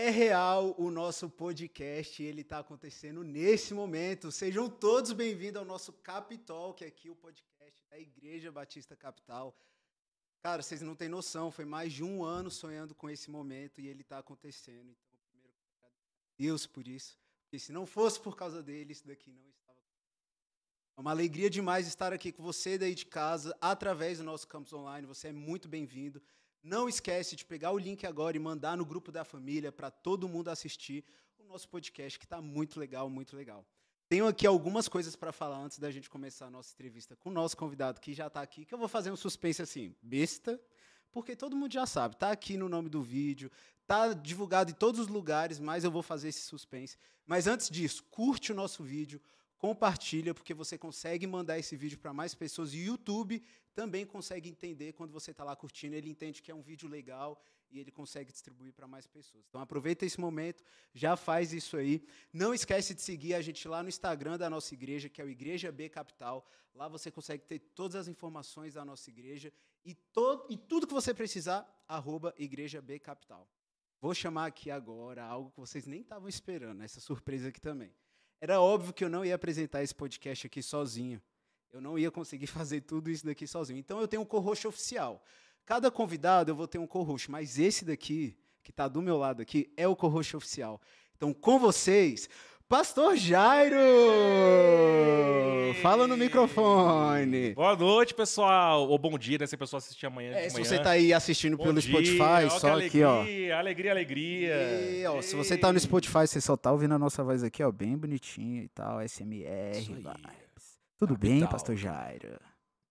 É real o nosso podcast, ele está acontecendo nesse momento. Sejam todos bem-vindos ao nosso Capitol, que é aqui o podcast da Igreja Batista Capital. Cara, vocês não têm noção, foi mais de um ano sonhando com esse momento e ele está acontecendo. Então, primeiro, Deus por isso, porque se não fosse por causa dele, isso daqui não estava. É uma alegria demais estar aqui com você daí de casa, através do nosso campus online. Você é muito bem-vindo. Não esquece de pegar o link agora e mandar no grupo da família para todo mundo assistir o nosso podcast, que está muito legal, muito legal. Tenho aqui algumas coisas para falar antes da gente começar a nossa entrevista com o nosso convidado que já está aqui, que eu vou fazer um suspense assim, besta, porque todo mundo já sabe, está aqui no nome do vídeo, está divulgado em todos os lugares, mas eu vou fazer esse suspense. Mas antes disso, curte o nosso vídeo, compartilha, porque você consegue mandar esse vídeo para mais pessoas. E o YouTube também consegue entender quando você está lá curtindo, ele entende que é um vídeo legal e ele consegue distribuir para mais pessoas. Então aproveita esse momento, já faz isso aí. Não esquece de seguir a gente lá no Instagram da nossa igreja, que é o Igreja B Capital. Lá você consegue ter todas as informações da nossa igreja e, todo, e tudo que você precisar, arroba Igreja B Capital. Vou chamar aqui agora algo que vocês nem estavam esperando, essa surpresa aqui também. Era óbvio que eu não ia apresentar esse podcast aqui sozinho. Eu não ia conseguir fazer tudo isso daqui sozinho. Então eu tenho um co-host oficial. Cada convidado eu vou ter um co-host, mas esse daqui, que está do meu lado aqui, é o co-host oficial. Então, com vocês, Pastor Jairo! Fala no microfone. Boa noite, pessoal. Ou bom dia, né? Se a pessoa assistir amanhã. É, de se manhã. você está aí assistindo Bom pelo dia, Spotify, ó, só aqui, ó. alegria, Alegria, alegria. E, ó, se você tá no Spotify, você só tá ouvindo a nossa voz aqui, ó, bem bonitinho e tal, SMR, vibes. Tudo bem. Pastor Jairo?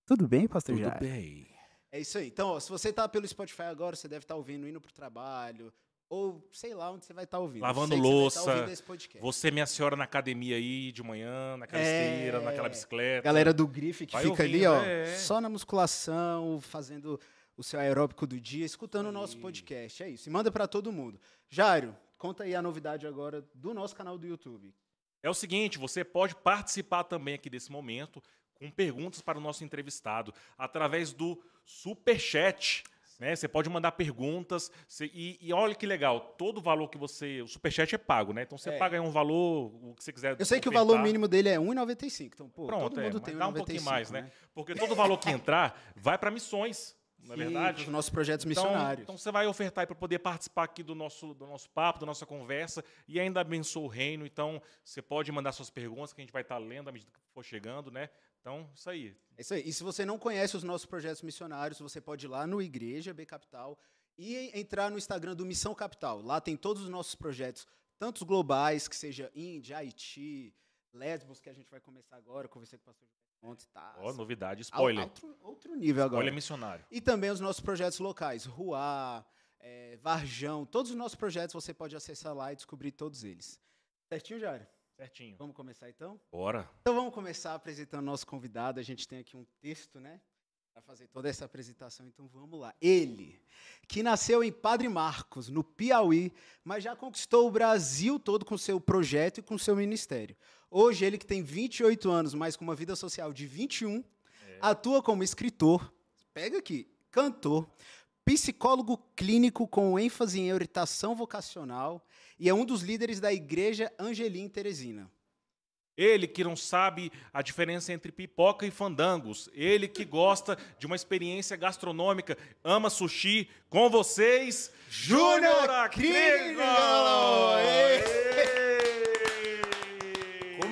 Tudo bem, Pastor Tudo Jairo? bem. É isso aí. Então, ó, se você tá pelo Spotify agora, você deve estar ouvindo indo pro trabalho, ou sei lá onde você vai estar ouvindo. Lavando Sei que você louça, tá ouvindo. Você, minha senhora, na academia aí de manhã, naquela É. esteira, naquela bicicleta. Galera do Grife que Vai fica ali, ouvindo, ó, é. só na musculação, fazendo o seu aeróbico do dia, escutando o nosso podcast. É isso. E manda pra todo mundo. Jairo, conta aí a novidade agora do nosso canal do YouTube. É o seguinte, você pode participar também aqui desse momento com perguntas para o nosso entrevistado através do Né? Você pode mandar perguntas você- e, e olha que legal, todo o valor que você... O Superchat é pago, né? Então você É. paga aí um valor, o que você quiser Eu sei que o valor mínimo dele é 1,95. Então, pô, Pronto, todo é, mundo mas tem dá um 1,95, pouquinho mais, né? Porque todo o valor que entrar vai para missões, não é verdade? Os nossos projetos Então- missionários. Então, você vai ofertar aí para poder participar aqui do nosso, do nosso papo, da nossa conversa e ainda abençoa o reino. Então, você pode mandar suas perguntas que a gente vai estar lendo à medida que for chegando, né? Então, isso aí. É isso aí. E se você não conhece os nossos projetos missionários, você pode ir lá no Igreja B Capital e entrar no Instagram do Missão Capital. Lá tem todos os nossos projetos, tantos globais, que seja Índia, Haiti, Lesbos, que a gente vai começar agora. Conversei com o pastor ontem, tá? Ó, novidade, Al- spoiler. Outro, outro nível agora. Spoiler missionário. E também os nossos projetos locais, Ruá, é, Varjão, todos os nossos projetos você pode acessar lá e descobrir todos eles. Certinho, Jário? Certinho. Vamos começar então? Bora. Então vamos começar apresentando nosso convidado. A gente tem aqui um texto, né? Para fazer toda essa apresentação. Então vamos lá. Ele, que nasceu em Padre Marcos, no Piauí, mas já conquistou o Brasil todo com seu projeto e com seu ministério. Hoje, ele que tem 28 anos, mas com uma vida social de 21, atua como escritor, pega aqui, cantor, psicólogo clínico com ênfase em orientação vocacional e é um dos líderes da Igreja Angelim Teresina. Ele que não sabe a diferença entre pipoca e fandangos. Ele que gosta de uma experiência gastronômica, ama sushi. Com vocês, Júnior Acrigo!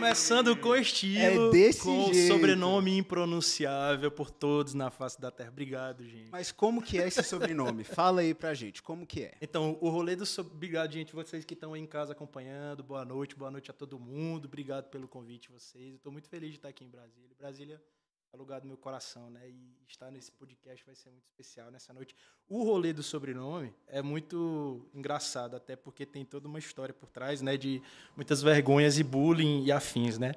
Começando com estilo, É desse com jeito. sobrenome impronunciável por todos na face da terra. Obrigado, gente. Mas como que é esse sobrenome? Fala aí pra gente, como que é? Então, o rolê do... sob- Obrigado, gente, vocês que estão aí em casa acompanhando. Boa noite, boa noite a todo mundo. Obrigado pelo convite vocês. Eu estou muito feliz de estar aqui em Brasília. Brasília é lugar do meu coração, né? E estar nesse podcast vai ser muito especial nessa noite. O rolê do sobrenome é muito engraçado, até porque tem toda uma história por trás, né? De muitas vergonhas e bullying e afins, né?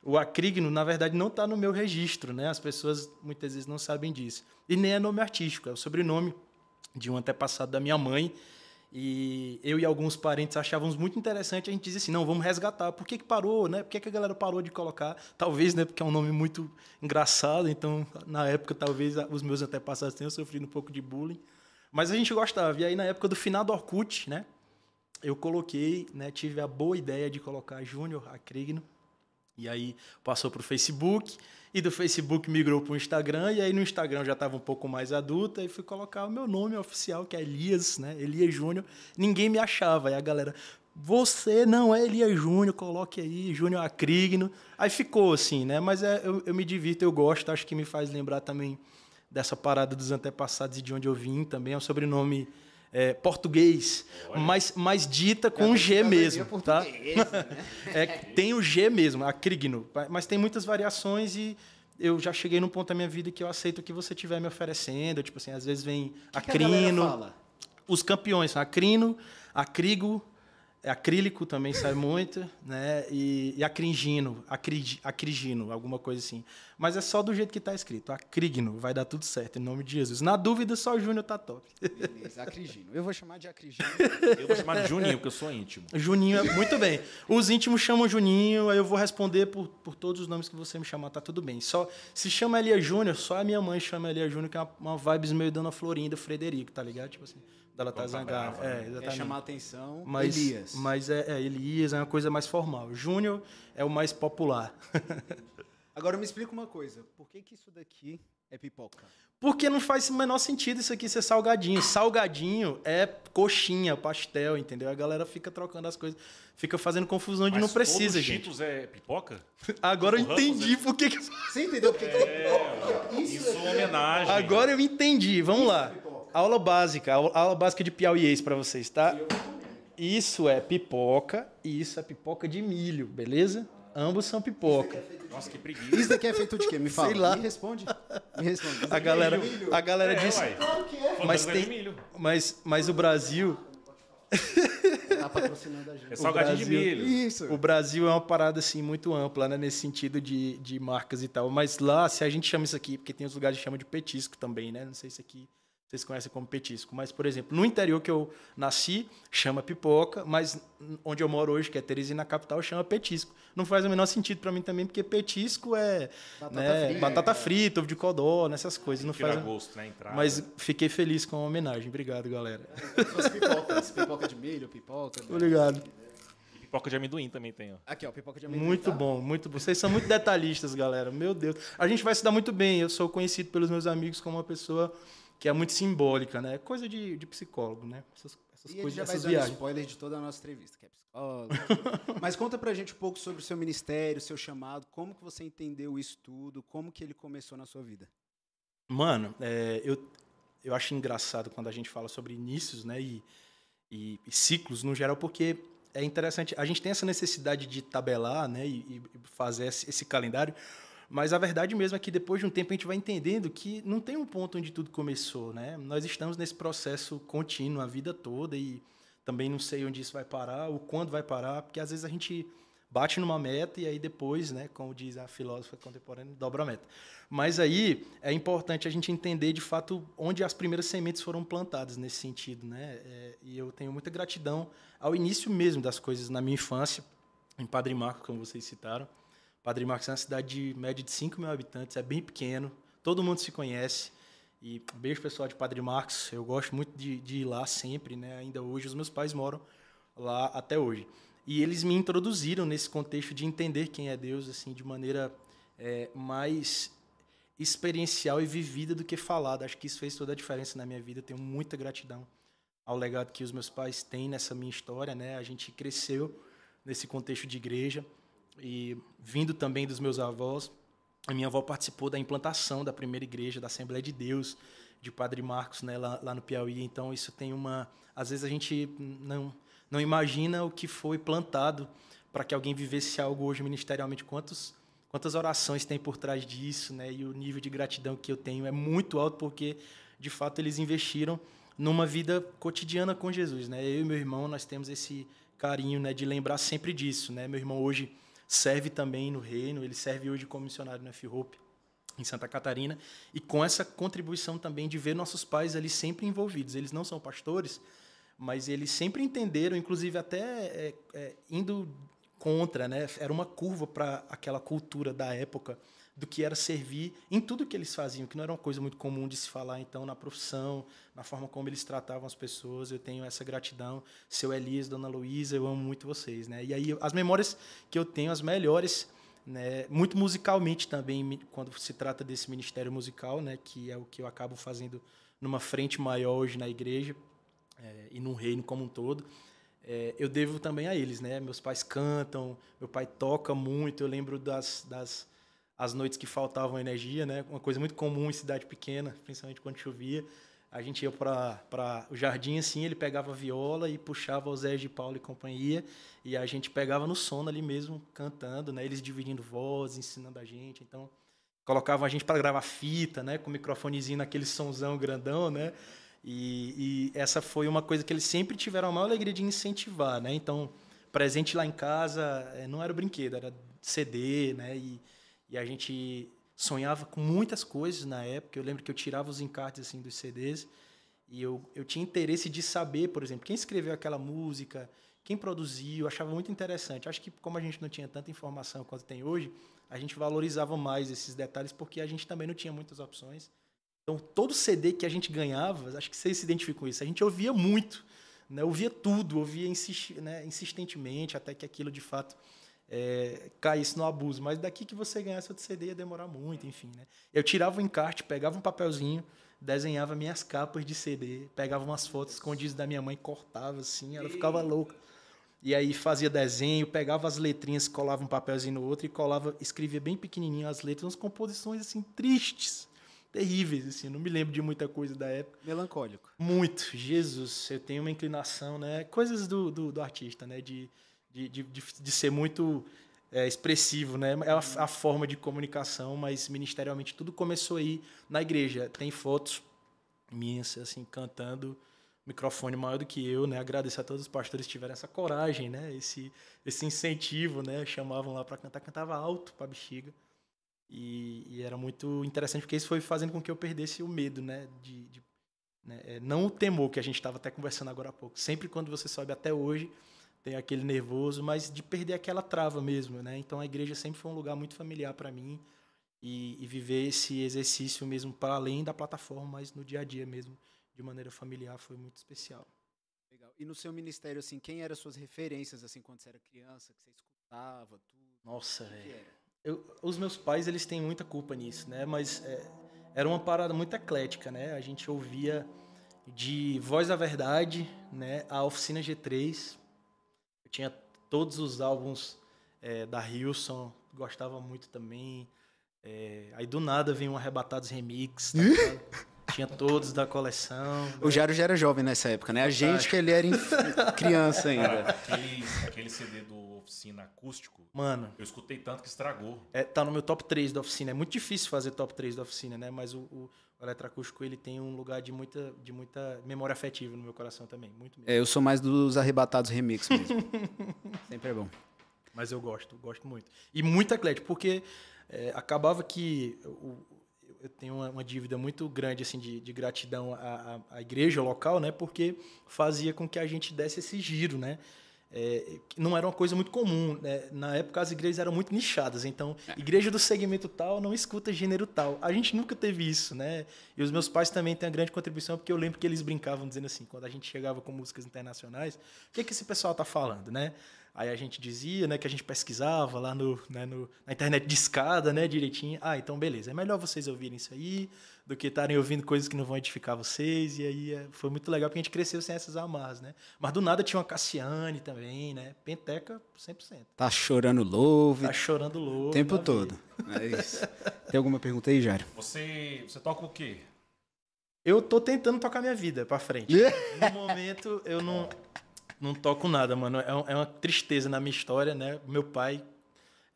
O Acrigno, na verdade, não está no meu registro, né? As pessoas muitas vezes não sabem disso. E nem é nome artístico, é o sobrenome de um antepassado da minha mãe. E eu e alguns parentes achávamos muito interessante. A gente dizia assim: não, vamos resgatar. Por que, que parou, né? Por que, que a galera parou de colocar? Talvez, né? Porque é um nome muito engraçado. Então, na época, talvez os meus antepassados tenham sofrido um pouco de bullying. Mas a gente gostava. E aí, na época do final do Orkut, né? eu coloquei, né, tive a boa ideia de colocar Júnior Acrigno. E aí passou para o Facebook, e do Facebook migrou para o Instagram, e aí no Instagram já estava um pouco mais adulta, e fui colocar o meu nome oficial, que é Elias, né? Elias Júnior. Ninguém me achava. Aí a galera, você não é Elias Júnior, coloque aí, Júnior Acrigno. Aí ficou assim, né? Mas é, eu, eu me divirto, eu gosto, acho que me faz lembrar também dessa parada dos antepassados e de onde eu vim também. É um sobrenome é, português, mas, mas dita com um G mesmo, tá? Né? é, tem o G mesmo, acrigno, mas tem muitas variações e eu já cheguei num ponto da minha vida que eu aceito o que você estiver me oferecendo, tipo assim, às vezes vem Que acrino, que os campeões são acrino, acrigo, acrílico também sai muito, né? E, e acringino, acrig, acrigino, alguma coisa assim. Mas é só do jeito que está escrito, acrigno, vai dar tudo certo, em nome de Jesus. Na dúvida, só o Júnior tá top. Beleza, acrigino. Eu vou chamar de acrigino. Eu vou chamar de Juninho, porque eu sou íntimo. Juninho é muito bem. Os íntimos chamam Juninho, aí eu vou responder por, por todos os nomes que você me chamar, tá tudo bem. Só se chama Elia Júnior, só a minha mãe chama Elia Júnior, que é uma, uma vibes meio Dona Florinda, Frederico, tá ligado? Tipo assim, dela tá zangada. brava, É, né? Quer exatamente. chamar a atenção, Mas, Elias. Mas é, é, Elias é uma coisa mais formal. Júnior é o mais popular. Agora me explica uma coisa. Por que, que isso daqui é pipoca? Porque não faz o menor sentido isso aqui ser salgadinho. Salgadinho é coxinha, pastel, entendeu? A galera fica trocando as coisas, fica fazendo confusão onde Mas não precisa, todos gente. Cheetos é pipoca? Agora eu O Ruffles entendi é- por que. que- Você entendeu? Porque Isso é homenagem. Agora eu entendi. Vamos lá. Aula básica, aula, aula básica de piauiês para vocês, tá? Isso é pipoca e isso é pipoca de milho, beleza? Ambos são pipoca. Nossa, que preguiça. Isso daqui é feito de quê? Me fala. Sei lá. Me responde. Me responde. A galera, é milho? a galera É, diz, uai. mas Fantasma tem, de milho. mas, mas o Brasil, Tá patrocinando a gente. É salgadinho de milho. Isso. O Brasil é uma parada assim muito ampla, né, nesse sentido de, de marcas e tal. Mas lá, se a gente chama isso aqui, porque tem os lugares que chamam de petisco também, né? Não sei se aqui vocês conhecem como petisco, mas por exemplo, no interior que eu nasci, chama pipoca, mas onde eu moro hoje, que é Teresina capital, chama petisco. Não faz o menor sentido para mim também, porque petisco é Batata né, frita. batata frita, ovo de codó, nessas coisas, não faz. gosto, né? Entrada. Mas fiquei feliz com a homenagem. Obrigado, galera. As pipocas. Pipoca de milho, pipoca. né? Obrigado. Pipoca de amendoim também tem, ó. Aqui, ó, pipoca de amendoim. Muito tá? bom, muito bom. Vocês são muito detalhistas, galera. Meu Deus. A gente vai se dar muito bem. Eu sou conhecido pelos meus amigos como uma pessoa que é muito simbólica, né? Coisa de, de psicólogo, né? Essas, essas E coisas, já vai essas viagens. spoiler de toda a nossa entrevista, que é psicólogo. Mas conta pra gente um pouco sobre o seu ministério, seu chamado, como que você entendeu isso tudo, como que ele começou na sua vida. Mano, é, eu, eu acho engraçado quando a gente fala sobre inícios, né? E, e- e ciclos no geral, porque é interessante. A gente tem essa necessidade de tabelar, né? E, e fazer esse, esse calendário. Mas a verdade mesmo é que depois de um tempo a gente vai entendendo que não tem um ponto onde tudo começou, né? Nós estamos nesse processo contínuo a vida toda e também não sei onde isso vai parar, ou quando vai parar, porque às vezes a gente bate numa meta e aí depois, né, como diz a filósofa contemporânea, dobra a meta. Mas aí é importante a gente entender de fato onde as primeiras sementes foram plantadas nesse sentido, né? É, e eu tenho muita gratidão ao início mesmo das coisas na minha infância, em Padre Marcos, como vocês citaram. Padre Marcos é uma cidade de média de 5 mil habitantes, é bem pequeno, todo mundo se conhece. E beijo pessoal de Padre Marcos, eu gosto muito de, de ir lá sempre, né? Ainda hoje, os meus pais moram lá até hoje. E eles me introduziram nesse contexto de entender quem é Deus, assim, de maneira é, mais experiencial e vivida do que falada. Acho que isso fez toda a diferença na minha vida. Tenho muita gratidão ao legado que os meus pais têm nessa minha história, né? A gente cresceu nesse contexto de igreja e vindo também dos meus avós. A minha avó participou da implantação da primeira igreja da Assembleia de Deus de Padre Marcos, né, lá, lá no Piauí. Então isso tem uma, às vezes a gente não não imagina o que foi plantado para que alguém vivesse algo hoje ministerialmente. Quantos quantas orações tem por trás disso, né? E o nível de gratidão que eu tenho é muito alto porque de fato eles investiram numa vida cotidiana com Jesus, né? Eu e meu irmão nós temos esse carinho, né, de lembrar sempre disso, né? Meu irmão hoje serve também no reino, ele serve hoje como missionário na F-Hope em Santa Catarina e com essa contribuição também de ver nossos pais ali sempre envolvidos. Eles não são pastores, mas eles sempre entenderam, inclusive até é, é, indo contra, né? Era uma curva para aquela cultura da época do que era servir em tudo que eles faziam, que não era uma coisa muito comum de se falar, então, na profissão, na forma como eles tratavam as pessoas. Eu tenho essa gratidão. Seu Elias, Dona Luísa, eu amo muito vocês, né? E aí, as memórias que eu tenho, as melhores, né? Muito musicalmente também, quando se trata desse ministério musical, né? Que é o que eu acabo fazendo numa frente maior hoje na igreja é, e no reino como um todo. É, eu devo também a eles, né? Meus pais cantam, meu pai toca muito. Eu lembro das, das as noites que faltavam energia, né? Uma coisa muito comum em cidade pequena, principalmente quando chovia. A gente ia para o jardim assim, ele pegava a viola e puxava o Zé de Paulo e companhia, e a gente pegava no sono ali mesmo, cantando, né? Eles dividindo voz, ensinando a gente. Então, colocavam a gente para gravar fita, né? Com o microfonezinho naquele somzão grandão, né? E, e, essa foi uma coisa que eles sempre tiveram a maior alegria de incentivar, né? Então, presente lá em casa eh, não era brinquedo, era CD, né? E, e a gente sonhava com muitas coisas na época. Eu lembro que eu tirava os encartes assim dos CDs e eu, eu tinha interesse de saber, por exemplo, quem escreveu aquela música, quem produziu. Achava muito interessante. Acho que como a gente não tinha tanta informação quanto tem hoje, a gente valorizava mais esses detalhes porque a gente também não tinha muitas opções. Então, todo CD que a gente ganhava, acho que vocês se identificam com isso, a gente ouvia muito, né? ouvia tudo, ouvia insisti né? insistentemente, até que aquilo de fato é, caísse no abuso. Mas daqui que você ganhasse outro CD ia demorar muito, enfim. Né? Eu tirava o encarte, pegava um papelzinho, desenhava minhas capas de CD, pegava umas fotos escondidas da minha mãe, cortava assim, ela ficava louca. E aí fazia desenho, pegava as letrinhas, colava um papelzinho no outro e colava, escrevia bem pequenininho as letras, umas composições assim tristes terríveis, assim, não me lembro de muita coisa da época. Melancólico. Muito, Jesus, eu tenho uma inclinação, né? Coisas do, do, do artista, né? De, de, de, de ser muito é, expressivo, né? É a, a, forma de comunicação, mas ministerialmente tudo começou aí na igreja. Tem fotos minhas, assim, cantando microfone maior do que eu, né? Agradeço a todos os pastores que tiveram essa coragem, né? Esse, esse incentivo, né? Chamavam lá para cantar, cantava alto para bexiga. E, e, era muito interessante porque isso foi fazendo com que eu perdesse o medo, né? De, de né? É, não o temor que a gente estava até conversando agora há pouco. Sempre quando você sobe até hoje tem aquele nervoso, mas de perder aquela trava mesmo, né? Então a igreja sempre foi um lugar muito familiar para mim e, e, viver esse exercício mesmo para além da plataforma, mas no dia a dia mesmo, de maneira familiar, foi muito especial. Legal. E no seu ministério, assim, quem eram suas referências assim quando você era criança, que você escutava tudo? Nossa, velho eu, os meus pais, eles têm muita culpa nisso, né? Mas é, era uma parada muito eclética, né? A gente ouvia de Voz da Verdade, né? A Oficina G3. Eu tinha todos os álbuns é, da Hilson, gostava muito também. É, aí do nada vem um Arrebatados Remix, tá Tinha todos da coleção. O né? Jaro já era jovem nessa época, né? A gente que ele era criança ainda. Aquele, aquele CD do oficina acústico. Mano. Eu escutei tanto que estragou. É, tá no meu top 3 da oficina. É muito difícil fazer top 3 da oficina, né? Mas o, o, o eletroacústico ele tem um lugar de muita, de muita memória afetiva no meu coração também. Muito mesmo. É, eu sou mais dos arrebatados remix mesmo. Sempre é bom. Mas eu gosto, gosto muito. E muito eclético, porque é, acabava que o, eu tenho uma, uma, dívida muito grande assim de, de gratidão à, à, à, igreja local, né? Porque fazia com que a gente desse esse giro, né? É, não era uma coisa muito comum. Né? Na época, as igrejas eram muito nichadas. Então, é. igreja do segmento tal não escuta gênero tal. A gente nunca teve isso, né? E os meus pais também têm uma grande contribuição, porque eu lembro que eles brincavam dizendo assim, quando a gente chegava com músicas internacionais, o que, é que esse pessoal está falando, né? Aí a gente dizia, né, que a gente pesquisava lá no, né, no, na internet de escada, né, direitinho. Ah, então beleza, é melhor vocês ouvirem isso aí do que estarem ouvindo coisas que não vão edificar vocês. E aí é, foi muito legal porque a gente cresceu sem essas amarras, né? Mas do nada tinha uma Cassiane também, né? Penteca 100%. Tá chorando louve. Tá chorando louve. O tempo todo. É isso. Tem alguma pergunta aí, Jário? Você, você toca o quê? Eu tô tentando tocar minha vida para frente. no momento eu não não toco nada, mano. É, é uma tristeza na minha história, né? Meu pai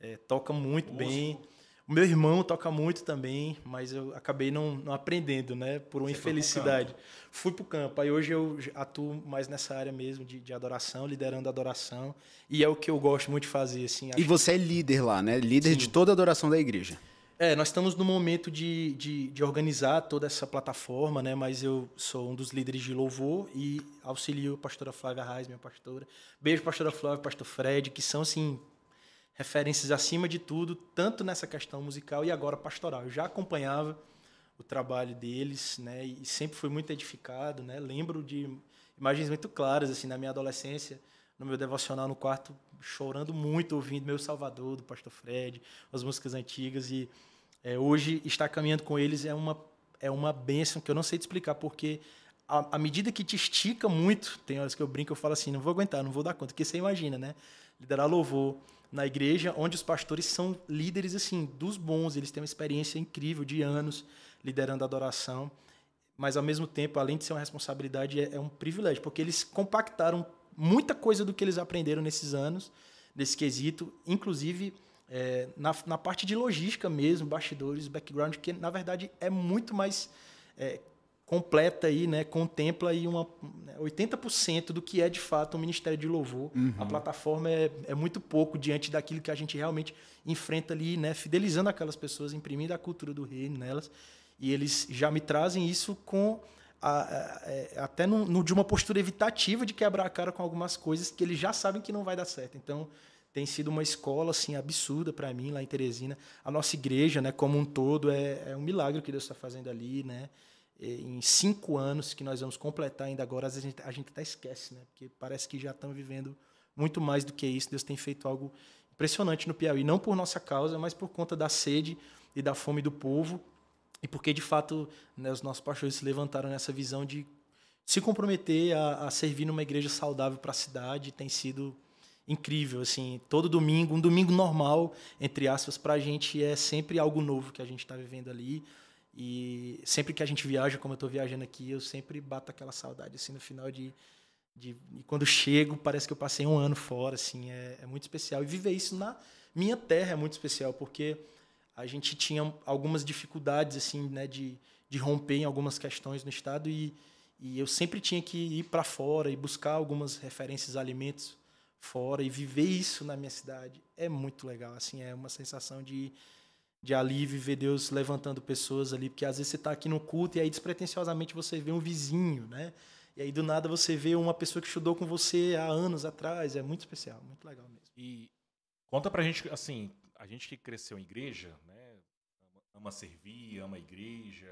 é, toca muito Músico. bem. O meu irmão toca muito também, mas eu acabei não, não aprendendo, né? Por uma Você infelicidade. Pro Fui pro campo. Aí hoje eu atuo mais nessa área mesmo de, de adoração, liderando a adoração. E é o que eu gosto muito de fazer, assim. E você é líder lá, né? Líder Sim. de toda a adoração da igreja. É, nós estamos no momento de, de, de, organizar toda essa plataforma, né? Mas eu sou um dos líderes de louvor e auxilio a pastora Flávia Reis, minha pastora. Beijo, pastora Flávia, pastor Fred, que são, assim, referências acima de tudo, tanto nessa questão musical e agora pastoral. Eu já acompanhava o trabalho deles, né? E sempre fui muito edificado, né? Lembro de imagens muito claras assim na minha adolescência, no meu devocional no quarto, chorando muito ouvindo meu Salvador do Pastor Fred, as músicas antigas e é, hoje estar caminhando com eles é uma é uma bênção que eu não sei te explicar porque à medida que te estica muito, tem horas que eu brinco, eu falo assim, não vou aguentar, não vou dar conta, porque você imagina, né? Liderar louvor, na igreja, onde os pastores são líderes assim dos bons, eles têm uma experiência incrível de anos liderando a adoração, mas ao mesmo tempo, além de ser uma responsabilidade, é, é um privilégio, porque eles compactaram muita coisa do que eles aprenderam nesses anos, nesse quesito, inclusive é, na, na parte de logística mesmo, bastidores, background, que na verdade é muito mais é, completa aí, né, contempla aí uma 80% né, do que é de fato o Ministério de Louvor. Uhum. A plataforma é, é muito pouco diante daquilo que a gente realmente enfrenta ali, né, fidelizando aquelas pessoas, imprimindo a cultura do reino nelas. E eles já me trazem isso com até no, no, de uma postura evitativa de quebrar a cara com algumas coisas que eles já sabem que não vai dar certo. Então, tem sido uma escola assim absurda para mim lá em Teresina. A nossa igreja, né, como um todo, é, é um milagre que Deus está fazendo ali, né? em cinco anos que nós vamos completar ainda agora, às vezes a gente, a gente até esquece, né? Porque parece que já estamos vivendo muito mais do que isso. Deus tem feito algo impressionante no Piauí, não por nossa causa, mas por conta da sede e da fome do povo e porque de fato né, os nossos pastores se levantaram nessa visão de se comprometer a, a servir numa igreja saudável para a cidade tem sido incrível assim. Todo domingo um domingo normal entre aspas para a gente é sempre algo novo que a gente está vivendo ali. E sempre que a gente viaja, como eu estou viajando aqui, eu sempre bato aquela saudade, assim, no final de, de... E quando chego, parece que eu passei um ano fora, assim, é, é muito especial. E viver isso na minha terra é muito especial, porque a gente tinha algumas dificuldades, assim, né, de, de romper em algumas questões no estado e, e eu sempre tinha que ir para fora e buscar algumas referências alimentos fora e viver isso na minha cidade é muito legal, assim, é uma sensação de de alívio ver Deus levantando pessoas ali, porque às vezes você está aqui no culto e aí despretensiosamente você vê um vizinho, né? E aí do nada você vê uma pessoa que estudou com você há anos atrás, é muito especial, muito legal mesmo. E conta pra gente, assim, a gente que cresceu em igreja, né? Ama servir, ama a igreja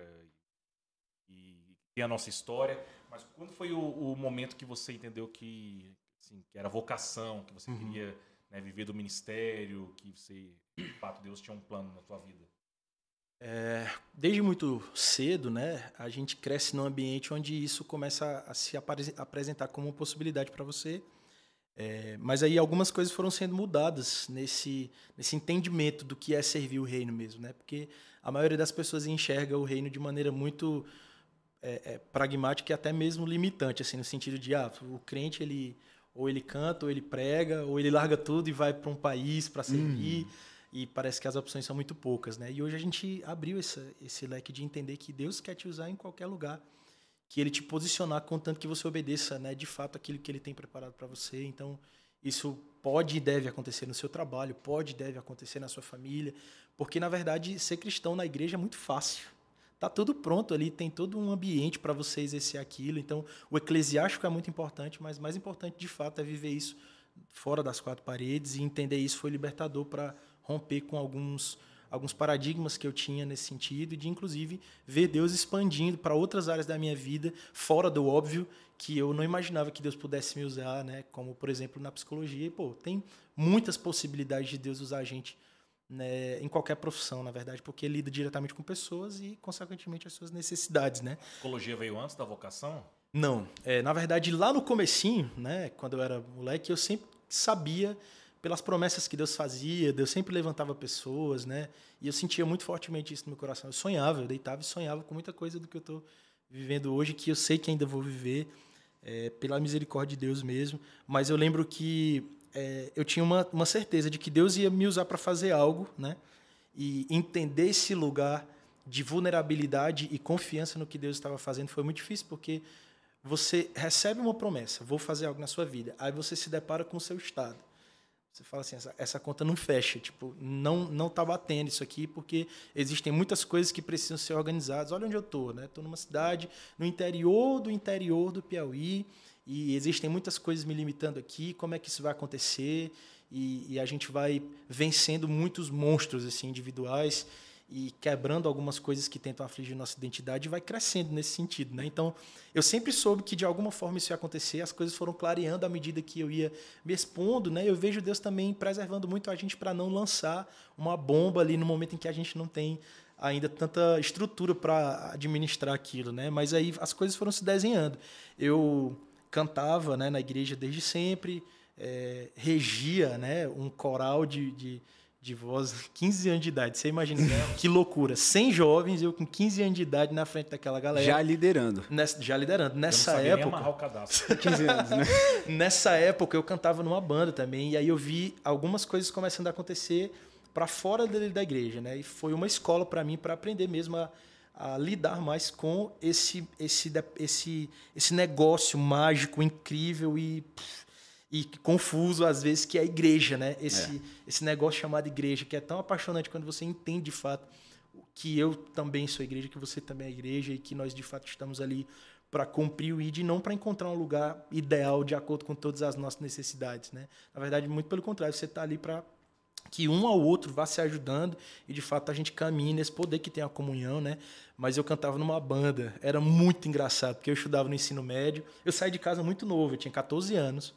e tem a nossa história, mas quando foi o, o momento que você entendeu que, assim, que era vocação, que você uhum. queria né, viver do ministério, que você, de fato, Deus tinha um plano na tua vida? É, desde muito cedo, né, a gente cresce num ambiente onde isso começa a se apresentar como uma possibilidade para você. É, mas aí algumas coisas foram sendo mudadas nesse, nesse entendimento do que é servir o reino mesmo, né? Porque a maioria das pessoas enxerga o reino de maneira muito é, é, pragmática e até mesmo limitante, assim, no sentido de, ah, o crente ele ou ele canta, ou ele prega, ou ele larga tudo e vai para um país para servir. Hum. E parece que as opções são muito poucas, né? E hoje a gente abriu esse, esse leque de entender que Deus quer te usar em qualquer lugar, que Ele te posicionar contanto que você obedeça, né? De fato aquilo que Ele tem preparado para você. Então isso pode e deve acontecer no seu trabalho, pode e deve acontecer na sua família, porque na verdade ser cristão na igreja é muito fácil tá tudo pronto ali, tem todo um ambiente para você exercer aquilo. Então, o eclesiástico é muito importante, mas mais importante de fato é viver isso fora das quatro paredes e entender isso foi libertador para romper com alguns alguns paradigmas que eu tinha nesse sentido e de inclusive ver Deus expandindo para outras áreas da minha vida fora do óbvio que eu não imaginava que Deus pudesse me usar, né? Como por exemplo na psicologia, e, pô, tem muitas possibilidades de Deus usar a gente né, em qualquer profissão, na verdade, porque lida diretamente com pessoas e, consequentemente, as suas necessidades, né? A psicologia veio antes da vocação? Não. É, na verdade, lá no comecinho, né, quando eu era moleque, eu sempre sabia pelas promessas que Deus fazia, Deus sempre levantava pessoas, né? E eu sentia muito fortemente isso no meu coração. Eu sonhava, eu deitava e sonhava com muita coisa do que eu estou vivendo hoje, que eu sei que ainda vou viver, é, pela misericórdia de Deus mesmo. Mas eu lembro que é, eu tinha uma, uma certeza de que Deus ia me usar para fazer algo, né? E entender esse lugar de vulnerabilidade e confiança no que Deus estava fazendo foi muito difícil, porque você recebe uma promessa, vou fazer algo na sua vida, aí você se depara com o seu estado. Você fala assim, essa, essa conta não fecha, tipo, não não está batendo isso aqui, porque existem muitas coisas que precisam ser organizadas. Olha onde eu estou, né? Estou numa cidade no interior do interior do Piauí, e existem muitas coisas me limitando aqui, como é que isso vai acontecer? e, e a gente vai vencendo muitos monstros assim individuais e quebrando algumas coisas que tentam afligir nossa identidade vai crescendo nesse sentido, né? Então, eu sempre soube que de alguma forma isso ia acontecer, as coisas foram clareando à medida que eu ia me expondo, né? Eu vejo Deus também preservando muito a gente para não lançar uma bomba ali no momento em que a gente não tem ainda tanta estrutura para administrar aquilo, né? Mas aí as coisas foram se desenhando. Eu cantava, né, na igreja desde sempre, é, regia, né, um coral de, de de voz, 15 anos de idade. Você imagina que loucura. 100 jovens, eu com 15 anos de idade na frente daquela galera. Já liderando. Nessa, já liderando. Nessa eu não época. Nem o cadastro. 15 anos, né? Nessa época eu cantava numa banda também. E aí eu vi algumas coisas começando a acontecer para fora da, da igreja, né? E foi uma escola para mim para aprender mesmo a, a, lidar mais com esse, esse, esse, esse negócio mágico, incrível e. Pff, e confuso às vezes que é a igreja, né? Esse, é. esse negócio chamado igreja, que é tão apaixonante quando você entende de fato que eu também sou igreja, que você também é igreja e que nós de fato estamos ali para cumprir o ID e não para encontrar um lugar ideal de acordo com todas as nossas necessidades, né? Na verdade, muito pelo contrário, você está ali para que um ao outro vá se ajudando e de fato a gente caminhe nesse poder que tem a comunhão, né? Mas eu cantava numa banda, era muito engraçado, porque eu estudava no ensino médio, eu saí de casa muito novo, eu tinha 14 anos.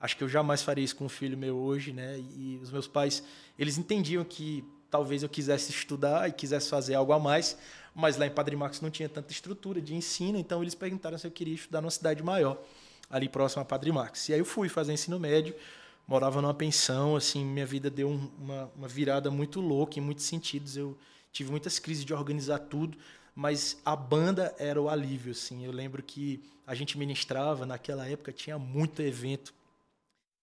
Acho que eu jamais faria isso com um filho meu hoje, né? E os meus pais, eles entendiam que talvez eu quisesse estudar e quisesse fazer algo a mais, mas lá em Padre Marcos não tinha tanta estrutura de ensino, então eles perguntaram se eu queria estudar numa cidade maior, ali próximo a Padre Marcos. E aí eu fui fazer ensino médio, morava numa pensão, assim, minha vida deu uma, uma virada muito louca em muitos sentidos. Eu tive muitas crises de organizar tudo, mas a banda era o alívio, assim. Eu lembro que a gente ministrava, naquela época tinha muito evento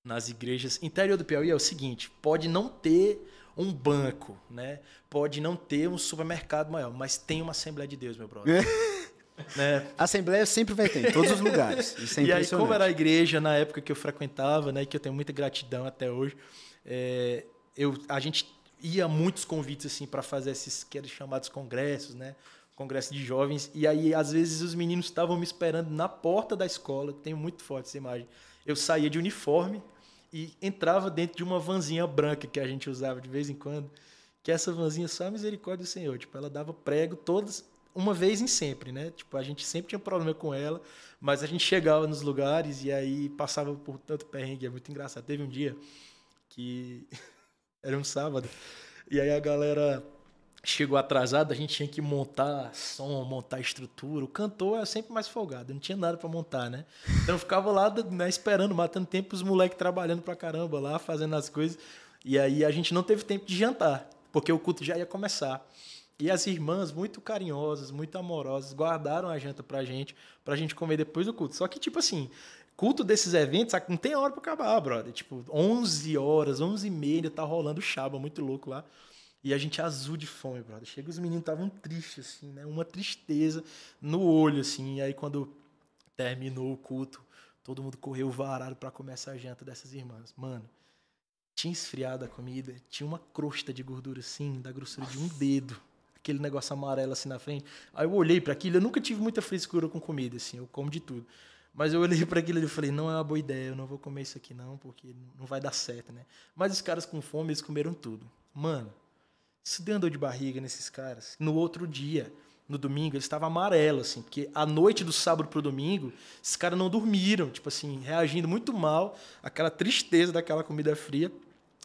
nas igrejas. Interior do Piauí é o seguinte: pode não ter um banco, né? Pode não ter um supermercado maior, mas tem uma Assembleia de Deus, meu brother. né? Assembleia sempre vai ter, em todos os lugares. É e aí, como era a igreja na época que eu frequentava, né, que eu tenho muita gratidão até hoje, é, eu, a gente ia muitos convites assim para fazer esses que eram chamados congressos, né? Congresso de jovens. E aí, às vezes, os meninos estavam me esperando na porta da escola. Tenho muito forte essa imagem. Eu saía de uniforme, e entrava dentro de uma vanzinha branca que a gente usava de vez em quando, que essa vanzinha só a misericórdia do Senhor, tipo, ela dava prego todas uma vez em sempre, né? Tipo, a gente sempre tinha problema com ela, mas a gente chegava nos lugares e aí passava por tanto perrengue, é muito engraçado. Teve um dia que era um sábado, e aí a galera chegou atrasado, a gente tinha que montar som, montar estrutura. O cantor é sempre mais folgado, não tinha nada para montar, né? Então eu ficava lá né, esperando, matando tempo, os moleques trabalhando pra caramba lá, fazendo as coisas. E aí a gente não teve tempo de jantar, porque o culto já ia começar. E as irmãs, muito carinhosas, muito amorosas, guardaram a janta pra gente, pra gente comer depois do culto. Só que, tipo assim, culto desses eventos, não tem hora pra acabar, brother. Tipo, 11 horas, 11 e meia, tá rolando chaba muito louco lá. E a gente azul de fome, brother. Chega os meninos estavam tristes, assim, né? Uma tristeza no olho, assim. E aí, quando terminou o culto, todo mundo correu varado para comer essa janta dessas irmãs. Mano, tinha esfriado a comida, tinha uma crosta de gordura, assim, da grossura de um dedo. Aquele negócio amarelo, assim, na frente. Aí eu olhei para aquilo, eu nunca tive muita frescura com comida, assim, eu como de tudo. Mas eu olhei para aquilo e falei, não é uma boa ideia, eu não vou comer isso aqui não, porque não vai dar certo, né? Mas os caras com fome, eles comeram tudo. Mano, isso deu dor de barriga nesses caras. No outro dia, no domingo, ele estava amarelo, assim, porque a noite do sábado pro domingo, esses caras não dormiram, tipo assim, reagindo muito mal àquela tristeza daquela comida fria.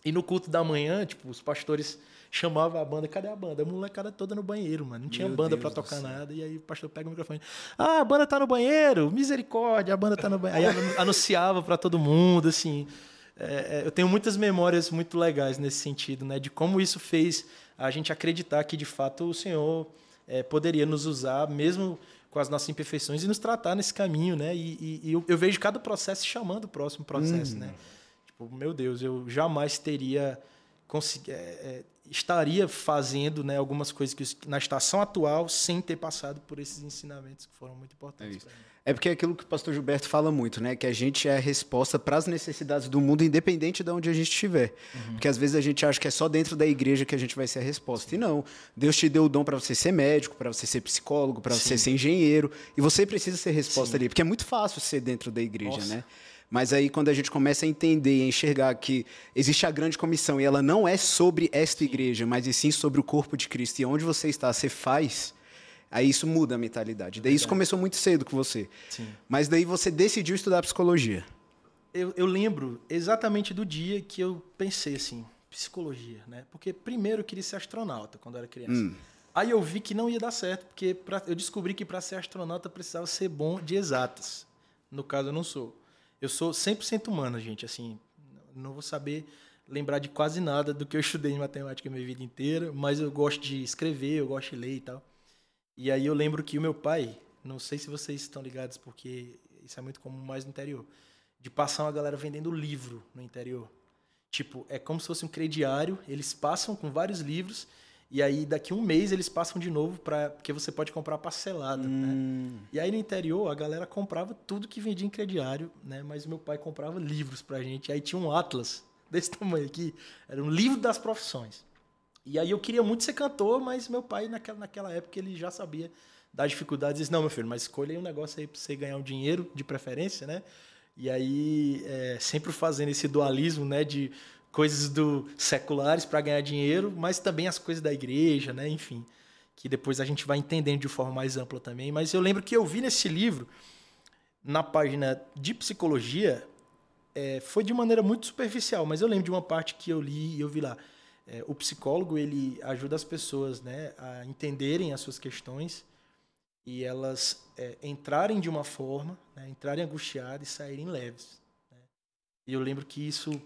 E no culto da manhã, tipo, os pastores chamavam a banda, cadê a banda? A molecada toda no banheiro, mano. Não tinha Meu banda para tocar nada. E aí o pastor pega o microfone. Ah, a banda tá no banheiro, misericórdia, a banda tá no banheiro. Aí anunciava para todo mundo, assim. É, é, eu tenho muitas memórias muito legais nesse sentido, né? De como isso fez a gente acreditar que de fato o Senhor é, poderia nos usar, mesmo com as nossas imperfeições, e nos tratar nesse caminho, né? E, e, e eu, eu, vejo cada processo chamando o próximo processo, hum. né? Tipo, meu Deus, eu jamais teria consegui, é, é, estaria fazendo né, algumas coisas que, na estação atual sem ter passado por esses ensinamentos que foram muito importantes. É é porque é aquilo que o pastor Gilberto fala muito, né? Que a gente é a resposta para as necessidades do mundo, independente de onde a gente estiver. Uhum. Porque às vezes a gente acha que é só dentro da igreja que a gente vai ser a resposta. E não. Deus te deu o dom para você ser médico, para você ser psicólogo, para você ser engenheiro. E você precisa ser resposta Sim. ali. Porque é muito fácil ser dentro da igreja, Nossa. né? Mas aí quando a gente começa a entender e a enxergar que existe a grande comissão e ela não é sobre esta igreja, mas e sim sobre o corpo de Cristo e onde você está, você faz, aí isso muda a mentalidade. Daí isso começou muito cedo com você. Sim. Mas daí você decidiu estudar psicologia. Eu, eu lembro exatamente do dia que eu pensei assim, psicologia, né? Porque primeiro eu queria ser astronauta quando eu era criança. Hum. Aí eu vi que não ia dar certo, porque pra, eu descobri que para ser astronauta precisava ser bom de exatas. No caso, eu não sou. Eu sou 100% humana, gente. Assim, não vou saber lembrar de quase nada do que eu estudei em matemática a minha vida inteira, mas eu gosto de escrever, eu gosto de ler e tal. E aí eu lembro que o meu pai, não sei se vocês estão ligados, porque isso é muito comum mais no interior, de passar uma galera vendendo livro no interior. Tipo, é como se fosse um crediário, eles passam com vários livros e aí daqui um mês eles passam de novo para porque você pode comprar parcelado, né? Hum. E aí no interior a galera comprava tudo que vendia em crediário, né? Mas meu pai comprava livros pra gente. Aí tinha um atlas desse tamanho aqui, era um livro das profissões. E aí eu queria muito ser cantor, mas meu pai naquela, naquela época ele já sabia das dificuldades. Disse, não, meu filho, mas escolha aí um negócio aí pra você ganhar um dinheiro, de preferência, né? E aí, é, sempre fazendo esse dualismo, né, de coisas do seculares para ganhar dinheiro, mas também as coisas da igreja, né, enfim, que depois a gente vai entendendo de forma mais ampla também. Mas eu lembro que eu vi nesse livro, na página de psicologia, é, foi de maneira muito superficial, mas eu lembro de uma parte que eu li e eu vi lá. É, o psicólogo ele ajuda as pessoas, né, a entenderem as suas questões e elas é, entrarem de uma forma, né, entrarem angustiadas e saírem leves. Né? E eu lembro que isso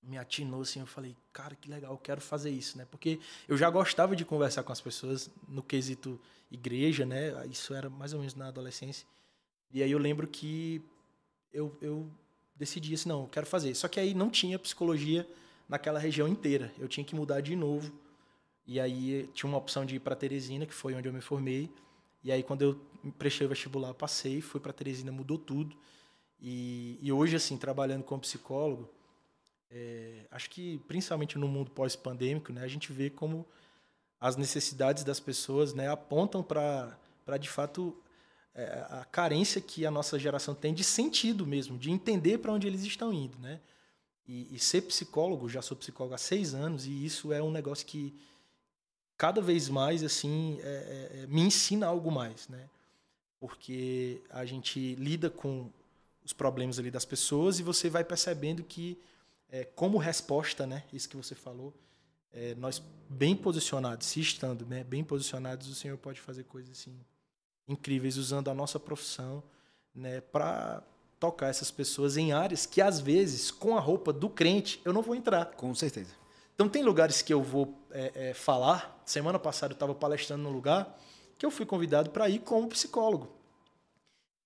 me atinou assim, eu falei, cara, que legal, eu quero fazer isso, né? Porque eu já gostava de conversar com as pessoas no quesito igreja, né? Isso era mais ou menos na adolescência. E aí eu lembro que eu, eu decidi assim, não, eu quero fazer. Só que aí não tinha psicologia naquela região inteira. Eu tinha que mudar de novo. E aí tinha uma opção de ir para Teresina, que foi onde eu me formei. E aí quando eu prestei o vestibular, passei, fui para Teresina, mudou tudo. E, e hoje assim, trabalhando como psicólogo, é, acho que principalmente no mundo pós-pandêmico, né, a gente vê como as necessidades das pessoas né, apontam para, de fato, é, a carência que a nossa geração tem de sentido mesmo, de entender para onde eles estão indo. Né? E, e, ser psicólogo, já sou psicólogo há seis anos, e isso é um negócio que cada vez mais assim é, é, é me ensina algo mais. Né? Porque a gente lida com os problemas ali das pessoas e você vai percebendo que é, como resposta, né, isso que você falou, é, nós bem posicionados, se estando né, bem posicionados, o Senhor pode fazer coisas assim incríveis usando a nossa profissão, né, para tocar essas pessoas em áreas que às vezes com a roupa do crente eu não vou entrar. Com certeza. Então tem lugares que eu vou é, é, falar. Semana passada eu estava palestrando num lugar que eu fui convidado para ir como psicólogo.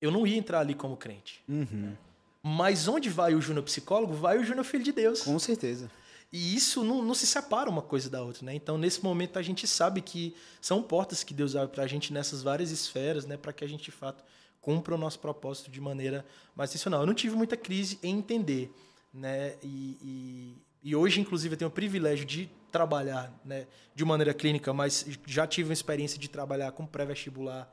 Eu não ia entrar ali como crente. Uhum. Mas onde vai o Júnior psicólogo, vai o Júnior filho de Deus. Com certeza. E isso não, não, se separa uma coisa da outra, né? Então, nesse momento, a gente sabe que são portas que Deus abre para a gente nessas várias esferas, né? Para que a gente, de fato, cumpra o nosso propósito de maneira mais intencional. Eu não tive muita crise em entender, né? E, e, e hoje, inclusive, eu tenho o privilégio de trabalhar né, de maneira clínica, mas já tive uma experiência de trabalhar com pré-vestibular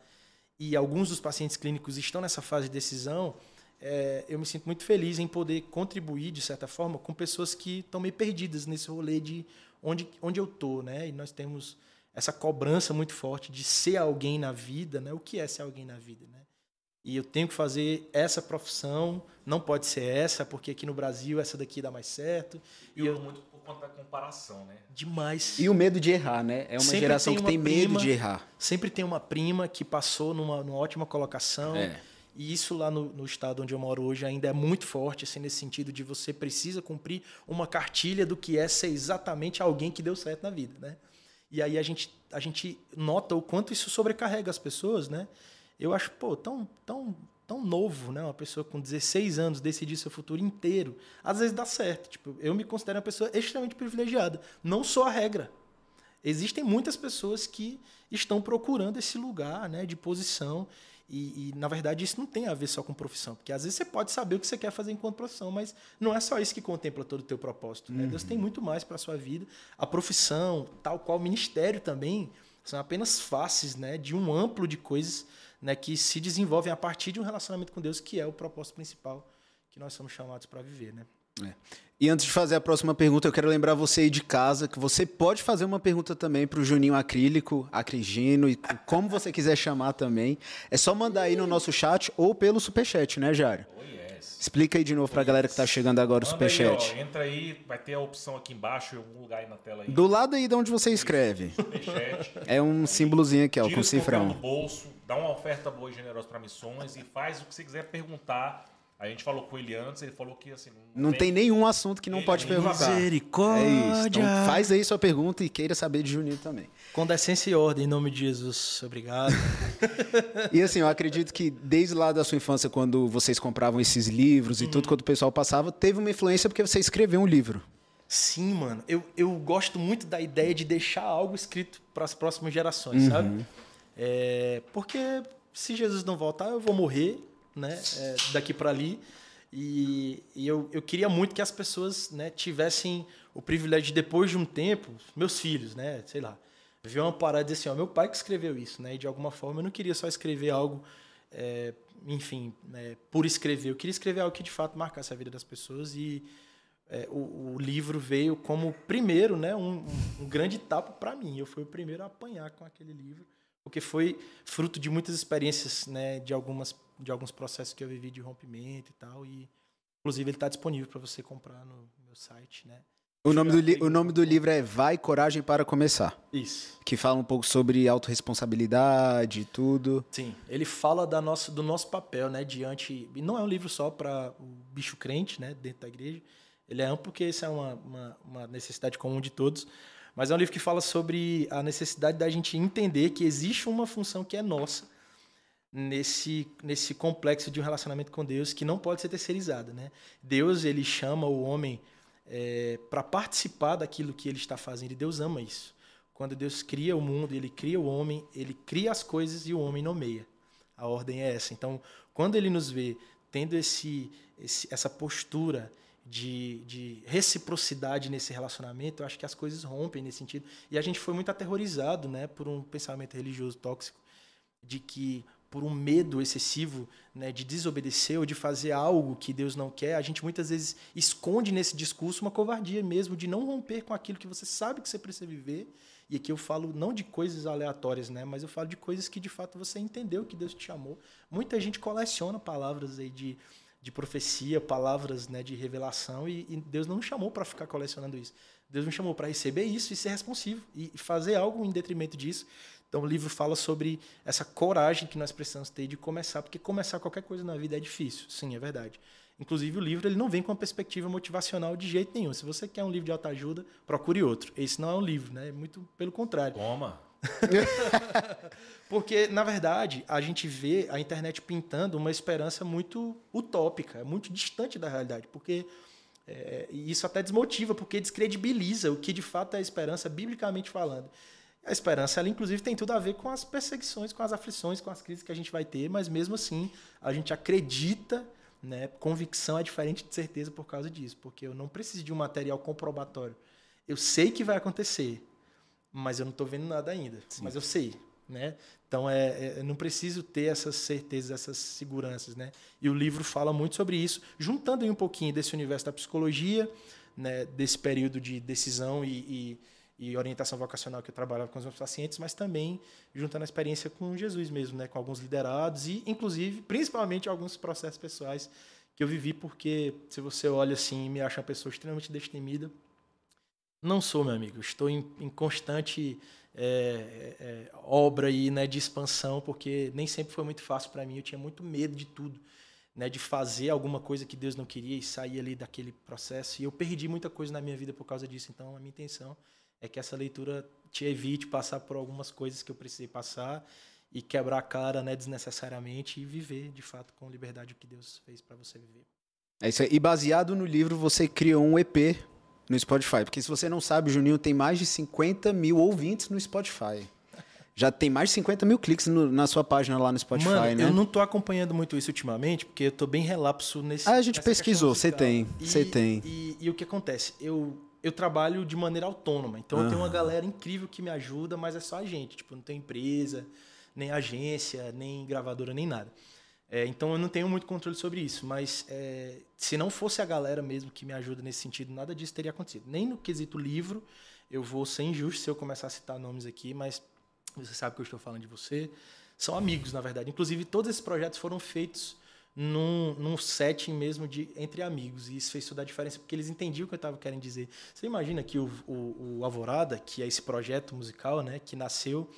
e alguns dos pacientes clínicos estão nessa fase de decisão é, eu me sinto muito feliz em poder contribuir, de certa forma, com pessoas que estão meio perdidas nesse rolê de onde, onde eu tô, né? E nós temos essa cobrança muito forte de ser alguém na vida, né? O que é ser alguém na vida, né? E eu tenho que fazer essa profissão, não pode ser essa, porque aqui no Brasil essa daqui dá mais certo. E, e eu muito por conta da comparação, né? Demais. E o medo de errar, né? É uma sempre geração tem que tem prima, medo de errar. Sempre tem uma prima que passou numa, numa ótima colocação. É e isso lá no, no, estado onde eu moro hoje ainda é muito forte, assim, nesse sentido de você precisa cumprir uma cartilha do que é ser exatamente alguém que deu certo na vida, né? E aí a gente, a gente nota o quanto isso sobrecarrega as pessoas, né? Eu acho, pô, tão, tão, tão novo, né? Uma pessoa com 16 anos decidir seu futuro inteiro. Às vezes dá certo. Tipo, eu me considero uma pessoa extremamente privilegiada. Não sou a regra. Existem muitas pessoas que estão procurando esse lugar né, de posição e, e, na verdade, isso não tem a ver só com profissão, porque às vezes você pode saber o que você quer fazer enquanto profissão, mas não é só isso que contempla todo o teu propósito. Né? Uhum. Deus tem muito mais para a sua vida. A profissão, tal qual o ministério também, são apenas faces né, de um amplo de coisas né, que se desenvolvem a partir de um relacionamento com Deus, que é o propósito principal que nós somos chamados para viver, né? E antes de fazer a próxima pergunta, eu quero lembrar você aí de casa que você pode fazer uma pergunta também para o Juninho Acrílico, Acrigino, e como você quiser chamar também. É só mandar aí no nosso chat ou pelo superchat, né, Jário? Oh, yes. Explica aí de novo para a galera que está chegando agora o Manda aí, superchat. ó, entra aí, vai ter a opção aqui embaixo, em algum lugar aí na tela aí. Do lado aí de onde você escreve. Superchat. É um símbolozinho aqui, ó, Tira com o um do cifrão. bolso, dá uma oferta boa e generosa para missões e faz o que você quiser perguntar. A gente falou com ele antes, ele falou que assim. Não tem nenhum assunto que não Tem pode perguntar. É isso. Então faz aí sua pergunta e queira saber de Juninho também. Com decência e ordem, em nome de Jesus. Obrigado. E assim, eu acredito que desde lá da sua infância, quando vocês compravam esses livros e tudo, quando o pessoal passava, teve uma influência porque você escreveu um livro. Sim, mano. Eu, eu gosto muito da ideia de deixar algo escrito para as próximas gerações, sabe? É, porque se Jesus não voltar, eu vou morrer, né? É, daqui para ali. E, e eu, eu queria muito que as pessoas né, tivessem o privilégio de, depois de um tempo, meus filhos, né? Sei lá, ver uma parada e dizer assim, ó, meu pai que escreveu isso, né? E de alguma forma eu não queria só escrever algo, é, enfim, né, por escrever. Eu queria escrever algo que de fato marcasse a vida das pessoas e é, o, o livro veio como primeiro, né, um- um grande tapa para mim. Eu fui o primeiro a apanhar com aquele livro, porque foi fruto de muitas experiências, né, de algumas de alguns processos que eu vivi de rompimento e tal. E inclusive ele está disponível para você comprar no meu site, né? O nome, do li- o nome do livro é Vai Coragem para Começar, Isso. que fala um pouco sobre autorresponsabilidade e tudo. Sim, ele fala da nossa, do nosso papel, né, diante. E não é um livro só para o bicho crente, né, dentro da igreja. Ele é amplo porque isso é uma, uma, uma necessidade comum de todos. Mas é um livro que fala sobre a necessidade da gente entender que existe uma função que é nossa nesse, nesse complexo de um relacionamento com Deus que não pode ser terceirizada, né? Deus ele chama o homem para participar daquilo que ele está fazendo e Deus ama isso. Quando Deus cria o mundo, ele cria o homem, ele cria as coisas e o homem nomeia. A ordem é essa. Então, quando ele nos vê tendo esse, esse- essa postura de, de reciprocidade nesse relacionamento, eu acho que as coisas rompem nesse sentido. E a gente foi muito aterrorizado né, por um pensamento religioso tóxico de que por um medo excessivo né, de desobedecer ou de fazer algo que Deus não quer, a gente muitas vezes esconde nesse discurso uma covardia mesmo de não romper com aquilo que você sabe que você precisa viver. E aqui eu falo não de coisas aleatórias, né, mas eu falo de coisas que de fato você entendeu que Deus te chamou. Muita gente coleciona palavras aí de, de profecia, palavras né, de revelação, e, e Deus não nos chamou para ficar colecionando isso. Deus nos chamou para receber isso e ser responsivo e e fazer algo em detrimento disso. Então o livro fala sobre essa coragem que nós precisamos ter de começar, porque começar qualquer coisa na vida é difícil. Sim, é verdade. Inclusive o livro ele não vem com uma perspectiva motivacional de jeito nenhum. Se você quer um livro de autoajuda, procure outro. Esse não é um livro, né? É muito pelo contrário. Toma. Porque, na verdade, a gente vê a internet pintando uma esperança muito utópica, muito distante da realidade. Porque é, isso até desmotiva, porque descredibiliza o que de fato é a esperança, biblicamente falando. A esperança, ela inclusive tem tudo a ver com as perseguições, com as aflições, com as crises que a gente vai ter, mas mesmo assim a gente acredita, né? Convicção é diferente de certeza por causa disso, porque eu não preciso de um material comprobatório. Eu sei que vai acontecer, mas eu não estou vendo nada ainda. Mas eu sei, né? Então é, é, não preciso ter essas certezas, essas seguranças, né? E o livro fala muito sobre isso, juntando aí um pouquinho desse universo da psicologia, né? Desse período de decisão e, e, e orientação vocacional que eu trabalhava com os meus pacientes, mas também juntando a experiência com Jesus mesmo, né? Com alguns liderados e, inclusive, principalmente alguns processos pessoais que eu vivi, porque se você olha assim e me acha uma pessoa extremamente destemida, não sou, meu amigo. Estou em, em constante é, é, obra aí, né, de expansão, porque nem sempre foi muito fácil para mim. Eu tinha muito medo de tudo, né, de fazer alguma coisa que Deus não queria e sair ali daquele processo. E eu perdi muita coisa na minha vida por causa disso. Então, a minha intenção é que essa leitura te evite passar por algumas coisas que eu precisei passar e quebrar a cara, né, desnecessariamente e viver, de fato, com liberdade o que Deus fez para você viver. É isso aí. E baseado no livro, você criou um EP no Spotify. Porque se você não sabe, o Juninho tem mais de 50 mil ouvintes no Spotify. Já tem mais de 50 mil cliques no- na sua página lá no Spotify, Mano, né? eu não tô acompanhando muito isso ultimamente, porque eu tô bem relapso nesse. Ah, a gente pesquisou, você tem, você tem. E, e o que acontece? Eu, eu trabalho de maneira autônoma, então eu tenho uma galera incrível que me ajuda, mas é só a gente. Tipo, não tem empresa, nem agência, nem gravadora, nem nada. É, então eu não tenho muito controle sobre isso, mas é, se não fosse a galera mesmo que me ajuda nesse sentido, nada disso teria acontecido. Nem no quesito livro, eu vou ser injusto se eu começar a citar nomes aqui, mas você sabe que eu estou falando de você. São amigos, na verdade. Inclusive, todos esses projetos foram feitos num, num setting mesmo de entre amigos. E isso fez toda a diferença, porque eles entendiam o que eu estava querendo dizer. Você imagina que o, o, o Alvorada, que é esse projeto musical, né, que nasceu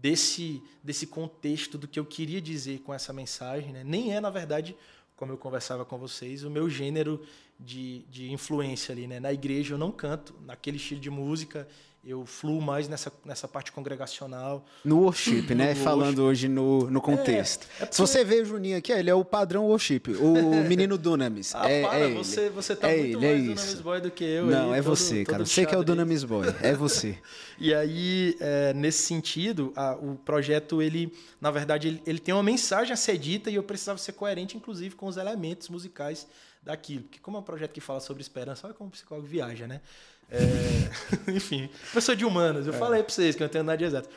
desse, desse contexto do que eu queria dizer com essa mensagem, né? nem é, na verdade, como eu conversava com vocês, o meu gênero de, de influência ali. Né? Na igreja eu não canto naquele estilo de música eu fluo mais nessa, nessa parte congregacional. No worship, né? No Falando worship. hoje no, no contexto. É, é porque... Se você vê o Juninho aqui, ele é o padrão worship, o menino Dunamis. Ah, é, para, é você, ele. você tá é muito ele, mais é Dunamis Boy do que eu. Não, aí, é todo, você, cara. Você que é o Dunamis Boy, é você. e aí, é, nesse sentido, a, o projeto, ele, na verdade, ele, ele tem uma mensagem a ser dita e eu precisava ser coerente, inclusive, com os elementos musicais daquilo. Porque como é um projeto que fala sobre esperança, olha como o psicólogo viaja, né? É, enfim, professor de humanas, eu é. falei para vocês que eu não tenho nada de exato.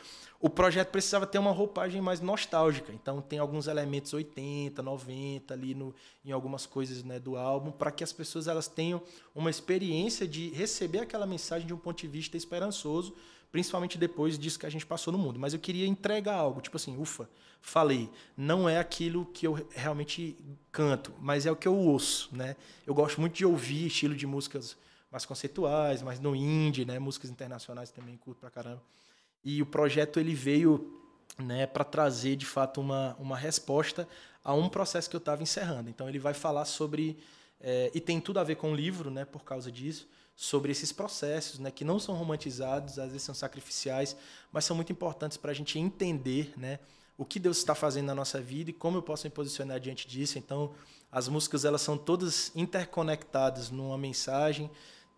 O projeto precisava ter uma roupagem mais nostálgica, então tem alguns elementos 80, 90 ali no, em algumas coisas né, do álbum, para que as pessoas elas tenham uma experiência de receber aquela mensagem de um ponto de vista esperançoso, principalmente depois disso que a gente passou no mundo. Mas eu queria entregar algo, tipo assim, ufa, falei, não é aquilo que eu realmente canto, mas é o que eu ouço, né? Eu gosto muito de ouvir estilo de músicas mais conceituais, mais no indie, né? Músicas internacionais também curto pra caramba. E o projeto ele veio né, para trazer de fato uma, uma resposta a um processo que eu estava encerrando. Então ele vai falar sobre é, e tem tudo a ver com o livro, né? Por causa disso, sobre esses processos, né? Que não são romantizados, às vezes são sacrificiais, mas são muito importantes para a gente entender, né? O que Deus está fazendo na nossa vida e como eu posso me posicionar diante disso. Então, as músicas elas são todas interconectadas numa mensagem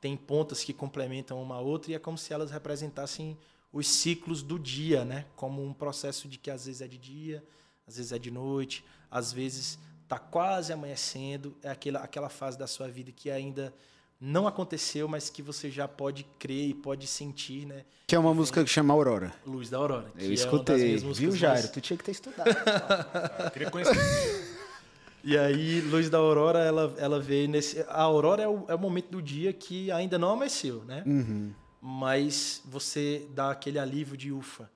tem pontas que complementam uma a outra e é como se elas representassem os ciclos do dia, né? Como um processo de que às vezes é de dia, às vezes é de noite, às vezes está quase amanhecendo, é aquela, aquela fase da sua vida que ainda não aconteceu, mas que você já pode crer e pode sentir, né? Que é uma música que chama Aurora. Luz da Aurora. Eu escutei. É Viu, Jairo? Mais... Tu tinha que ter estudado. eu queria conhecer. E aí, Luz da Aurora, ela, ela veio nesse. A Aurora é o, é o momento do dia que ainda não amanheceu, né? Uhum. Mas você dá aquele alívio de ufa.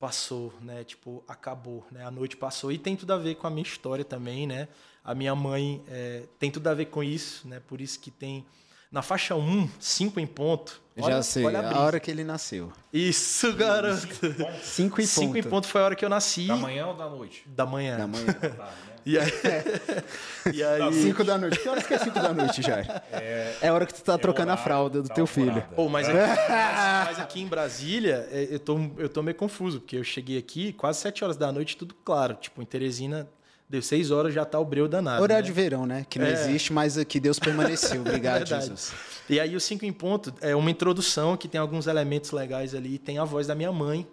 Passou, né? Tipo, acabou, né? A noite passou. E tem tudo a ver com a minha história também, né? A minha mãe é, tem tudo a ver com isso, né? Por isso que tem. Na faixa 1, 5 em ponto. Olha, Já sei, a, a, hora que ele nasceu. Isso, garoto. 5 em ponto. 5 em ponto foi a hora que eu nasci. Da manhã ou da noite? Da manhã. Da manhã. Tá, né? E aí. e aí... Cinco da noite. Que horas que é cinco da noite, já? É, é a hora que tu tá é trocando a fralda do teu filho. Oh, mas, aqui, mas, mas, aqui, em Brasília, é, eu tô, eu tô meio confuso, porque eu cheguei aqui quase sete horas da noite, tudo claro. Tipo, em Teresina, deu seis horas, já tá o breu danado. Horário né? de verão, né? Que não é. existe, mas que Deus permaneceu. Obrigado, Jesus. E aí, o cinco em ponto é uma introdução que tem alguns elementos legais ali. Tem a voz da minha mãe,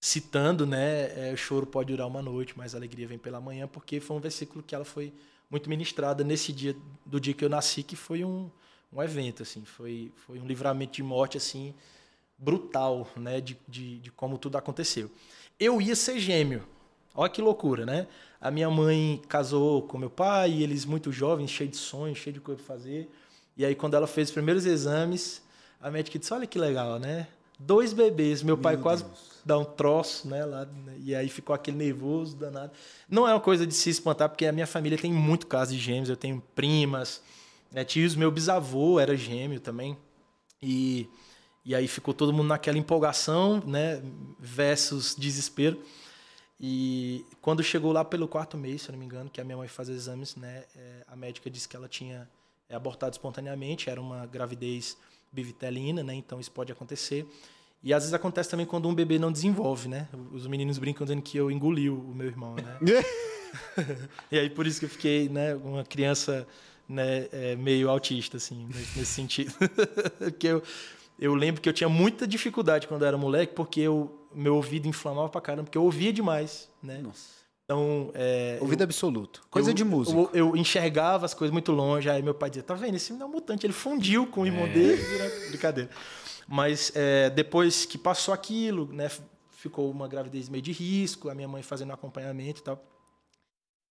citando, né, é, o choro pode durar uma noite, mas a alegria vem pela manhã, porque foi um versículo que ela foi muito ministrada nesse dia do dia que eu nasci, que foi um, um evento, assim, foi, foi um livramento de morte, assim, brutal, né, de, de, de como tudo aconteceu. Eu ia ser gêmeo, olha que loucura, né? A minha mãe casou com meu pai, e eles muito jovens, cheio de sonhos, cheio de coisa para fazer, e aí quando ela fez os primeiros exames, a médica disse, olha que legal, né? Dois bebês, meu, meu pai quase Deus dar um troço, né? Lá, e aí ficou aquele nervoso danado. Não é uma coisa de se espantar, porque a minha família tem muito caso de gêmeos. Eu tenho primas, né, tios. Meu bisavô era gêmeo também. E, e aí ficou todo mundo naquela empolgação, né? Versus desespero. E quando chegou lá pelo quarto mês, se eu não me engano, que a minha mãe faz exames, né? É, a médica disse que ela tinha é, abortado espontaneamente, era uma gravidez bivitelina, né? Então isso pode acontecer. E às vezes acontece também quando um bebê não desenvolve, né? Os meninos brincam dizendo que eu engoli o meu irmão, né? e aí por isso que eu fiquei, né, uma criança né, é, meio autista, assim, nesse, sentido. porque eu, eu lembro que eu tinha muita dificuldade quando eu era moleque, porque eu, meu ouvido inflamava pra caramba, porque eu ouvia demais, né? Nossa. Então, é, ouvido eu, absoluto. Coisa eu, de música. Eu, eu, enxergava as coisas muito longe, aí meu pai dizia: "Tá vendo? Esse menino é um mutante, ele fundiu com o irmão é. dele, brincadeira". Mas é, depois que passou aquilo, né, ficou uma gravidez meio de risco, a minha mãe fazendo acompanhamento e tal.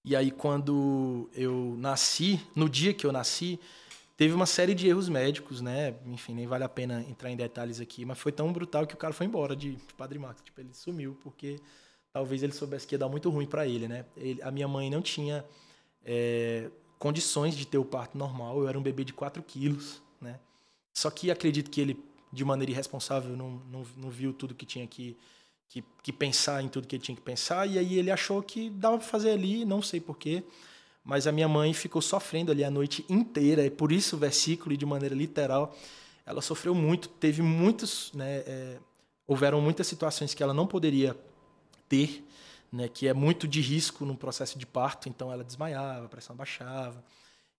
E aí, quando eu nasci, no dia que eu nasci, teve uma série de erros médicos, né? Enfim, nem vale a pena entrar em detalhes aqui, mas foi tão brutal que o cara foi embora de Padre Marcos. Tipo, ele sumiu porque talvez ele soubesse que ia dar muito ruim para ele, né? Ele, a minha mãe não tinha é, condições de ter o parto normal. Eu era um bebê de 4 quilos, né? Só que acredito que ele, de maneira irresponsável, não, não, não viu tudo que tinha que que, que pensar em tudo que ele tinha que pensar. E aí ele achou que dava para fazer ali, não sei porquê. Mas a minha mãe ficou sofrendo ali a noite inteira. E por isso o versículo, e de maneira literal, ela sofreu muito. Teve muitos. Né, é, houveram muitas situações que ela não poderia ter, né, que é muito de risco no processo de parto. Então ela desmaiava, a pressão baixava.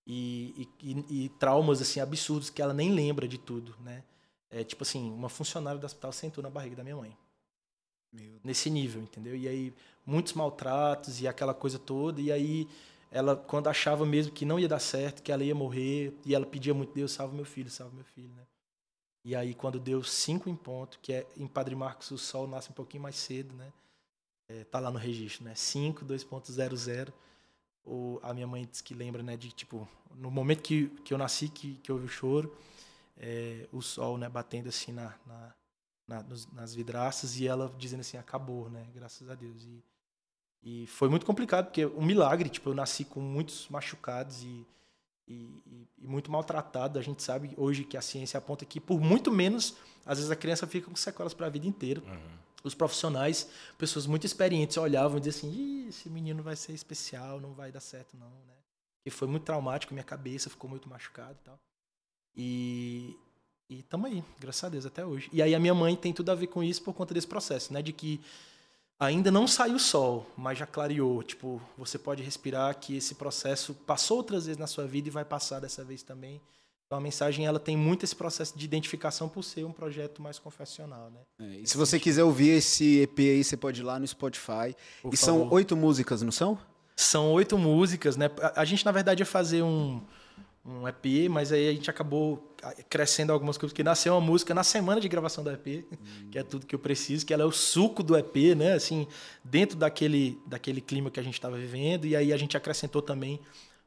E, e, e, traumas assim absurdos que ela nem lembra de tudo, né? É, tipo assim, uma funcionária do hospital sentou na barriga da minha mãe nesse nível, entendeu? E aí muitos maltratos e aquela coisa toda. E aí ela, quando achava mesmo que não ia dar certo, que ela ia morrer, e ela pedia muito Deus, salva meu filho, salva meu filho, né? E aí quando deu cinco em ponto, que é em Padre Marcos o sol nasce um pouquinho mais cedo, né? É, tá lá no registro, né? 5, 2.00. O, a minha mãe diz que lembra, né, de tipo, no momento que, que eu nasci, que, que houve o choro, é, o sol, né, batendo assim na, na na, nos, nas vidraças e ela dizendo assim, acabou, né? Graças a Deus. E, e foi muito complicado, porque um milagre, tipo, eu nasci com muitos machucados e, e, e, muito maltratado. A gente sabe hoje que a ciência aponta que por muito menos, às vezes a criança fica com sequelas para a vida inteira. Uhum. Os profissionais, pessoas muito experientes, olhavam e diziam assim: esse menino vai ser especial, não vai dar certo, não, né? E foi muito traumático, minha cabeça ficou muito machucada e tal. E, e estamos aí, graças a Deus, até hoje. E aí a minha mãe tem tudo a ver com isso por conta desse processo, né? De que ainda não saiu o sol, mas já clareou. Tipo, você pode respirar que esse processo passou outras vezes na sua vida e vai passar dessa vez também. Então a mensagem ela tem muito esse processo de identificação por ser um projeto mais confessional, né? É, e se você quiser ouvir esse EP aí, você pode ir lá no Spotify. Por e favor. são oito músicas, não são? São oito músicas, né? A, a gente na verdade ia fazer um um EP, mas aí a gente acabou crescendo algumas coisas, porque nasceu uma música na semana de gravação do EP, hum. que é tudo que eu preciso, que ela é o suco do EP, né? Assim, dentro daquele, daquele clima que a gente estava vivendo, e aí a gente acrescentou também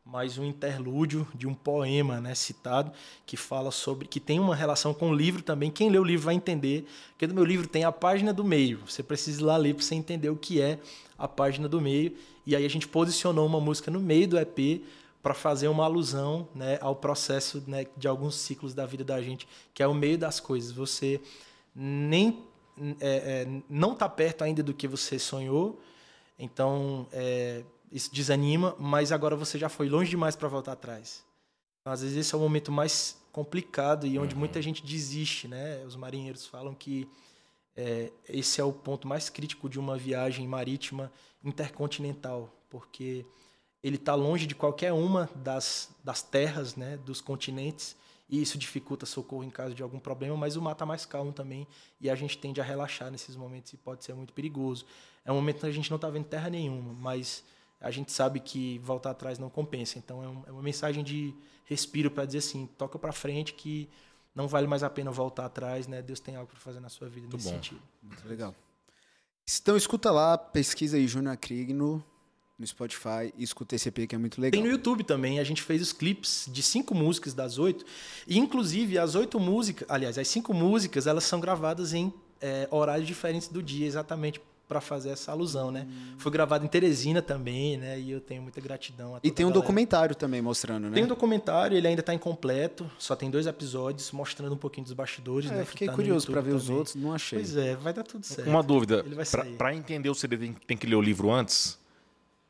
mais um interlúdio de um poema, né, citado, que fala sobre que tem uma relação com o livro também. Quem lê o livro vai entender, porque no meu livro tem a página do meio. Você precisa ir lá ler para você entender o que é a página do meio. E aí a gente posicionou uma música no meio do EP para fazer uma alusão né, ao processo né, de alguns ciclos da vida da gente, que é o meio das coisas. Você nem é, é, não está perto ainda do que você sonhou, então é, isso desanima, mas agora você já foi longe demais para voltar atrás. Então, às vezes esse é o momento mais complicado e onde uhum. muita gente desiste, né? Os marinheiros falam que é, esse é o ponto mais crítico de uma viagem marítima intercontinental, porque ele está longe de qualquer uma das, das terras, né, dos continentes, e isso dificulta socorro em caso de algum problema, mas o mar está mais calmo também, e a gente tende a relaxar nesses momentos e pode ser muito perigoso. É um momento que a gente não está vendo terra nenhuma, mas a gente sabe que voltar atrás não compensa. Então é, um, é uma mensagem de respiro para dizer assim, toca para frente que não vale mais a pena voltar atrás, né? Deus tem algo para fazer na sua vida muito nesse bom. sentido. Muito legal. Então escuta lá, pesquisa aí Júnior Krieg no Spotify e escuta esse EP que é muito legal. Tem no YouTube também, a gente fez os clipes de cinco músicas das oito. E inclusive as oito músicas, aliás, as cinco músicas, elas são gravadas em é, horários diferentes do dia, exatamente para fazer essa alusão, né? Hum. Foi gravado em Teresina também, né? E eu tenho muita gratidão. e tem um documentário também mostrando, né? Tem um documentário, ele ainda está incompleto, só tem dois episódios mostrando um pouquinho dos bastidores. É, né, fiquei tá curioso para ver também. os outros, não achei. Pois é, vai dar tudo certo. Uma dúvida, para entender o CD tem, tem que ler o livro antes?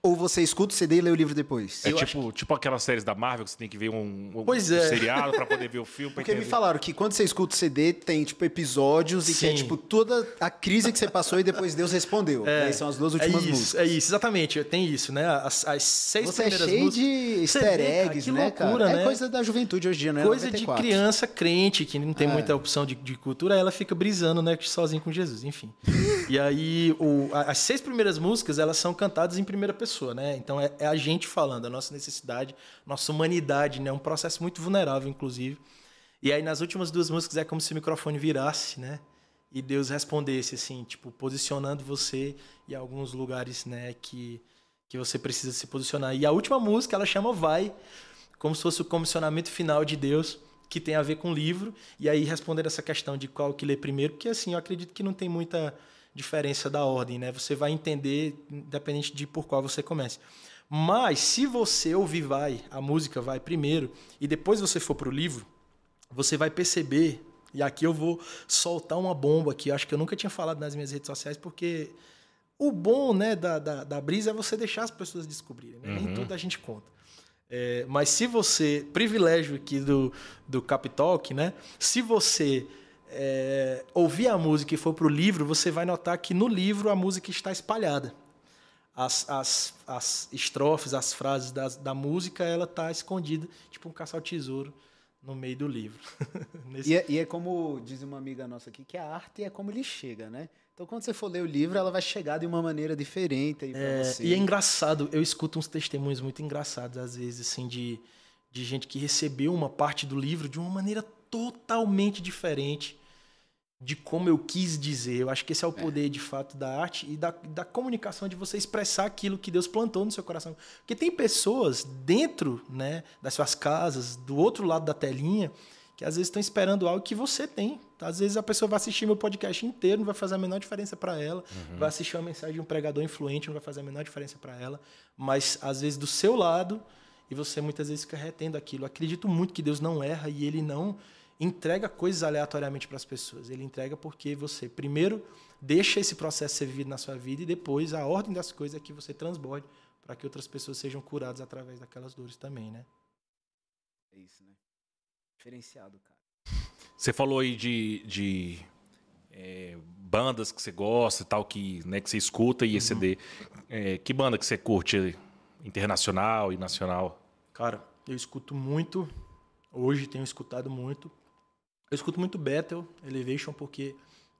Ou você escuta o CD e lê o livro depois? É tipo, tipo aquelas séries da Marvel que você tem que ver um, um, pois é. um seriado para poder ver o filme. Porque entender. me falaram que quando você escuta o CD, tem tipo episódios Sim. e que é tipo toda a crise que você passou e depois Deus respondeu. É, são as duas últimas é isso, músicas. É isso, exatamente. Tem isso, né? As, as seis você é primeiras é cheio músicas. de easter eggs, né, loucura, cara? Né? É coisa da juventude hoje em dia, né? Coisa 94. de criança crente que não tem é. muita opção de, de, cultura, ela fica brisando, né? Sozinho com Jesus, enfim. e aí, o, as seis primeiras músicas, elas são cantadas em primeira pessoa, né? Então é é a gente falando, a nossa necessidade, nossa humanidade, né? Um processo muito vulnerável, inclusive. E aí nas últimas duas músicas é como se o microfone virasse, né? E Deus respondesse assim, tipo, posicionando você em alguns lugares, né, que que você precisa se posicionar. E a última música, ela chama Vai, como se fosse o comissionamento final de Deus, que tem a ver com o livro. E aí responder essa questão de qual que lê primeiro, porque assim, eu acredito que não tem muita diferença da ordem, né? Você vai entender independente de por qual você comece. Mas se você ouvir vai, a música vai primeiro e depois você for pro livro, você vai perceber, e aqui eu vou soltar uma bomba aqui, acho que eu nunca tinha falado nas minhas redes sociais, porque o bom né, da, da, da brisa é você deixar as pessoas descobrirem. Né? Uhum. Nem tudo a gente conta. É, mas se você, privilégio aqui do, do Capitalk, né? Se você é, ouvir a música e for para o livro, você vai notar que no livro a música está espalhada. As, as, as estrofes, as frases das, da música, ela está escondida, tipo um caça ao tesouro no meio do livro. Nesse... e, é, e, é, como diz uma amiga nossa aqui, que a arte é como ele chega, né? Então, quando você for ler o livro, ela vai chegar de uma maneira diferente aí é, você. E é engraçado, eu escuto uns testemunhos muito engraçados, às vezes, assim, de, de gente que recebeu uma parte do livro de uma maneira totalmente diferente de como eu quis dizer. Eu acho que esse é o é. poder, é. de fato, da arte e da, da comunicação, de você expressar aquilo que Deus plantou no seu coração. Porque tem pessoas dentro né, das suas casas, do outro lado da telinha, que às vezes estão esperando algo que você tem. Às vezes a pessoa vai assistir meu podcast inteiro, não vai fazer a menor diferença para ela. Uhum. Vai assistir uma mensagem de um pregador influente, não vai fazer a menor diferença para ela. Mas às vezes do seu lado, e você muitas vezes fica retendo aquilo. acredito muito que Deus não erra e ele não entrega coisas aleatoriamente para as pessoas. Ele entrega porque você, primeiro, deixa esse processo ser vivido na sua vida e depois a ordem das coisas é que você transborde para que outras pessoas sejam curadas através daquelas dores também, né? É isso, né? Diferenciado, cara. Você falou aí de, de é, bandas que você gosta e tal, que, né, que você escuta e. Uhum. É, que banda que você curte internacional e nacional? Cara, eu escuto muito, hoje tenho escutado muito. Eu escuto muito Battle, Elevation, porque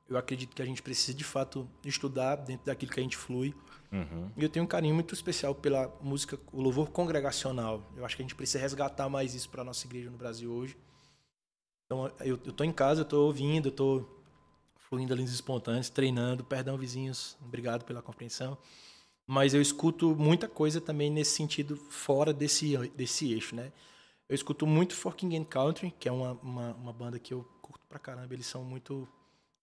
eu acredito que a gente precisa de fato estudar dentro daquilo que a gente flui. Uhum. E eu tenho um carinho muito especial pela música, o louvor congregacional. Eu acho que a gente precisa resgatar mais isso para a nossa igreja no Brasil hoje. Então, eu, eu tô em casa, eu tô ouvindo, eu tô fluindo ali nos espontâneos, treinando. Perdão, vizinhos, obrigado pela compreensão. Mas eu escuto muita coisa também nesse sentido, fora desse, desse eixo, né? Eu escuto muito Forking and Country, que é uma, uma, uma, banda que eu curto pra caramba. Eles são muito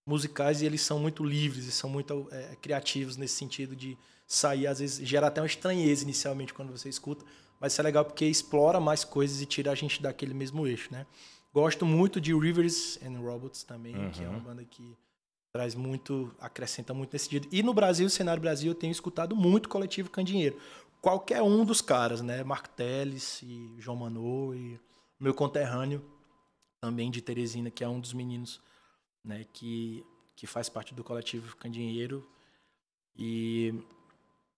musicais e eles são muito livres e são muito é, criativos nesse sentido de sair, às vezes, gera até uma estranheza inicialmente quando você escuta, mas isso é legal porque explora mais coisas e tira a gente daquele mesmo eixo, né? Gosto muito de Rivers and Robots também, uhum. que é uma uhum. banda que traz muito, acrescenta muito nesse sentido. E no Brasil, no cenário Brasil, eu tenho escutado muito Coletivo Candinheiro. Qualquer um dos caras, né? Mark Teles e João Manô e meu conterrâneo também de Teresina, que é um dos meninos, né, que que faz parte do coletivo Candinheiro. E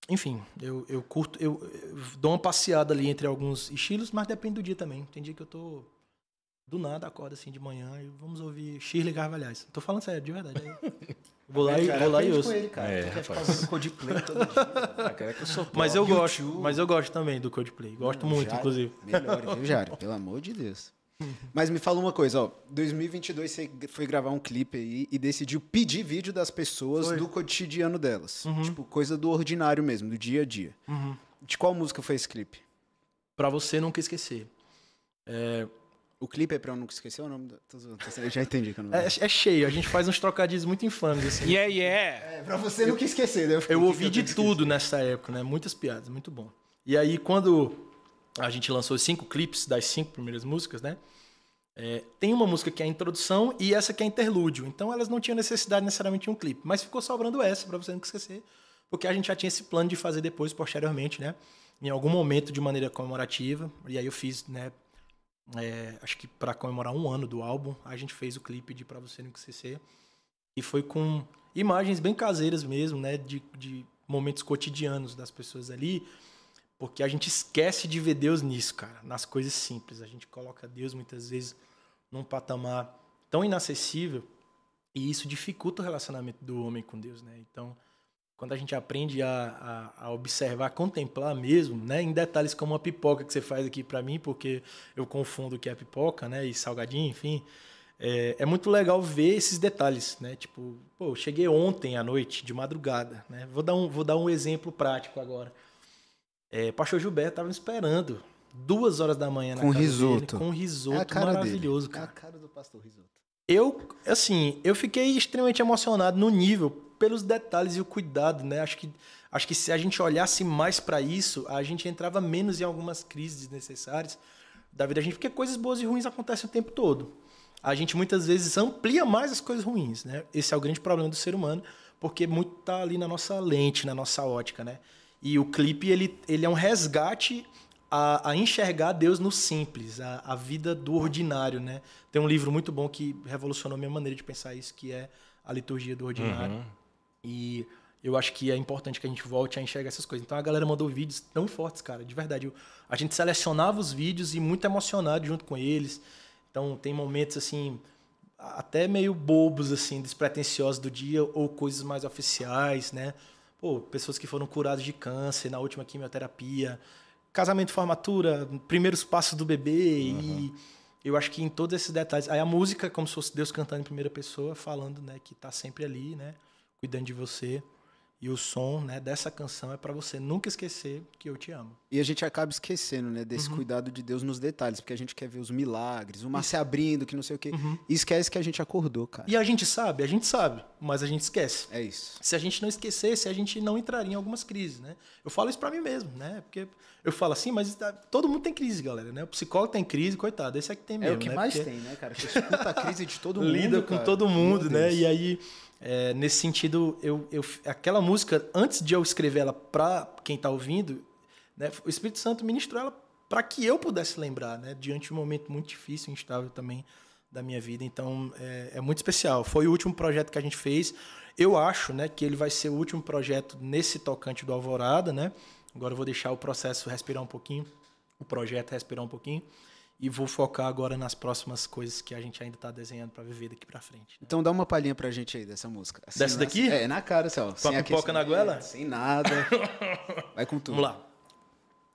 enfim, eu, eu curto, eu, eu, dou uma passeada ali entre alguns estilos, mas depende do dia também. Tem dia que eu tô do nada acorda assim de manhã e vamos ouvir Shirley Carvalhais. Tô falando sério, de verdade. Vou lá e, vou lá e ouço. Ele, cara. É, rapaz. Coldplay todo dia. Cara, que eu sou mas eu gosto, mas eu gosto também do Coldplay. Gosto muito, Jário, inclusive. Melhor, viu, Jário? Pelo amor de Deus. Mas me fala uma coisa, ó. 2022 você foi gravar um clipe aí e decidiu pedir vídeo das pessoas foi. do cotidiano delas. Uhum. Tipo, coisa do ordinário mesmo, do dia a dia. Uhum. De qual música foi esse clipe? Pra você nunca esquecer. É, o clipe é pra eu nunca esquecer o nome? Da... Eu já entendi que eu não é, é cheio, a gente faz uns trocadilhos muito infames, assim. Yeah, yeah. É, pra você nunca esquecer, né? Eu, eu ouvi de tudo nessa época, né? Muitas piadas, muito bom. E aí, quando a gente lançou cinco clipes das cinco primeiras músicas, né? É, tem uma música que é a introdução e essa que é interlúdio. Então elas não tinham necessidade necessariamente de um clipe. Mas ficou sobrando essa, pra você nunca esquecer. Porque a gente já tinha esse plano de fazer depois, posteriormente, né? Em algum momento de maneira comemorativa. E aí eu fiz, né? É, acho que para comemorar um ano do álbum, a gente fez o clipe de Pra Você No CC. E foi com imagens bem caseiras mesmo, né? De, de momentos cotidianos das pessoas ali. Porque a gente esquece de ver Deus nisso, cara. Nas coisas simples. A gente coloca Deus muitas vezes num patamar tão inacessível. E isso dificulta o relacionamento do homem com Deus, né? Então, quando a gente aprende a, a, a, observar, a contemplar mesmo, né, em detalhes como a pipoca que você faz aqui para mim, porque eu confundo o que é pipoca, né, e salgadinho, enfim, é, é, muito legal ver esses detalhes, né, tipo, pô, cheguei ontem à noite de madrugada, né, vou dar um, vou dar um exemplo prático agora. É, Pastor Gilberto tava me esperando. Duas horas da manhã na Com casa dele, risoto. com É a risoto cara maravilhoso, dele. É a cara. cara do pastor Risoto. Eu, assim, eu fiquei extremamente emocionado no nível, pelos detalhes e o cuidado, né? Acho que, acho que se a gente olhasse mais para isso, a gente entrava menos em algumas crises desnecessárias da vida da gente, porque coisas boas e ruins acontecem o tempo todo. A gente muitas vezes amplia mais as coisas ruins, né? Esse é o grande problema do ser humano, porque muito tá ali na nossa lente, na nossa ótica, né? E o clipe, ele, ele é um resgate a, a enxergar Deus no simples, a, a vida do ordinário, né? Tem um livro muito bom que revolucionou minha maneira de pensar isso, que é A Liturgia do Ordinário. Uhum. E eu acho que é importante que a gente volte a enxergar essas coisas. Então a galera mandou vídeos tão fortes, cara, de verdade. Eu- a gente selecionava os vídeos e muito emocionado junto com eles. Então tem momentos assim até meio bobos assim, despretensiosos do dia ou coisas mais oficiais, né? Pô, pessoas que foram curadas de câncer na última quimioterapia, casamento, formatura, primeiros passos do bebê e eu acho que em todos esses detalhes, aí a música como se fosse Deus cantando em primeira pessoa, falando, né, que tá sempre ali, né, cuidando de você. E o som, né, dessa canção é para você nunca esquecer que eu te amo. E a gente acaba esquecendo, né, desse Uhum. cuidado de Deus nos detalhes, porque a gente quer ver os milagres, o mar se abrindo, que não sei o quê. Uhum. E esquece que a gente acordou, cara. E a gente sabe, a gente sabe, mas a gente esquece. É isso. Se a gente não esquecesse, a gente não entraria em algumas crises, né? Eu falo isso pra mim mesmo, né? Porque eu falo assim, mas tá- todo mundo tem crise, galera, né? O psicólogo tem crise, coitado, esse é que tem É mesmo, o que né? mais Porque tem, né, cara? Você escuta a crise de todo mundo. lida com cara. todo mundo, Meu né? Deus. E aí, é, nesse sentido, eu, eu, aquela música, antes de eu escrever ela pra quem tá ouvindo, né, o Espírito Santo ministrou ela para que eu pudesse lembrar, né? Diante de um momento muito difícil e instável também da minha vida. Então, é, é muito especial. Foi o último projeto que a gente fez. Eu acho, né, que ele vai ser o último projeto nesse tocante do Alvorada, né? Agora eu vou deixar o processo respirar um pouquinho, o projeto respirar um pouquinho. E vou focar agora nas próximas coisas que a gente ainda está desenhando para viver daqui para frente. né? Então dá uma palhinha pra gente aí dessa música. Assim, Dessa na- daqui? É, na cara, assim, ó. a pipoca na goela? Sem nada. Vai com tudo. Vamos lá.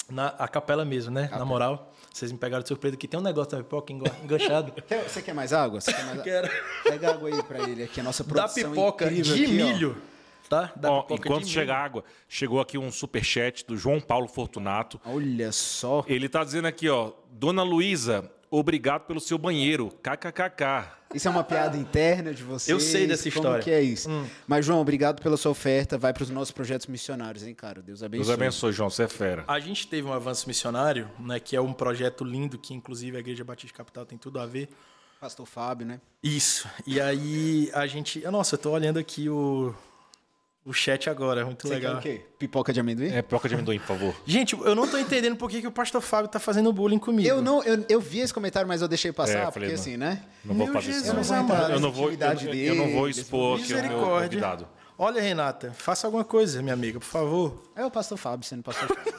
Na a capela mesmo, né? Na moral, vocês me pegaram de surpresa que tem um negócio da pipoca engo- enganchado. Quer- você quer mais água? Você quer mais água? Quero. Pega água aí pra ele aqui, a nossa Da produção pipoca incrível de aqui, ó. milho. Tá? Da Ó, pipoca enquanto chega água, chegou aqui um superchat do João Paulo Fortunato. Olha só. Ele tá dizendo aqui, ó, Dona Luísa, obrigado pelo seu banheiro. KKKK. Isso é uma piada interna de vocês? Eu sei dessa Como história. Hum. que é isso? Mas, João, obrigado pela sua oferta. Vai para os nossos projetos missionários, hein, cara? Deus abençoe. Deus abençoe, João, você é fera. A gente teve um avanço missionário, né? Que é um projeto lindo que, inclusive, a Igreja Batista Capital tem tudo a ver. Pastor Fábio, né? Isso. E aí a gente. Nossa, eu tô olhando aqui o, o chat agora, muito Você legal. quer o quê? Pipoca de amendoim? É, pipoca de amendoim, por favor. Gente, eu não tô entendendo por que, que o pastor Fábio tá fazendo bullying comigo. Eu não, eu, eu vi esse comentário, mas eu deixei passar, É, eu porque falei, não. assim, né? Não vou Meu fazer isso. Não. amado. Eu não vou, eu, não- eu não vou dele, expor aqui o meu Misericórdia. convidado. Olha, Renata, faça alguma coisa, minha amiga, por favor. É o pastor Fábio sendo pastor Fábio.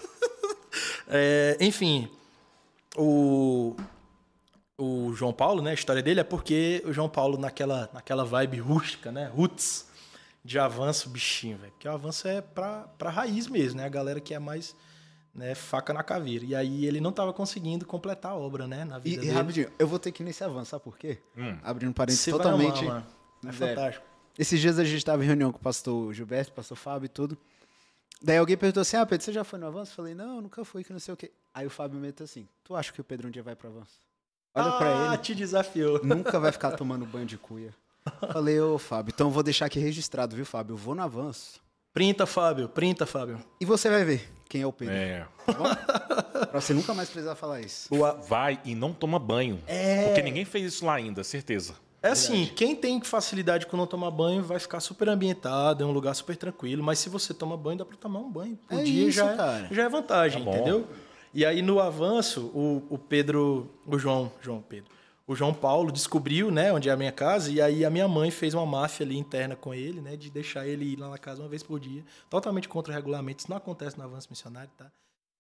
É, enfim, o, o João Paulo, né? A história dele é porque o João Paulo, naquela, naquela vibe rústica, né? Roots de avanço, bichinho, velho. Porque o avanço é pra, pra raiz mesmo, né? A galera que é mais né, faca na caveira. E aí ele não tava conseguindo completar a obra, né? Na E, vida e dele. rapidinho, eu vou ter que ir nesse avanço, sabe por quê? Hum. Abrindo parênteses Você vai totalmente. amar, mano. É zero. fantástico. Esses dias a gente estava em reunião com o pastor Gilberto, pastor Fábio e tudo. Daí alguém perguntou assim: Ah, Pedro, você já foi no avanço? Eu falei: Não, nunca fui, que não sei o quê. Aí o Fábio meteu assim: Tu acha que o Pedro um dia vai pro avanço? Olha ah, pra ele, te desafiou. nunca vai ficar tomando banho de cuia. Falei: Ô, Fábio, então eu vou deixar aqui registrado, viu, Fábio? Eu vou no avanço. Printa, Fábio. Printa, Fábio. E você vai ver quem é o Pedro. É. Tá bom? pra você nunca mais precisar falar isso. Vai e não toma banho. É. Porque ninguém fez isso lá ainda, certeza. É assim, quem tem facilidade com não tomar banho vai ficar super ambientado, é um lugar super tranquilo, mas se você toma banho, dá pra tomar um banho por É dia isso, já, cara. é, já é vantagem, Tá entendeu? E aí no avanço, o, o Pedro, o João, João Pedro, o João Paulo descobriu, né, onde é a minha casa, e aí a minha mãe fez uma máfia ali interna com ele, né, de deixar ele ir lá na casa uma vez por dia, totalmente contra o regulamento, isso não acontece no avanço missionário, tá?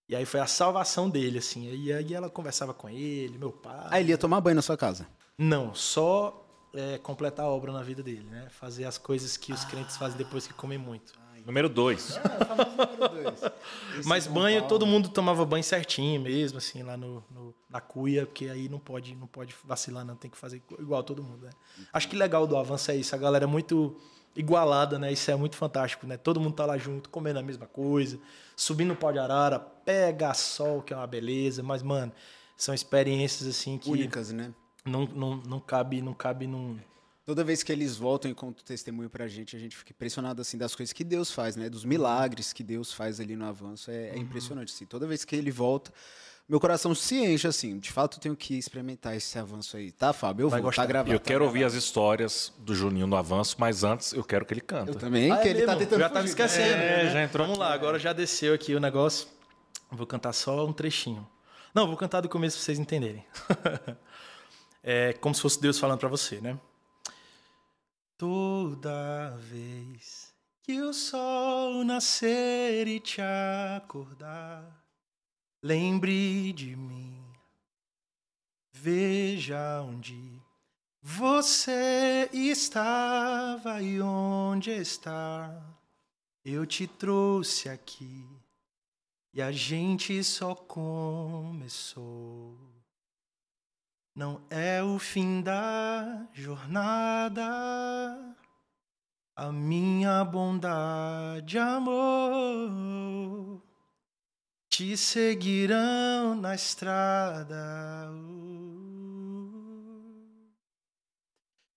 E aí foi a salvação dele, assim, e aí ela conversava com ele, meu pai... Aí ele ia tomar banho na sua casa. Não, só é, completar a obra na vida dele, né? Fazer as coisas que os crentes fazem depois que comem muito. Número dois. Mas banho, todo mundo tomava banho certinho mesmo, assim, lá no, no- na cuia, porque aí não pode, não pode vacilar, não. Tem que fazer igual todo mundo, né? Acho que legal do avanço é isso. A galera é muito igualada, né? Isso é muito fantástico, né? Todo mundo tá lá junto, comendo a mesma coisa, subindo no pau de arara, pega sol, que é uma beleza, mas, mano, são experiências assim que Únicas, né? não, não, não cabe, não cabe num. Toda vez que eles voltam e contam testemunho pra gente, a gente fica impressionado assim das coisas que Deus faz, né? Dos milagres que Deus faz ali no avanço. É, é Uhum. impressionante, assim. Toda vez que ele volta, meu coração se enche, assim. De fato, eu tenho que experimentar esse avanço aí. Tá, Fábio? Eu Vai vou, gostar. tá gravado. Eu tá quero ouvir gravado. as histórias do Juninho no avanço, mas antes eu quero que ele canta. Eu também, Ah, que é ele tá mesmo? tentando Já tava fugir. esquecendo. É, né? já entrou Vamos lá, agora já desceu aqui o negócio. Vou cantar só um trechinho. Não, vou cantar do começo pra vocês entenderem. é como se fosse Deus falando pra você, né? Toda vez que o sol nascer e te acordar, lembre de mim. Veja onde você estava e onde está. Eu te trouxe aqui e a gente só começou. Não é o fim da jornada, a minha bondade, amor, te seguirão na estrada.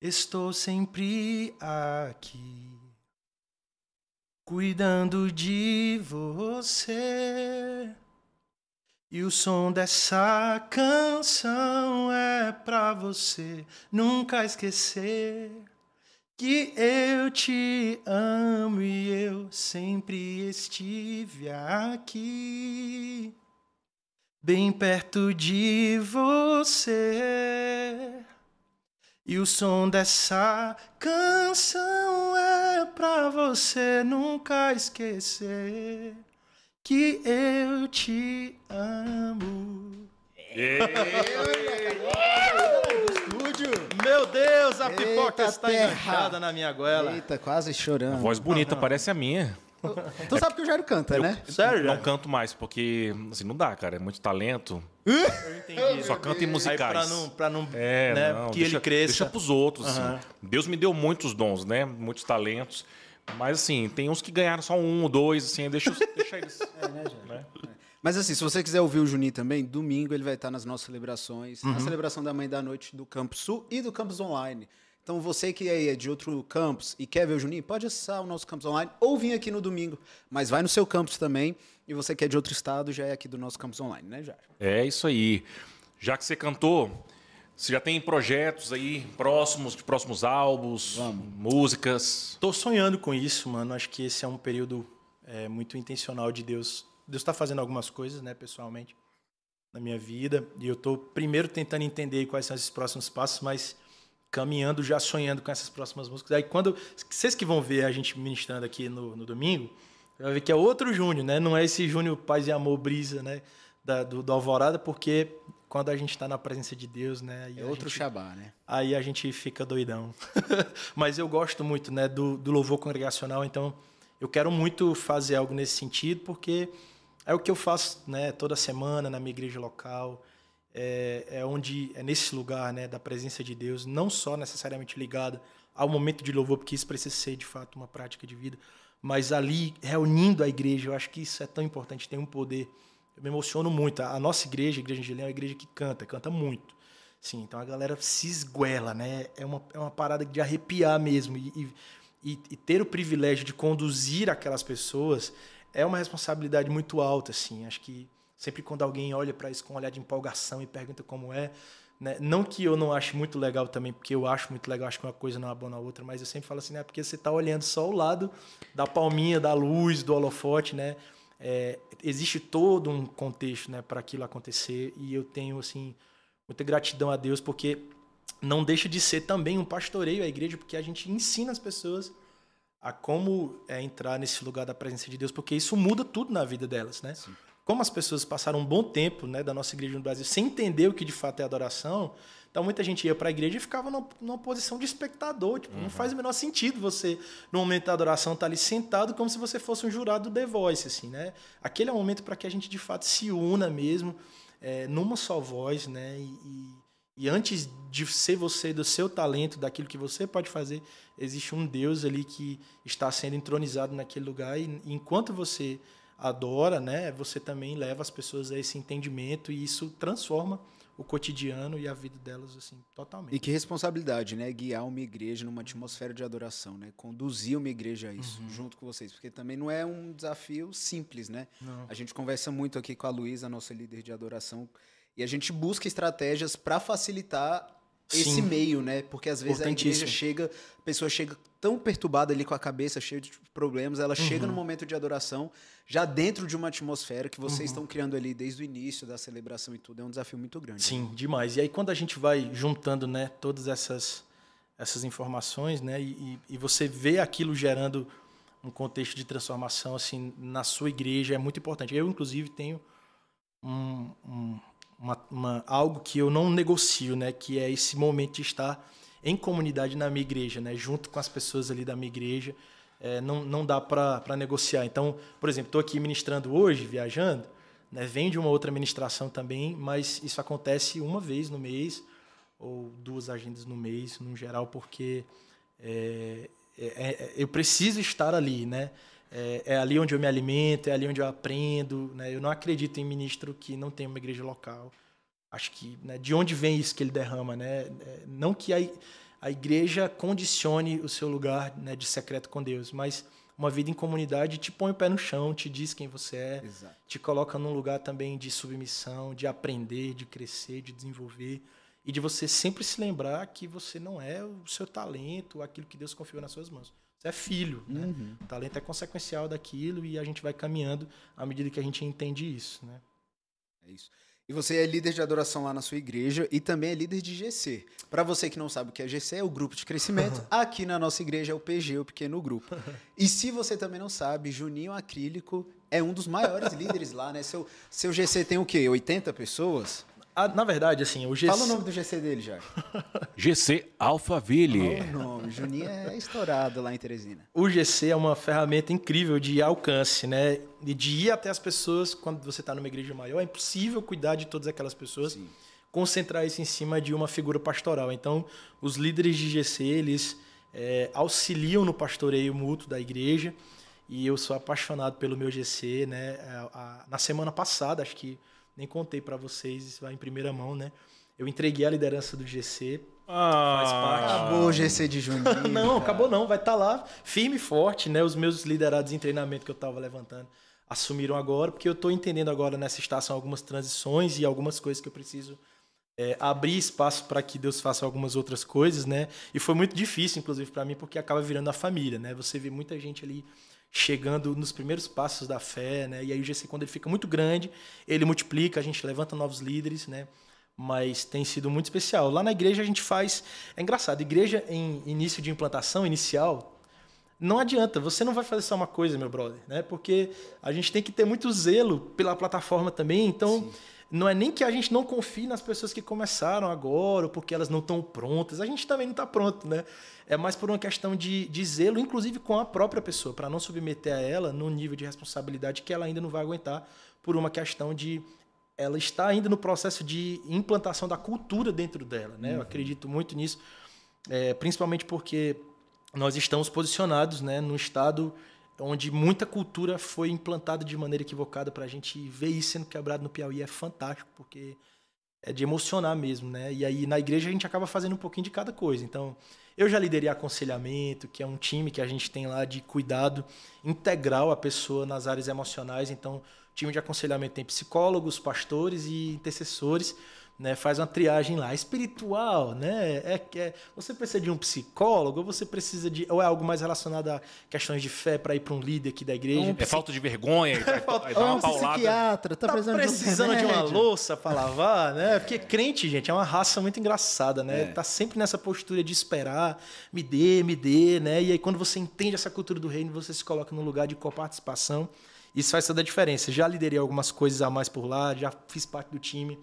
Estou sempre aqui, cuidando de você. E o som dessa canção é pra você nunca esquecer que eu te amo e eu sempre estive aqui, bem perto de você. E o som dessa canção é pra você nunca esquecer que eu te amo. Estúdio! Meu Deus, a Eita pipoca está terra. enganchada na minha goela. Eita, quase chorando. Voz bonita, parece a minha. Tu sabe que o Jairo canta, né? Sério? Não canto mais, porque assim, não dá, cara. É muito talento. Eu entendi. Só canto em Aí musicais. pra não, pra não É, né, não, que deixa, ele cresça. Deixa pros outros, assim. Aham. Deus me deu muitos dons, né? Muitos talentos. Mas, assim, tem uns que ganharam só um, dois, assim, deixa, deixa eles. né? Mas assim, se você quiser ouvir o Juninho também, domingo ele vai estar nas nossas celebrações, Uhum. na celebração da Mãe da Noite do Campus Sul e do Campus Online. Então você que aí é de outro campus e quer ver o Juninho, pode acessar o nosso Campus Online ou vir aqui no domingo, mas vai no seu campus também. E você que é de outro estado, já é aqui do nosso Campus Online, né, Jairo? É isso aí. Já que você cantou, você já tem projetos aí próximos, de próximos álbuns, músicas. Tô sonhando com isso, mano. Acho que esse é um período é, muito intencional de Deus. Deus está fazendo algumas coisas, né, pessoalmente, na minha vida. E eu tô primeiro tentando entender quais são esses próximos passos, mas caminhando, já sonhando com essas próximas músicas. Aí quando. Vocês que vão ver a gente ministrando aqui no, no domingo, vai ver que é outro Júnior, né? Não é esse Júnior Paz e Amor Brisa, né? Da, do, do Alvorada, porque quando a gente está na presença de Deus, né? É outro gente- Shabá, né? aí a gente fica doidão. Mas eu gosto muito né, do, do louvor congregacional, então eu quero muito fazer algo nesse sentido, porque é o que eu faço né, toda semana na minha igreja local. É, é onde é nesse lugar né, da presença de Deus, não só necessariamente ligada ao momento de louvor, porque isso precisa ser de fato uma prática de vida, mas ali reunindo a igreja, eu acho que isso é tão importante, tem um poder. Eu me emociono muito. A nossa igreja, a Igreja Leão, é uma igreja que canta, canta muito. Sim, então a galera se esguela, né? É uma, é uma parada de arrepiar mesmo. E, e, e ter o privilégio de conduzir aquelas pessoas é uma responsabilidade muito alta, assim. Acho que sempre quando alguém olha para isso com um olhar de empolgação e pergunta como é, né? Não que eu não ache muito legal também, porque eu acho muito legal, acho que uma coisa não abona a outra, mas eu sempre falo assim, né? Porque você está olhando só o lado da palminha, da luz, do holofote, né? É, existe todo um contexto, né, para aquilo acontecer e eu tenho assim muita gratidão a Deus porque não deixa de ser também um pastoreio à igreja porque a gente ensina as pessoas a como é, entrar nesse lugar da presença de Deus porque isso muda tudo na vida delas, né? Como as pessoas passaram um bom tempo, né, da nossa igreja no Brasil sem entender o que de fato é adoração, então muita gente ia para a igreja e ficava numa, numa posição de espectador, tipo, não faz o menor sentido você no momento da adoração estar ali sentado como se você fosse um jurado do The Voice, assim, né? Aquele é o momento para que a gente de fato se una mesmo é, numa só voz, né? E, e- E antes de ser você, do seu talento, daquilo que você pode fazer, existe um Deus ali que está sendo entronizado naquele lugar. E enquanto você adora, né, você também leva as pessoas a esse entendimento e isso transforma o cotidiano e a vida delas assim totalmente. E que responsabilidade, né, guiar uma igreja numa atmosfera de adoração, né, conduzir uma igreja a isso, uhum. junto com vocês, porque também não é um desafio simples, né? Não. A gente conversa muito aqui com a Luísa, nossa líder de adoração, e a gente busca estratégias para facilitar esse Sim. meio, né? Porque às vezes a igreja chega, a pessoa chega tão perturbada ali com a cabeça cheia de problemas, ela uhum. chega no momento de adoração, já dentro de uma atmosfera que vocês uhum. estão criando ali desde o início da celebração e tudo, é um desafio muito grande. Sim, né? demais. E aí quando a gente vai juntando, né, todas essas essas informações, né, e, e você vê aquilo gerando um contexto de transformação assim na sua igreja é muito importante. Eu inclusive tenho um, um uma, uma, algo que eu não negocio, né? Que é esse momento de estar em comunidade na minha igreja, né? Junto com as pessoas ali da minha igreja. É, não, não dá para negociar. Então, por exemplo, estou aqui ministrando hoje, viajando, né? Vem de uma outra ministração também, mas isso acontece uma vez no mês ou duas agendas no mês, no geral, porque é, é, é eu preciso estar ali, né? É, é, ali onde eu me alimento, é ali onde eu aprendo. Né? Eu não acredito em ministro que não tem uma igreja local. Acho que né, de onde vem isso que ele derrama, né? É, não que a, a igreja condicione o seu lugar né, de secreto com Deus, mas uma vida em comunidade te põe o pé no chão, te diz quem você é, Exato. te coloca num lugar também de submissão, de aprender, de crescer, de desenvolver e de você sempre se lembrar que você não é o seu talento, aquilo que Deus confiou nas suas mãos. Você é filho, né? Uhum. O talento é consequencial daquilo e a gente vai caminhando à medida que a gente entende isso, né? É isso. E você é líder de adoração lá na sua igreja e também é líder de GC. Para você que não sabe o que é GC, é o grupo de crescimento. Aqui na nossa igreja é o PG, o pequeno grupo. E se você também não sabe, Juninho Acrílico é um dos maiores líderes lá, né? Seu, seu GC tem o quê? 80 pessoas? Ah, na verdade, assim, o GC... Fala o nome do GC dele já. GC Alphaville. Olha o nome. Juninho é estourado lá em Teresina. O GC é uma ferramenta incrível de alcance, né? E de ir até as pessoas quando você está numa igreja maior. É impossível cuidar de todas aquelas pessoas. Sim. Concentrar isso em cima de uma figura pastoral. Então, os líderes de GC, eles é, auxiliam no pastoreio mútuo da igreja. E eu sou apaixonado pelo meu GC, né? É, na semana passada, acho que nem contei para vocês, isso vai em primeira mão, né? Eu entreguei a liderança do GC. Ah, faz parte. Acabou o GC de junho. não, acabou não. Vai estar tá lá firme e forte, né? Os meus liderados em treinamento que eu estava levantando assumiram agora, porque eu estou entendendo agora nessa estação algumas transições e algumas coisas que eu preciso é, abrir espaço para que Deus faça algumas outras coisas, né? E foi muito difícil, inclusive, para mim, porque acaba virando a família, né? Você vê muita gente ali chegando nos primeiros passos da fé, né? E aí o GC quando ele fica muito grande, ele multiplica, a gente levanta novos líderes, né? Mas tem sido muito especial. Lá na igreja a gente faz, é engraçado, igreja em início de implantação inicial, não adianta, você não vai fazer só uma coisa, meu brother, né? Porque a gente tem que ter muito zelo pela plataforma também, então Sim não é nem que a gente não confie nas pessoas que começaram agora, ou porque elas não estão prontas. A gente também não está pronto, né? É mais por uma questão de, de zelo, inclusive com a própria pessoa, para não submeter a ela no nível de responsabilidade que ela ainda não vai aguentar, por uma questão de ela está ainda no processo de implantação da cultura dentro dela, né? Uhum. Eu acredito muito nisso, é, principalmente porque nós estamos posicionados, né, no estado onde muita cultura foi implantada de maneira equivocada para a gente ver isso sendo quebrado no Piauí é fantástico, porque é de emocionar mesmo, né? E aí na igreja a gente acaba fazendo um pouquinho de cada coisa. Então, eu já liderei aconselhamento, que é um time que a gente tem lá de cuidado integral à pessoa nas áreas emocionais. Então, time de aconselhamento tem psicólogos, pastores e intercessores né, faz uma triagem lá. Espiritual, né? É, é, você precisa de um psicólogo ou você precisa de. Ou é algo mais relacionado a questões de fé para ir para um líder aqui da igreja? Um é falta de vergonha, é falta, é uma um paulada. psiquiatra, tá, tá precisando, precisando de, um de, uma louça para lavar, né? Porque crente, gente, é uma raça muito engraçada, né? É. Tá sempre nessa postura de esperar, me dê, me dê, né? E aí quando você entende essa cultura do reino, você se coloca no lugar de coparticipação. Isso faz toda a diferença. Já liderei algumas coisas a mais por lá, já fiz parte do time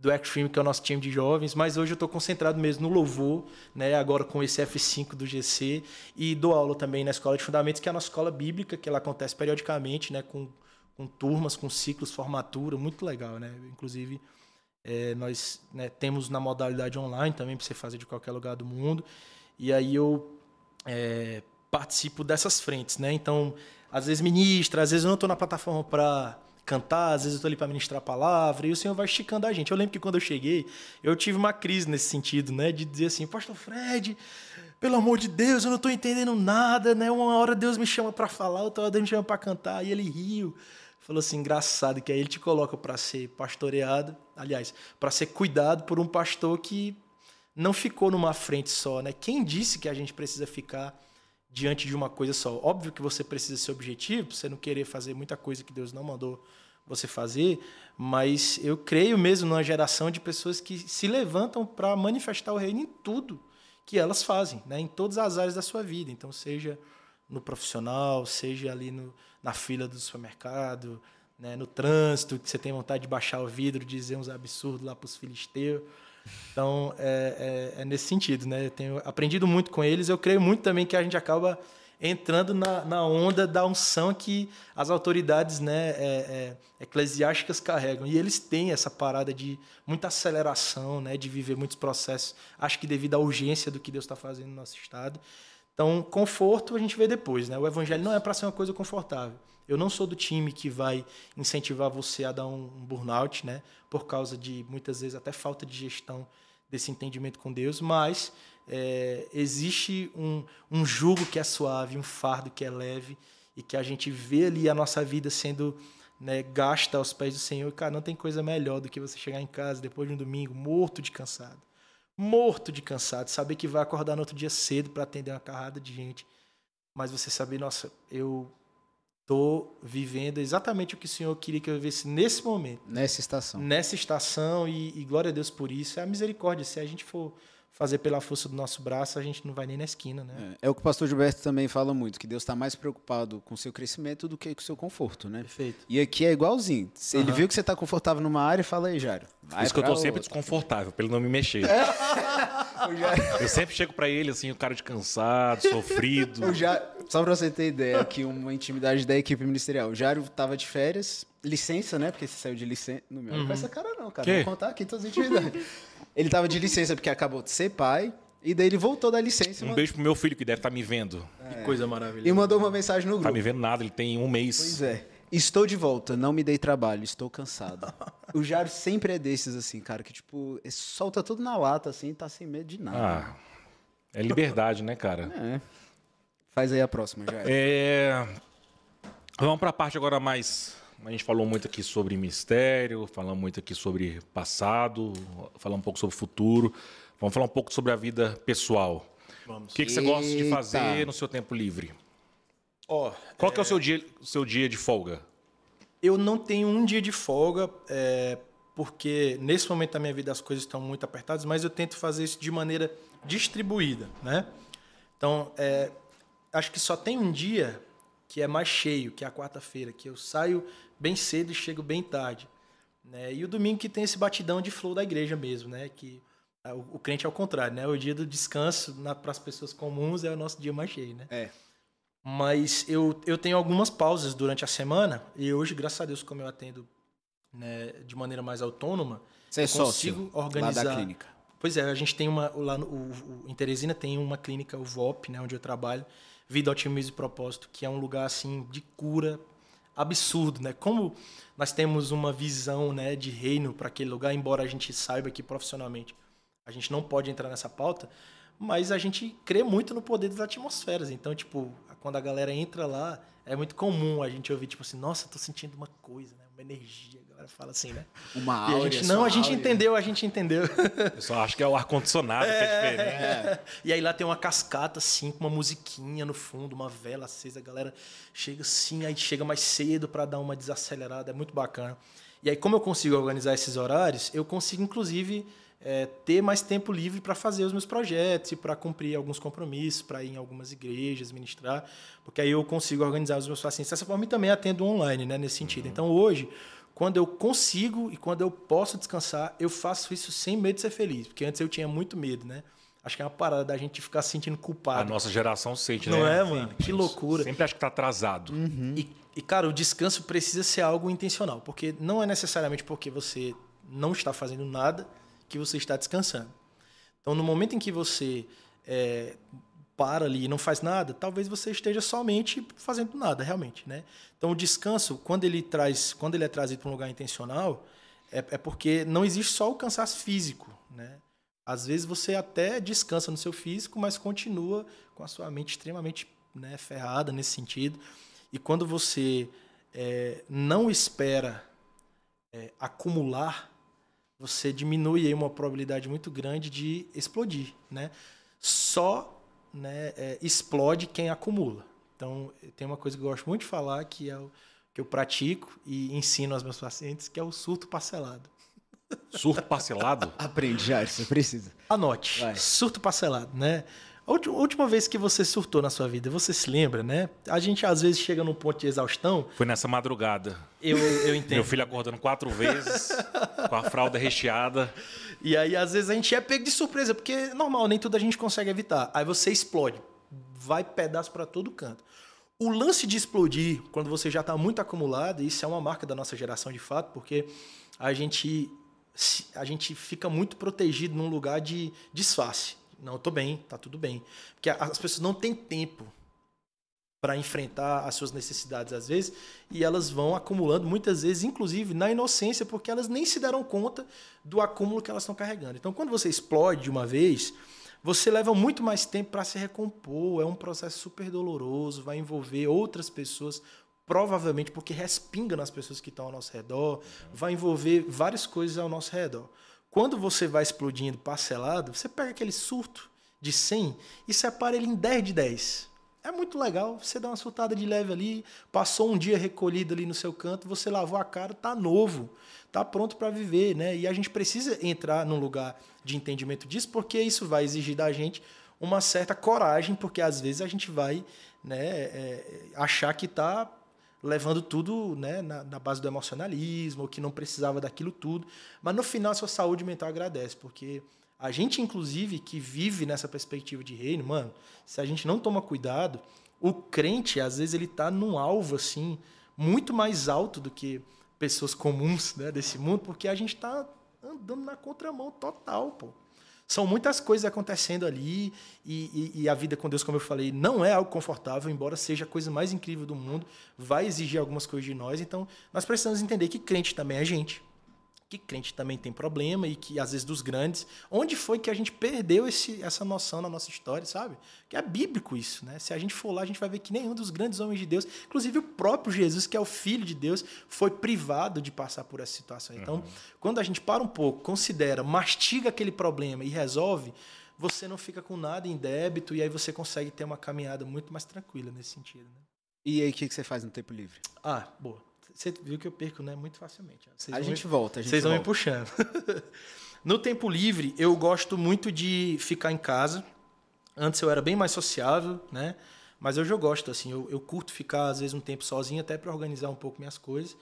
do Extreme, que é o nosso time de jovens, mas hoje eu estou concentrado mesmo no louvor, né, agora com esse F5 do GC, e dou aula também na Escola de Fundamentos, que é a nossa escola bíblica, que ela acontece periodicamente, né, com, com turmas, com ciclos, formatura, muito legal, né? Inclusive, É, nós né, temos na modalidade online também para você fazer de qualquer lugar do mundo. E aí eu é, participo dessas frentes, né? Então, às vezes ministra, às vezes eu não estou na plataforma para cantar, às vezes eu estou ali para ministrar a palavra, e o Senhor vai esticando a gente. Eu lembro que quando eu cheguei, eu tive uma crise nesse sentido, né? De dizer assim, Pastor Fred, pelo amor de Deus, eu não estou entendendo nada, né? Uma hora Deus me chama para falar, outra hora Deus me chama para cantar, e ele riu. Falou assim, engraçado, que aí ele te coloca para ser pastoreado, aliás, para ser cuidado por um pastor que não ficou numa frente só, né? Quem disse que a gente precisa ficar diante de uma coisa só? Óbvio que você precisa ser objetivo, você não querer fazer muita coisa que Deus não mandou você fazer, mas eu creio mesmo numa geração de pessoas que se levantam para manifestar o reino em tudo que elas fazem, né? em todas as áreas da sua vida. Então, seja no profissional, seja ali no, na fila do supermercado, né? no trânsito, que você tem vontade de baixar o vidro, dizer uns absurdos lá para os filisteus. Então, é, é, é, nesse sentido, né? Eu tenho aprendido muito com eles. Eu creio muito também que a gente acaba entrando na, na onda da unção que as autoridades né, é, é, eclesiásticas carregam. E eles têm essa parada de muita aceleração, né, de viver muitos processos. Acho que devido à urgência do que Deus está fazendo no nosso estado. Então, conforto a gente vê depois. Né? O evangelho não é para ser uma coisa confortável. Eu não sou do time que vai incentivar você a dar um burnout, né? Por causa de muitas vezes até falta de gestão desse entendimento com Deus, mas é, existe um, um jugo que é suave, um fardo que é leve e que a gente vê ali a nossa vida sendo né, gasta aos pés do Senhor. Cara, não tem coisa melhor do que você chegar em casa depois de um domingo morto de cansado. Morto de cansado, saber que vai acordar no outro dia cedo para atender uma carrada de gente. Mas você saber, nossa, eu estou vivendo exatamente o que o Senhor queria que eu vivesse nesse momento. Nessa estação. Nessa estação, e, e, glória a Deus por isso. É a misericórdia. Se a gente for fazer pela força do nosso braço, a gente não vai nem na esquina, né? É, é o que o pastor Gilberto também fala muito, que Deus está mais preocupado com o seu crescimento do que com o seu conforto, né? Perfeito. E aqui é igualzinho. Se uhum. ele viu que você está confortável numa área, fala aí, Jário. Por isso que eu estou sempre desconfortável, para ele não me mexer. eu sempre chego para ele assim, o cara de cansado, sofrido. Já, só para você ter ideia, aqui uma intimidade da equipe ministerial. O Jário estava de férias, licença, né? Porque você saiu de licença. Não me olha uhum. com essa cara não, cara. Que? Vou contar aqui todas as intimidades. Ele tava de licença porque acabou de ser pai. E daí ele voltou da licença. Um mano... beijo pro meu filho que deve estar tá me vendo. É. Que coisa maravilhosa. E mandou uma mensagem no grupo. Tá me vendo nada, ele tem um mês. Pois é. Estou de volta, não me dei trabalho, estou cansado. o Jairo sempre é desses, assim, cara, que tipo, solta tudo na lata, assim, tá sem medo de nada. Ah, é liberdade, né, cara? É. Faz aí a próxima, Jairo. É... Vamos pra parte agora mais a gente falou muito aqui sobre mistério, falamos muito aqui sobre passado, falamos um pouco sobre futuro. Vamos falar um pouco sobre a vida pessoal. Vamos. O que, que você gosta de fazer no seu tempo livre? Oh, Qual é... que é o seu dia, seu dia de folga? Eu não tenho um dia de folga, é, porque nesse momento da minha vida as coisas estão muito apertadas, mas eu tento fazer isso de maneira distribuída, né? Então, é, acho que só tem um dia que é mais cheio, que é a quarta-feira, que eu saio bem cedo e chego bem tarde. Né? E o domingo que tem esse batidão de flow da igreja mesmo, né? Que o, o crente é o contrário, né? O dia do descanso para as pessoas comuns é o nosso dia mais cheio, né? É. Mas eu, eu tenho algumas pausas durante a semana e hoje, graças a Deus, como eu atendo né, de maneira mais autônoma, Você é consigo sócio organizar. Lá da clínica. Pois é, a gente tem uma lá no, o, o, em Teresina tem uma clínica, o VOP, né, onde eu trabalho, Vida, Otimismo e Propósito, que é um lugar assim de cura absurdo, né? Como nós temos uma visão, né, de reino para aquele lugar, embora a gente saiba que profissionalmente a gente não pode entrar nessa pauta, mas a gente crê muito no poder das atmosferas. Então, tipo, quando a galera entra lá, é muito comum a gente ouvir tipo assim, nossa, tô sentindo uma coisa, né? Uma energia. A galera fala assim, né? Uma áurea, a gente, não, a gente áurea. entendeu, a gente entendeu. Eu só acho que é o ar condicionado é, que é diferente. É. E aí lá tem uma cascata assim, com uma musiquinha no fundo, uma vela acesa, a galera chega assim, aí chega mais cedo para dar uma desacelerada, é muito bacana. E aí como eu consigo organizar esses horários, eu consigo inclusive é, ter mais tempo livre para fazer os meus projetos e para cumprir alguns compromissos, para ir em algumas igrejas, ministrar, porque aí eu consigo organizar os meus pacientes dessa forma e também atendo online, né, nesse sentido. Uhum. Então hoje, quando eu consigo e quando eu posso descansar, eu faço isso sem medo de ser feliz, porque antes eu tinha muito medo, né? Acho que é uma parada da gente ficar se sentindo culpado. A nossa geração sente, Não né? Não é, mano? Que loucura. Sempre acho que tá atrasado. Uhum. E, e, cara, o descanso precisa ser algo intencional, porque não é necessariamente porque você não está fazendo nada que você está descansando. Então, no momento em que você é, para ali e não faz nada, talvez você esteja somente fazendo nada, realmente, né? Então, o descanso, quando ele traz, quando ele é trazido para um lugar intencional, é, é porque não existe só o cansaço físico, né? Às vezes você até descansa no seu físico, mas continua com a sua mente extremamente né, ferrada nesse sentido. E quando você é, não espera é, acumular, você diminui aí uma probabilidade muito grande de explodir, né? Só né, é, explode quem acumula. Então, tem uma coisa que eu gosto muito de falar, que é o que eu pratico e ensino aos meus pacientes, que é o surto parcelado. Surto parcelado? Aprende, Jair, você precisa. Anote. Vai. Surto parcelado, né? A última vez que você surtou na sua vida, você se lembra, né? A gente às vezes chega num ponto de exaustão. Foi nessa madrugada. Eu, eu entendo. Meu filho acordando quatro vezes, com a fralda recheada. E aí, às vezes, a gente é pego de surpresa, porque é normal, nem tudo a gente consegue evitar. Aí você explode. Vai pedaço para todo canto. O lance de explodir, quando você já está muito acumulado, isso é uma marca da nossa geração de fato, porque a gente, a gente fica muito protegido num lugar de disfarce. Não, eu tô bem, tá tudo bem. Porque as pessoas não têm tempo para enfrentar as suas necessidades às vezes, e elas vão acumulando muitas vezes, inclusive na inocência, porque elas nem se deram conta do acúmulo que elas estão carregando. Então, quando você explode de uma vez, você leva muito mais tempo para se recompor, é um processo super doloroso, vai envolver outras pessoas, provavelmente porque respinga nas pessoas que estão ao nosso redor, vai envolver várias coisas ao nosso redor. Quando você vai explodindo parcelado, você pega aquele surto de 100 e separa ele em 10 de 10. É muito legal, você dá uma surtada de leve ali, passou um dia recolhido ali no seu canto, você lavou a cara, tá novo, tá pronto para viver, né? E a gente precisa entrar num lugar de entendimento disso, porque isso vai exigir da gente uma certa coragem, porque às vezes a gente vai né, é, achar que está levando tudo né, na, na, base do emocionalismo, que não precisava daquilo tudo. Mas no final, a sua saúde mental agradece, porque a gente, inclusive, que vive nessa perspectiva de reino, mano, se a gente não toma cuidado, o crente, às vezes, ele tá num alvo, assim, muito mais alto do que pessoas comuns né, desse mundo, porque a gente está andando na contramão total, pô. São muitas coisas acontecendo ali e, e, e, a vida com Deus, como eu falei, não é algo confortável, embora seja a coisa mais incrível do mundo, vai exigir algumas coisas de nós. Então, nós precisamos entender que crente também é gente que crente também tem problema e que às vezes dos grandes. Onde foi que a gente perdeu esse, essa noção na nossa história, sabe? Que é bíblico isso, né? Se a gente for lá, a gente vai ver que nenhum dos grandes homens de Deus, inclusive o próprio Jesus, que é o filho de Deus, foi privado de passar por essa situação. Então, uhum. quando a gente para um pouco, considera, mastiga aquele problema e resolve, você não fica com nada em débito e aí você consegue ter uma caminhada muito mais tranquila nesse sentido, né? E aí, o que, que você faz no tempo livre? Ah, boa. Você viu que eu perco, né? Muito facilmente. Vocês a gente me, volta, a gente Vocês vão me puxando. no tempo livre, eu gosto muito de ficar em casa. Antes eu era bem mais sociável, né? Mas hoje eu gosto, assim, eu, eu curto ficar às vezes um tempo sozinho até para organizar um pouco minhas coisas.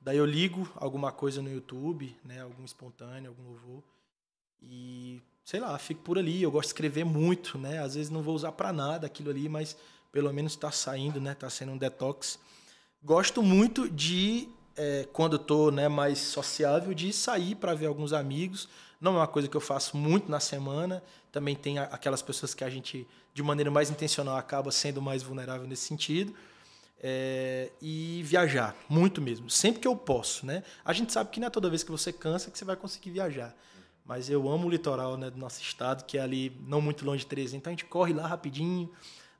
Daí eu ligo alguma coisa no YouTube, né? Algum espontâneo, algum louvor. E, sei lá, fico por ali. Eu gosto de escrever muito, né? Às vezes não vou usar para nada aquilo ali, mas pelo menos está saindo, né? Está sendo um detox. Gosto muito de, é, quando estou né, mais sociável, de sair para ver alguns amigos. Não é uma coisa que eu faço muito na semana. Também tem aquelas pessoas que a gente, de maneira mais intencional, acaba sendo mais vulnerável nesse sentido. É, e viajar, muito mesmo. Sempre que eu posso, né? A gente sabe que não é toda vez que você cansa que você vai conseguir viajar. Mas eu amo o litoral né, do nosso estado, que é ali não muito longe de Teresina. Então a gente corre lá rapidinho,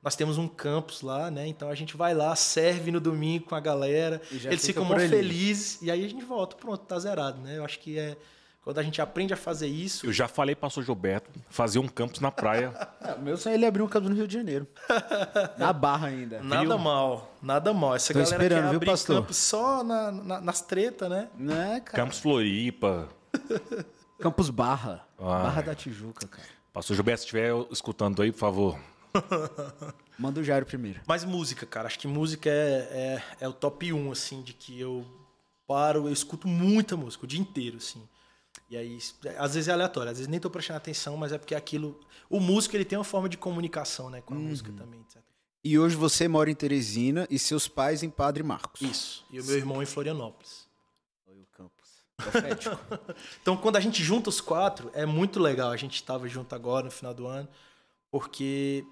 nós temos um campus lá, né? Então a gente vai lá, serve no domingo com a galera, eles ficam muito felizes e aí a gente volta, pronto, tá zerado, né? Eu acho que é quando a gente aprende a fazer isso. Eu já falei para o pastor Gilberto fazer um campus na praia. É, meu sonho é ele abrir um campus no Rio de Janeiro. na Barra ainda. Nada mal, nada mal. Essa Tô galera esperando, quer viu, abrir pastor? campus só na, na, nas tretas, né? Né, cara? Campus Floripa. campus Barra. Ai. Barra da Tijuca, cara. Pastor Gilberto, se estiver escutando aí, por favor, Manda o Jairo primeiro. Mas música, cara. Acho que música é, é, é, o top 1, assim, de que eu paro, eu escuto muita música o dia inteiro, assim. E aí, às vezes é aleatório, às vezes nem tô prestando atenção, mas é porque aquilo. O músico, ele tem uma forma de comunicação, né, com a uhum. música também, etc. E hoje você mora em Teresina e seus pais em Padre Marcos. Isso. E o meu irmão em Florianópolis. Oi, o campus. Profético. Então, quando a gente junta os quatro, é muito legal. A gente estava junto agora no final do ano, porque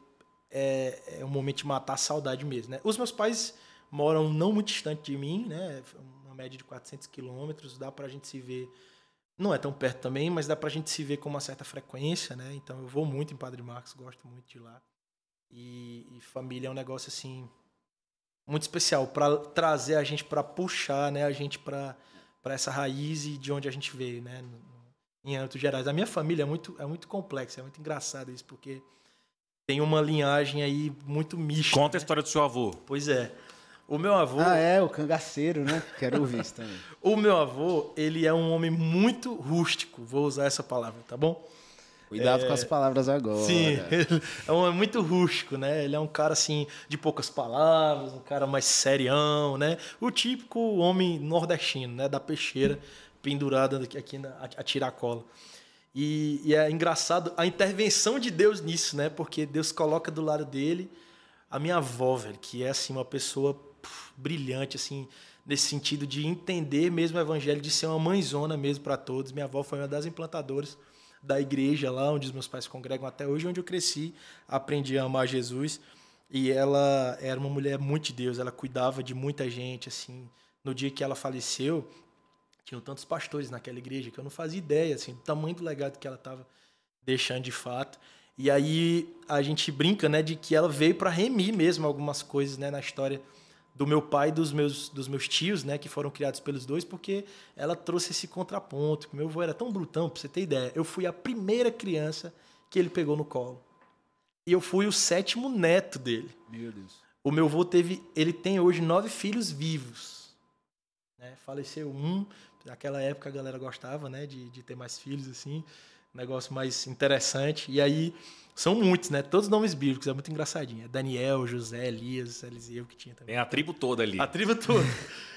é, é um momento de matar a saudade mesmo, né? Os meus pais moram não muito distante de mim, né? Uma média de 400 quilômetros, dá pra gente se ver. Não é tão perto também, mas dá pra gente se ver com uma certa frequência, né? Então eu vou muito em Padre Marcos, gosto muito de lá. E, e família é um negócio assim muito especial para trazer a gente para puxar, né, a gente para para essa raiz e de onde a gente veio, né, em âmbitos gerais. A minha família é muito é muito complexa, é muito engraçado isso porque tem uma linhagem aí muito mista. Conta né? a história do seu avô. Pois é. O meu avô. Ah, é, o cangaceiro, né? Quero ouvir isso também. o meu avô, ele é um homem muito rústico, vou usar essa palavra, tá bom? Cuidado é... com as palavras agora. Sim, é um homem muito rústico, né? Ele é um cara assim de poucas palavras, um cara mais serião, né? O típico homem nordestino, né? Da peixeira, pendurada aqui na, a tiracola. E, e é engraçado a intervenção de Deus nisso, né? Porque Deus coloca do lado dele a minha avó, velho, que é assim uma pessoa puf, brilhante, assim, nesse sentido de entender mesmo o evangelho, de ser uma mãezona mesmo para todos. Minha avó foi uma das implantadoras da igreja lá onde os meus pais congregam até hoje, onde eu cresci, aprendi a amar Jesus. E ela era uma mulher muito de Deus, ela cuidava de muita gente, assim. No dia que ela faleceu, tinham tantos pastores naquela igreja que eu não fazia ideia, assim, do tamanho do legado que ela estava deixando de fato. E aí a gente brinca, né, de que ela veio para remir mesmo algumas coisas, né, na história do meu pai e dos meus, dos meus tios, né, que foram criados pelos dois, porque ela trouxe esse contraponto. Meu avô era tão brutão, pra você ter ideia. Eu fui a primeira criança que ele pegou no colo. E eu fui o sétimo neto dele. Meu Deus. O meu avô teve, ele tem hoje nove filhos vivos. Né? Faleceu um, naquela época a galera gostava, né, de, de ter mais filhos assim, negócio mais interessante. E aí são muitos, né? Todos nomes bíblicos, é muito engraçadinho. É Daniel, José, Elias, Eliseu que tinha também. Tem a tribo toda ali. A tribo toda.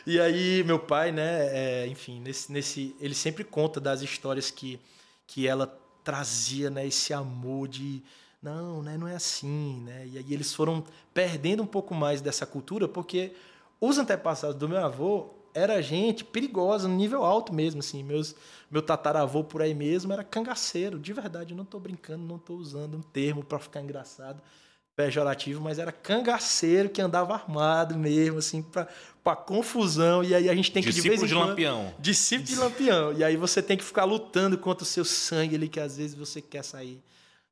e aí, meu pai, né, é, enfim, nesse, nesse, ele sempre conta das histórias que, que ela trazia, né, esse amor de não, né, não é assim, né? E aí eles foram perdendo um pouco mais dessa cultura porque os antepassados do meu avô era gente perigosa, no nível alto mesmo, assim. Meus, meu tataravô por aí mesmo era cangaceiro, de verdade. Eu não estou brincando, não estou usando um termo para ficar engraçado, pejorativo, mas era cangaceiro que andava armado mesmo, assim, para confusão. E aí a gente tem que Discípulo de vez em de quando, Lampião. Discípulo de Lampião. E aí você tem que ficar lutando contra o seu sangue ali, que às vezes você quer sair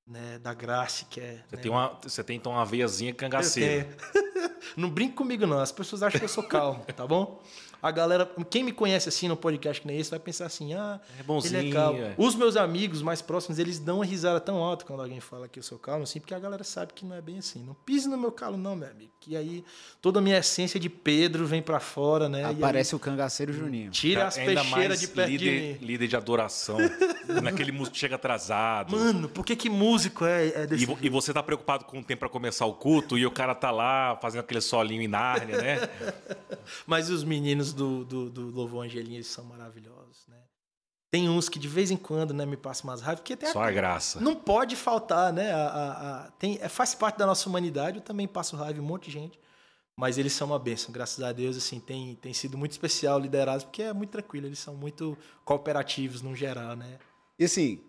né, da graça, que é. Você, né? tem uma, você tem então uma veiazinha cangaceira. não brinque comigo, não. As pessoas acham que eu sou calmo, tá bom? A galera, quem me conhece assim no podcast que nem esse, vai pensar assim: ah, É bonzinho. ele é calmo. é. Os meus amigos mais próximos, eles dão uma risada tão alta quando alguém fala que eu sou calmo, assim, porque a galera sabe que não é bem assim. Não pise no meu calo, não, meu amigo. Que aí toda a minha essência de Pedro vem pra fora, né? E aí Aparece o cangaceiro Juninho. tira as Ainda peixeiras mais de perto líder, de mim. líder de adoração. naquele músico que chega atrasado. Mano, por que que músico é, é desse E, vo- e você tá preocupado com o tempo para começar o culto e o cara tá lá fazendo aquele solinho em Nárnia, né? Mas os meninos do, do, do Louvor Angelinho, eles são maravilhosos, né? Tem uns que de vez em quando, né, me passam umas raivas, porque tem Só a graça. Não pode faltar, né? A, a- a- tem, é, faz parte da nossa humanidade, eu também passo raiva em um monte de gente. Mas eles são uma bênção, graças a Deus, assim, tem, tem sido muito especial liderados, porque é muito tranquilo, eles são muito cooperativos no geral, né? E assim,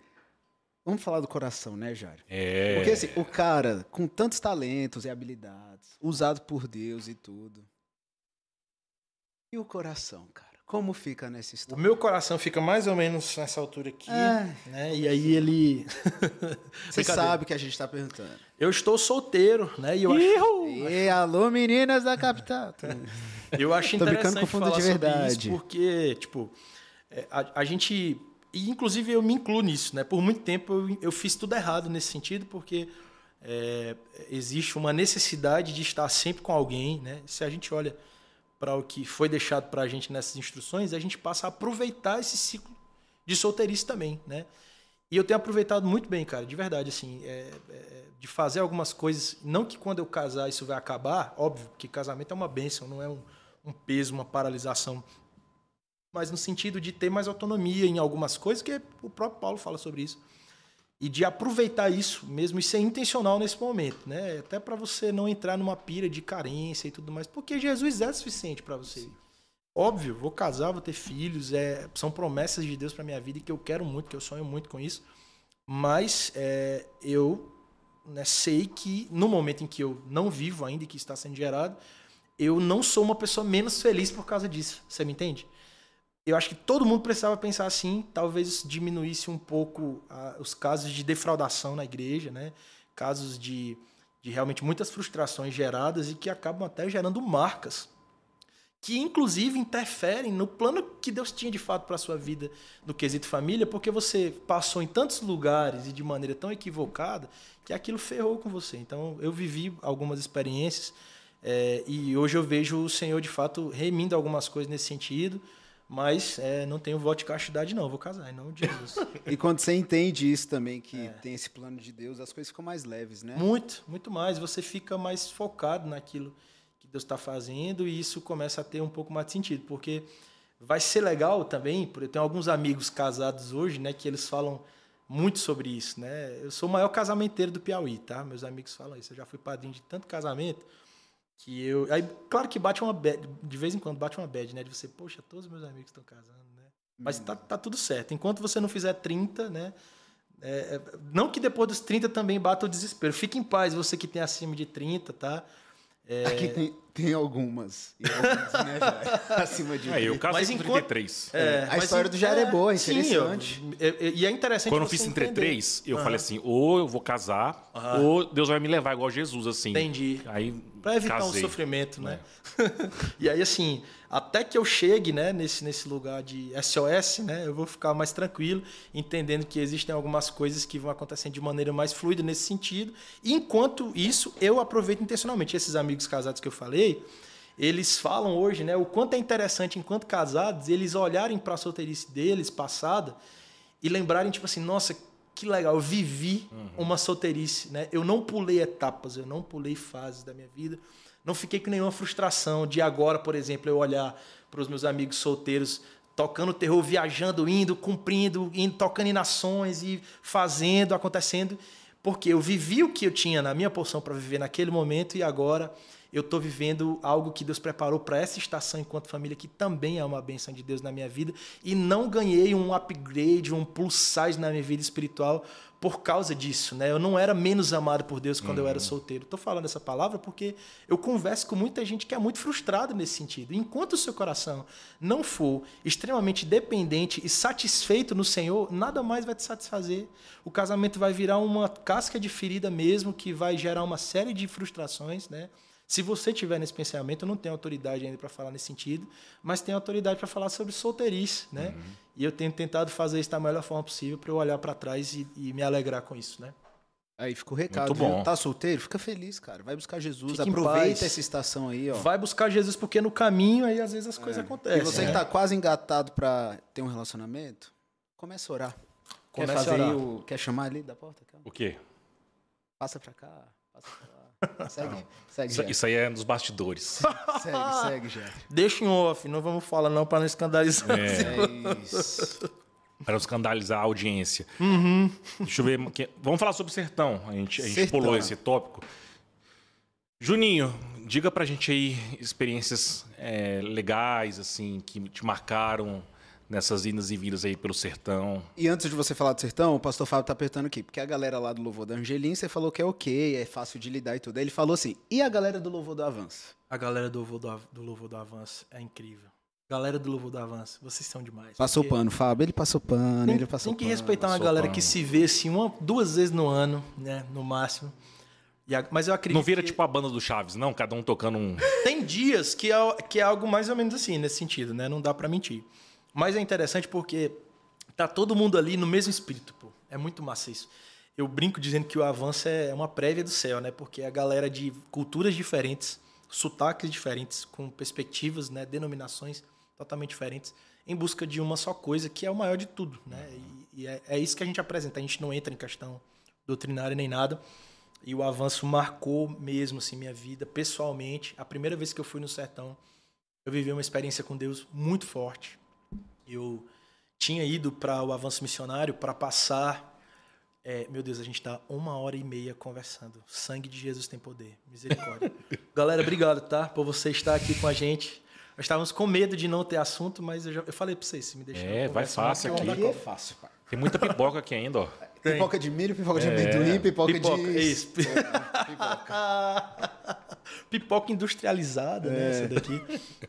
vamos falar do coração, né, Jário? É. Porque assim, o cara com tantos talentos e habilidades, usado por Deus e tudo. E o coração, cara? Como fica nessa O história? meu coração fica mais ou menos nessa altura aqui, É. né? E aí ele... Você sabe que a gente tá perguntando. Eu estou solteiro, né? E eu acho, E alô, meninas da capital. Eu acho interessante com fundo falar de sobre verdade. isso porque, tipo, é, a, a gente... E, inclusive, eu me incluo nisso, né? Por muito tempo, eu, eu fiz tudo errado nesse sentido, porque é, existe uma necessidade de estar sempre com alguém, né? Se a gente olha para o que foi deixado para a gente nessas instruções, a gente passa a aproveitar esse ciclo de solteirice também, né? E eu tenho aproveitado muito bem, cara, de verdade, assim, é, é, de fazer algumas coisas. Não que quando eu casar isso vai acabar, óbvio, que casamento é uma bênção, não é um, um peso, uma paralisação. Mas no sentido de ter mais autonomia em algumas coisas, que o próprio Paulo fala sobre isso. E de aproveitar isso mesmo e ser intencional nesse momento, né? Até para você não entrar numa pira de carência e tudo mais, porque Jesus é suficiente para você. Óbvio, vou casar, vou ter filhos, é, são promessas de Deus para minha vida e que eu quero muito, que eu sonho muito com isso. Mas é, eu né, sei que no momento em que eu não vivo ainda e que está sendo gerado, eu não sou uma pessoa menos feliz por causa disso. Você me entende? Eu acho que todo mundo precisava pensar assim, talvez diminuísse um pouco ah, os casos de defraudação na igreja, né? Casos de, de realmente muitas frustrações geradas e que acabam até gerando marcas que inclusive interferem no plano que Deus tinha de fato para a sua vida no quesito família, porque você passou em tantos lugares e de maneira tão equivocada que aquilo ferrou com você. Então eu vivi algumas experiências é, e hoje eu vejo o Senhor de fato remindo algumas coisas nesse sentido. Mas é, não tenho voto de castidade, não. Vou casar, em nome de Jesus. e quando você entende isso também, que é. tem esse plano de Deus, as coisas ficam mais leves, né? Muito, muito mais. Você fica mais focado naquilo Deus está fazendo e isso começa a ter um pouco mais de sentido, porque vai ser legal também, porque eu tenho alguns amigos casados hoje, né, que eles falam muito sobre isso, né? Eu sou o maior casamenteiro do Piauí, tá? Meus amigos falam isso. Eu já fui padrinho de tanto casamento que eu, aí claro que bate uma bad, de vez em quando bate uma bad, né, de você, poxa, todos os meus amigos estão casando, né? Mas tá, tá tudo certo. Enquanto você não fizer 30, né? É, é, não que depois dos 30 também bata o desespero. Fique em paz, você que tem acima de 30, tá? É... Aqui tem, tem algumas. E algumas né, acima de. É, eu caso com 33. É, é, a história do Jair é, boa, interessante. Sim, eu, e é interessante. Quando eu fiz 33, eu uhum. falei assim: ou eu vou casar, uhum. ou Deus vai me levar igual Jesus, assim. Entendi. Aí para evitar casei. um sofrimento, né? É. e aí, assim, até que eu chegue né, nesse, nesse lugar de SOS, né, eu vou ficar mais tranquilo, entendendo que existem algumas coisas que vão acontecendo de maneira mais fluida nesse sentido. E, enquanto isso, eu aproveito intencionalmente. Esses amigos casados que eu falei, eles falam hoje né, o quanto é interessante, enquanto casados, eles olharem para a solteirice deles passada e lembrarem, tipo assim, nossa, que legal, eu vivi uhum. uma solteirice, né? Eu não pulei etapas, eu não pulei fases da minha vida. Não fiquei com nenhuma frustração de agora, por exemplo, eu olhar para os meus amigos solteiros tocando terror, viajando, indo, cumprindo, indo, tocando em nações e fazendo, acontecendo, porque eu vivi o que eu tinha na minha porção para viver naquele momento e agora eu estou vivendo algo que Deus preparou para essa estação enquanto família, que também é uma benção de Deus na minha vida, e não ganhei um upgrade, um plus size na minha vida espiritual por causa disso, né? Eu não era menos amado por Deus quando uhum. eu era uhum. solteiro. Estou falando essa palavra porque eu converso com muita gente que é muito frustrada nesse sentido. Enquanto o seu coração não for extremamente dependente e satisfeito no Senhor, nada mais vai te satisfazer. O casamento vai virar uma casca de ferida mesmo, que vai gerar uma série de frustrações, né? Se você tiver nesse pensamento, eu não tenho autoridade ainda para falar nesse sentido, mas tenho autoridade para falar sobre solteirice, né? Uhum. E eu tenho tentado fazer isso da melhor forma possível para eu olhar para trás e, e, me alegrar com isso, né? Aí fica o recado. Muito bom. Viu? Tá solteiro? Fica feliz, cara. Vai buscar Jesus. Fique aproveita essa estação aí, ó. Vai buscar Jesus porque no caminho aí às vezes as é. coisas acontecem. E você né? que tá quase engatado para ter um relacionamento, começa a orar. Quer fazer o... Quer chamar ali da porta? O quê? Passa para cá. Passa pra lá. Segue, segue isso, isso, aí é nos bastidores. segue, segue, Jeff. Deixa em off, não vamos falar não para não escandalizar. É, isso. Para não escandalizar a audiência. Uhum. Deixa eu ver. Vamos falar sobre o sertão. A gente, a gente pulou esse tópico. Juninho, diga pra gente aí experiências é, legais, assim, que te marcaram nessas idas e vindas aí pelo sertão. E antes de você falar do sertão, o pastor Fábio tá apertando aqui, porque a galera lá do Louvor da Angelim, você falou que é ok, é fácil de lidar e tudo. Aí ele falou assim: e a galera do Louvor do Avanço? A galera do Louvor do, do, Louvor do Avanço é incrível. Galera do Louvor do Avanço, vocês são demais. Passou porque... pano, Fábio, ele passou pano, tem, ele passou Tem que respeitar uma galera pano. que se vê assim uma, duas vezes no ano, né, no máximo. A, mas eu acredito Não vira que... tipo a banda do Chaves, não? Cada um tocando um... Tem dias que é, que é algo mais ou menos assim, nesse sentido, né? Não dá para mentir. Mas é interessante porque tá todo mundo ali no mesmo espírito, pô. É muito massa isso. Eu brinco dizendo que o avanço é uma prévia do céu, né? Porque a galera de culturas diferentes, sotaques diferentes, com perspectivas, né, denominações totalmente diferentes, em busca de uma só coisa, que é o maior de tudo, né? E, e é, é isso que a gente apresenta. A gente não entra em questão doutrinária nem nada. E o avanço marcou mesmo assim minha vida pessoalmente. A primeira vez que eu fui no sertão, eu vivi uma experiência com Deus muito forte, eu tinha ido para o avanço missionário para passar. É, meu Deus, a gente está uma hora e meia conversando. Sangue de Jesus tem poder. Misericórdia. Galera, obrigado, tá? Por você estar aqui com a gente. estávamos com medo de não ter assunto, mas eu, já, eu falei para vocês, se me deixar. É, vai fácil aqui. Aqui é fácil, pai. Tem muita pipoca aqui ainda, ó. Pipoca de milho, pipoca de amendoim, pipoca, Pipoca, de... isso. É, pipoca. Pipoca industrializada, né? Essa daqui.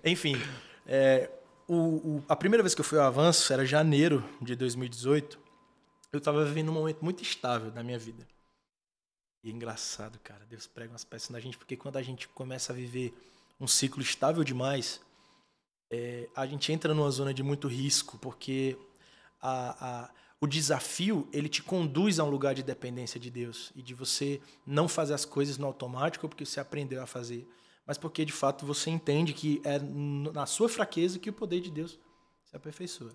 Enfim, é, o, o- a primeira vez que eu fui ao avanço era janeiro de 2018. Eu estava vivendo um momento muito estável na minha vida. E é engraçado, cara. Deus prega umas peças na gente, porque quando a gente começa a viver um ciclo estável demais, é, a gente entra numa zona de muito risco, porque a, a- o desafio ele te conduz a um lugar de dependência de Deus e de você não fazer as coisas no automático porque você aprendeu a fazer, mas porque de fato você entende que é na sua fraqueza que o poder de Deus se aperfeiçoa.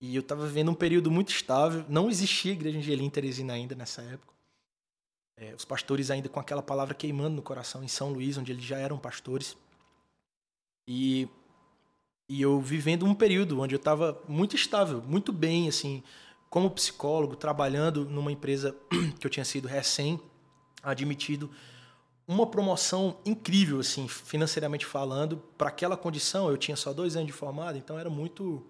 E eu estava vivendo um período muito estável, não existia igreja Angelim Teresina ainda nessa época. É, os pastores ainda com aquela palavra queimando no coração em São Luís, onde eles já eram pastores. E e eu vivendo um período onde eu estava muito estável, muito bem, assim, como psicólogo, trabalhando numa empresa que eu tinha sido recém admitido, uma promoção incrível, assim, financeiramente falando, para aquela condição. Eu tinha só dois anos de formado, então era muito,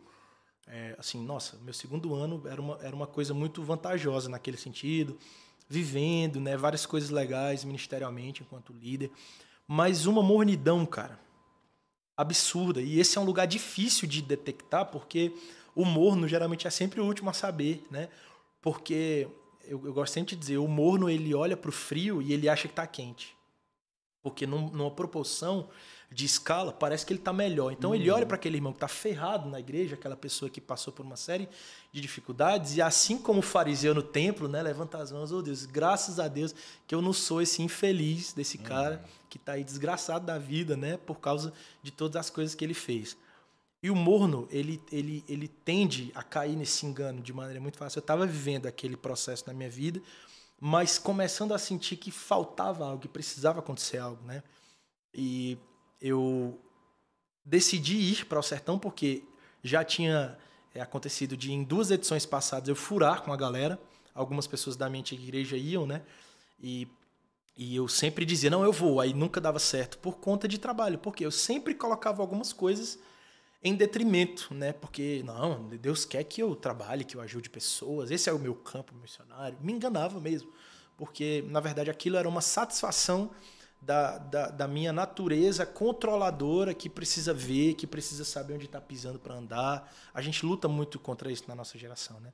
é, assim, nossa, meu segundo ano era uma, era uma coisa muito vantajosa naquele sentido, vivendo, né, várias coisas legais ministerialmente enquanto líder, mas uma mornidão, cara absurda. E esse é um lugar difícil de detectar, porque o morno geralmente é sempre o último a saber, né? Porque eu, eu gosto sempre de dizer, o morno ele olha para o frio e ele acha que está quente. Porque num- numa proporção de escala, parece que ele está melhor. Então ele olha para aquele irmão que está ferrado na igreja, aquela pessoa que passou por uma série de dificuldades, e assim como o fariseu no templo, né, levanta as mãos, oh Deus, graças a Deus que eu não sou esse infeliz desse cara que está aí desgraçado da vida, né, por causa de todas as coisas que ele fez. E o morno, ele, ele, ele tende a cair nesse engano de maneira muito fácil. Eu estava vivendo aquele processo na minha vida, mas começando a sentir que faltava algo, que precisava acontecer algo, né? E eu decidi ir para o sertão porque já tinha é, acontecido de em duas edições passadas eu furar com a galera. Algumas pessoas da minha antiga igreja iam, né? E, e eu sempre dizia, não, eu vou. Aí nunca dava certo por conta de trabalho, porque eu sempre colocava algumas coisas em detrimento, né? Porque, não, Deus quer que eu trabalhe, que eu ajude pessoas, esse é o meu campo missionário. Me enganava mesmo, porque, na verdade, aquilo era uma satisfação da, da, da minha natureza controladora que precisa ver, que precisa saber onde está pisando para andar. A gente luta muito contra isso na nossa geração, né?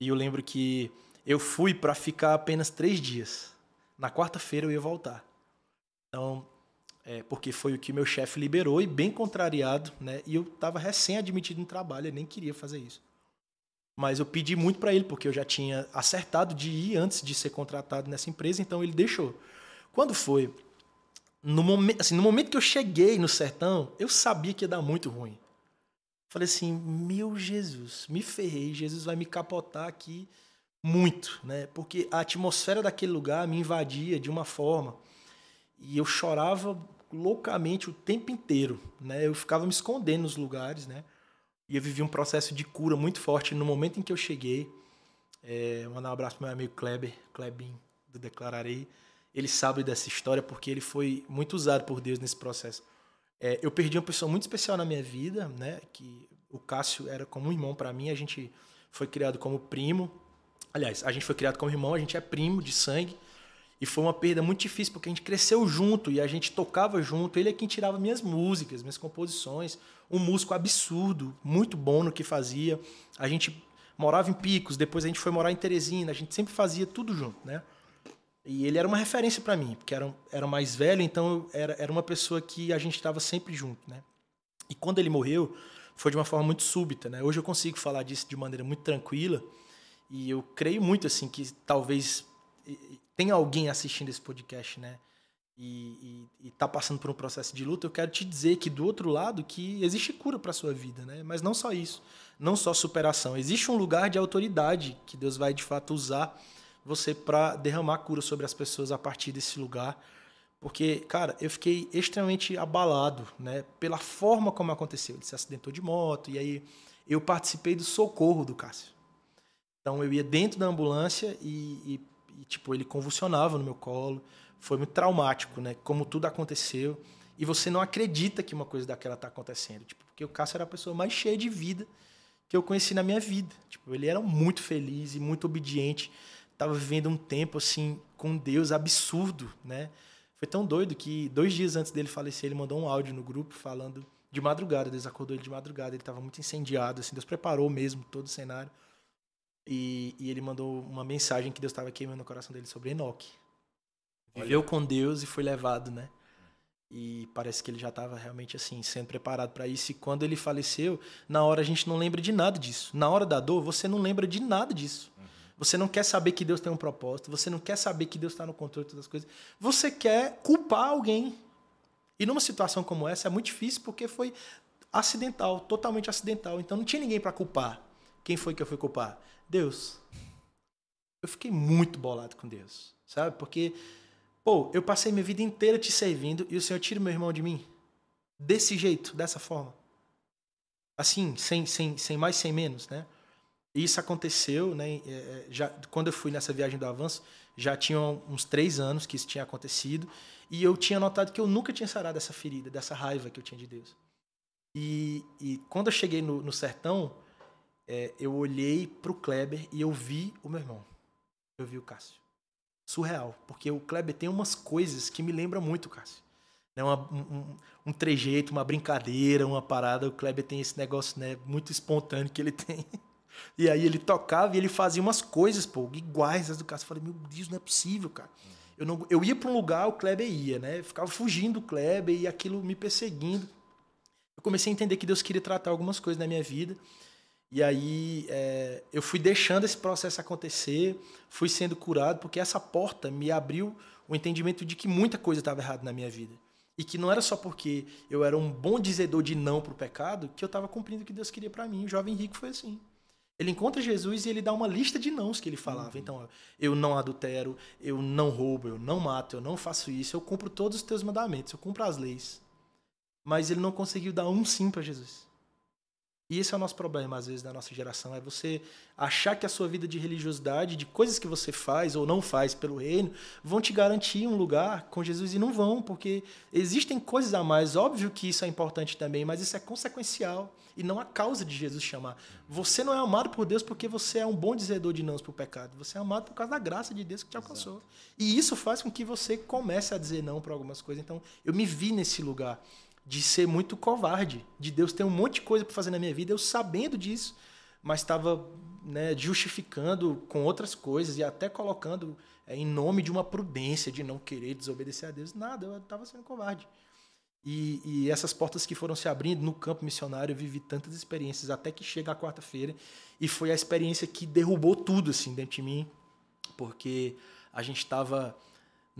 E eu lembro que eu fui para ficar apenas três dias. Na quarta-feira eu ia voltar. Então, é, porque foi o que meu chefe liberou e bem contrariado, né? E eu estava recém-admitido no trabalho, eu nem queria fazer isso. Mas eu pedi muito para ele, porque eu já tinha acertado de ir antes de ser contratado nessa empresa, então ele deixou. Quando foi? No momento, assim, no momento que eu cheguei no sertão, eu sabia que ia dar muito ruim. Falei assim, meu Jesus, me ferrei, Jesus vai me capotar aqui muito, né? Porque a atmosfera daquele lugar me invadia de uma forma e eu chorava loucamente o tempo inteiro, né? Eu ficava me escondendo nos lugares, né? E eu vivi um processo de cura muito forte no momento em que eu cheguei. É, mandar um abraço pro meu amigo Kleber, Klebin, do Declararei. Ele sabe dessa história porque ele foi muito usado por Deus nesse processo. É, eu perdi uma pessoa muito especial na minha vida, né? Que o Cássio era como um irmão para mim. A gente foi criado como primo. Aliás, a gente foi criado como irmão. A gente é primo de sangue. E foi uma perda muito difícil porque a gente cresceu junto e a gente tocava junto. Ele é quem tirava minhas músicas, minhas composições. Um músico absurdo, muito bom no que fazia. A gente morava em Picos, depois a gente foi morar em Teresina. A gente sempre fazia tudo junto, né? E ele era uma referência para mim, porque era, era mais velho, então era, era uma pessoa que a gente estava sempre junto, né? E quando ele morreu, foi de uma forma muito súbita, né? Hoje eu consigo falar disso de maneira muito tranquila, e eu creio muito, assim, que talvez tenha alguém assistindo esse podcast, né? E, e, e tá passando por um processo de luta, eu quero te dizer que do outro lado que existe cura para sua vida, né? Mas não só isso, não só superação, existe um lugar de autoridade que Deus vai de fato usar você para derramar cura sobre as pessoas a partir desse lugar. Porque, cara, eu fiquei extremamente abalado, né, pela forma como aconteceu. Ele se acidentou de moto e aí eu participei do socorro do Cássio. Então eu ia dentro da ambulância e, e- e, tipo ele convulsionava no meu colo. Foi muito traumático, né? Como tudo aconteceu. E você não acredita que uma coisa daquela tá acontecendo. Tipo, porque o Cássio era a pessoa mais cheia de vida que eu conheci na minha vida. Tipo, ele era muito feliz e muito obediente. Tava vivendo um tempo, assim, com Deus absurdo, né? Foi tão doido que dois dias antes dele falecer, ele mandou um áudio no grupo falando de madrugada. Deus acordou ele de madrugada. Ele estava muito incendiado, assim. Deus preparou mesmo todo o cenário. E, e ele mandou uma mensagem que Deus estava queimando no coração dele sobre Enoque. Viveu com Deus e foi levado, né? E parece que ele já estava realmente assim, sendo preparado para isso. E quando ele faleceu, na hora a gente não lembra de nada disso. Na hora da dor, você não lembra de nada disso. Uhum. Você não quer saber que Deus tem um propósito. Você não quer saber que Deus está no controle de todas as coisas. Você quer culpar alguém. E numa situação como essa é muito difícil porque foi acidental, totalmente acidental. Então não tinha ninguém para culpar. Quem foi que eu fui culpar? Deus. Eu fiquei muito bolado com Deus, sabe? Porque Pô, eu passei minha vida inteira te servindo e o Senhor tira meu irmão de mim? Desse jeito, dessa forma. Assim, sem, sem, sem mais, sem menos, né? E isso aconteceu, né? É, é, já, quando eu fui nessa viagem do avanço, já tinham uns três anos que isso tinha acontecido. E eu tinha notado que eu nunca tinha sarado essa ferida, dessa raiva que eu tinha de Deus. E, e quando eu cheguei no, no sertão, é, eu olhei para o Kleber e eu vi o meu irmão. Eu vi o Cássio surreal. Porque o Kleber tem umas coisas que me lembram muito, Cássio. Né, uma, um, um, trejeito, uma brincadeira, uma parada. O Kleber tem esse negócio né, muito espontâneo que ele tem. E aí ele tocava e ele fazia umas coisas, pô, iguais as do Cássio. Eu falei, meu Deus, não é possível, cara. Eu, não, eu ia para um lugar, o Kleber ia, né? Eu ficava fugindo do Kleber e aquilo me perseguindo. Eu comecei a entender que Deus queria tratar algumas coisas na minha vida. E aí é, eu fui deixando esse processo acontecer, fui sendo curado, porque essa porta me abriu o entendimento de que muita coisa estava errada na minha vida. E que não era só porque eu era um bom dizedor de não para o pecado que eu estava cumprindo o que Deus queria para mim. O jovem rico foi assim. Ele encontra Jesus e ele dá uma lista de nãos que ele falava. Uhum. Então, eu não adultero, eu não roubo, eu não mato, eu não faço isso, eu cumpro todos os teus mandamentos, eu cumpro as leis. Mas ele não conseguiu dar um sim para Jesus. E esse é o nosso problema, às vezes, da nossa geração. É você achar que a sua vida de religiosidade, de coisas que você faz ou não faz pelo reino, vão te garantir um lugar com Jesus e não vão, porque existem coisas a mais. Óbvio que isso é importante também, mas isso é consequencial e não a causa de Jesus chamar. Você não é amado por Deus porque você é um bom dizedor de nãos para o pecado. Você é amado por causa da graça de Deus que te alcançou. Exato. E isso faz com que você comece a dizer não para algumas coisas. Então, eu me vi nesse lugar de ser muito covarde, de Deus ter um monte de coisa para fazer na minha vida, eu sabendo disso, mas estava né, justificando com outras coisas e até colocando é, em nome de uma prudência de não querer desobedecer a Deus. Nada, eu estava sendo covarde. E, e, essas portas que foram se abrindo no campo missionário, eu vivi tantas experiências até que chega a quarta-feira e foi a experiência que derrubou tudo assim dentro de mim, porque a gente estava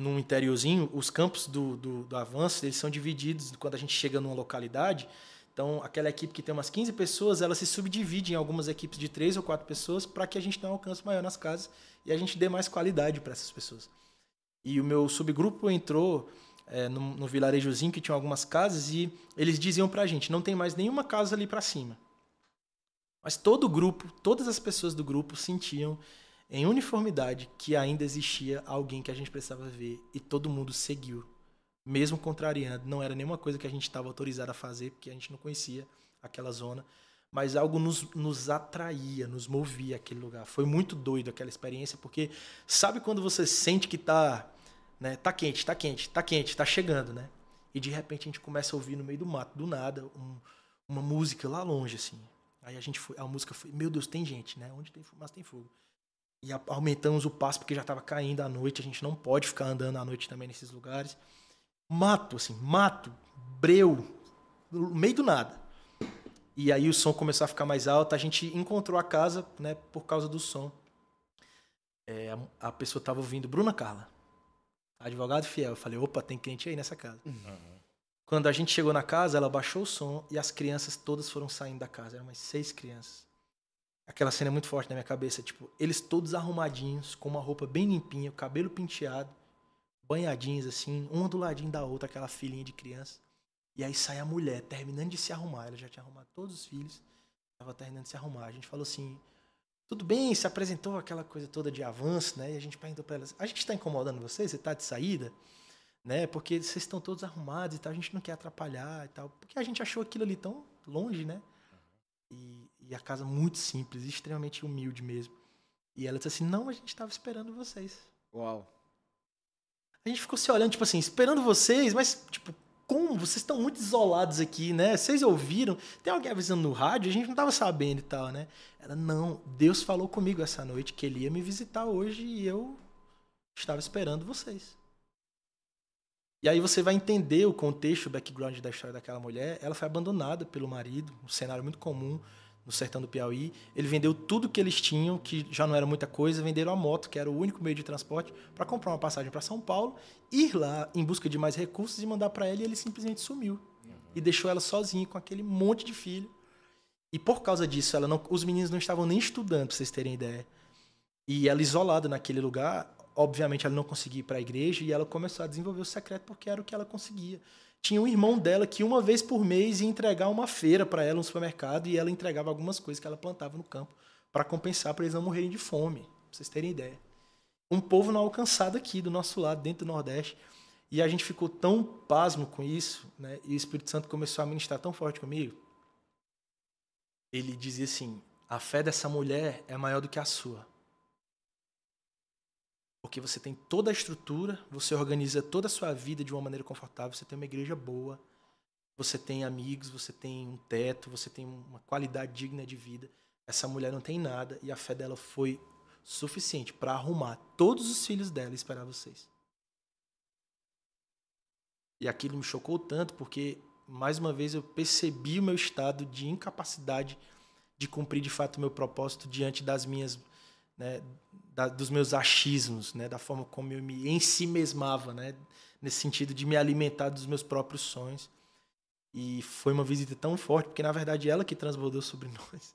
num interiorzinho, os campos do, do, do, avanço eles são divididos quando a gente chega numa localidade. Então, aquela equipe que tem umas 15 pessoas, ela se subdivide em algumas equipes de três ou quatro pessoas para que a gente tenha um alcance maior nas casas e a gente dê mais qualidade para essas pessoas. E o meu subgrupo entrou é, no, no vilarejozinho que tinha algumas casas e eles diziam para a gente: não tem mais nenhuma casa ali para cima. Mas todo o grupo, todas as pessoas do grupo sentiam em uniformidade que ainda existia alguém que a gente precisava ver e todo mundo seguiu, mesmo contrariando. Não era nenhuma coisa que a gente estava autorizado a fazer, porque a gente não conhecia aquela zona, mas algo nos, nos atraía, nos movia aquele lugar. Foi muito doido aquela experiência, porque sabe quando você sente que tá, né, tá quente, tá quente, tá quente, tá chegando, né? E de repente a gente começa a ouvir no meio do mato, do nada, um, uma música lá longe, assim. Aí a gente foi, a música foi, meu Deus, tem gente, né? Onde tem fumaça tem fogo. E aumentamos o passo porque já estava caindo à noite. A gente não pode ficar andando à noite também nesses lugares. Mato, assim, mato, breu, no meio do nada. E aí o som começou a ficar mais alto. A gente encontrou a casa, né, por causa do som. É, a, a, pessoa estava ouvindo Bruna Carla, advogado fiel. Eu falei, opa, tem cliente aí nessa casa. Uhum. Quando a gente chegou na casa, ela baixou o som e as crianças todas foram saindo da casa. Eram umas seis crianças. Aquela cena é muito forte na minha cabeça, tipo, eles todos arrumadinhos, com uma roupa bem limpinha, cabelo penteado, banhadinhos assim, uma do ladinho da outra, aquela filhinha de criança. E aí sai a mulher, terminando de se arrumar, ela já tinha arrumado todos os filhos, estava terminando de se arrumar. A gente falou assim: tudo bem, se apresentou aquela coisa toda de avanço, né? E a gente perguntou para ela: a gente está incomodando você? Você está de saída? né? Porque vocês estão todos arrumados e tal, a gente não quer atrapalhar e tal. Porque a gente achou aquilo ali tão longe, né? E, a casa muito simples, extremamente humilde mesmo. E ela disse assim: Não, a gente estava esperando vocês. Uau. A gente ficou se olhando, tipo assim, esperando vocês, mas, tipo, como? Vocês estão muito isolados aqui, né? Vocês ouviram? Tem alguém avisando no rádio? A gente não estava sabendo e tal, né? Ela, não, Deus falou comigo essa noite que ele ia me visitar hoje e eu estava esperando vocês. E aí você vai entender o contexto, o background da história daquela mulher. Ela foi abandonada pelo marido, um cenário muito comum no sertão do Piauí. Ele vendeu tudo que eles tinham, que já não era muita coisa, venderam a moto, que era o único meio de transporte, para comprar uma passagem para São Paulo, ir lá em busca de mais recursos e mandar para ela, e ele simplesmente sumiu. Uhum. E deixou ela sozinha com aquele monte de filho. E por causa disso, ela não, os meninos não estavam nem estudando, para vocês terem ideia. E ela isolada naquele lugar, obviamente ela não conseguia ir para a igreja e ela começou a desenvolver o secreto porque era o que ela conseguia tinha um irmão dela que uma vez por mês ia entregar uma feira para ela no supermercado e ela entregava algumas coisas que ela plantava no campo para compensar para eles não morrerem de fome, pra vocês terem ideia. Um povo não alcançado aqui do nosso lado, dentro do Nordeste. E a gente ficou tão pasmo com isso, né? E o Espírito Santo começou a ministrar tão forte comigo. Ele dizia assim: a fé dessa mulher é maior do que a sua. Porque você tem toda a estrutura, você organiza toda a sua vida de uma maneira confortável, você tem uma igreja boa, você tem amigos, você tem um teto, você tem uma qualidade digna de vida. Essa mulher não tem nada e a fé dela foi suficiente para arrumar todos os filhos dela e esperar vocês. E aquilo me chocou tanto porque, mais uma vez, eu percebi o meu estado de incapacidade de cumprir de fato o meu propósito diante das minhas né, da, dos meus achismos, né, da forma como eu me em si mesmava, né, nesse sentido de me alimentar dos meus próprios sonhos. E foi uma visita tão forte, porque na verdade ela que transbordou sobre nós.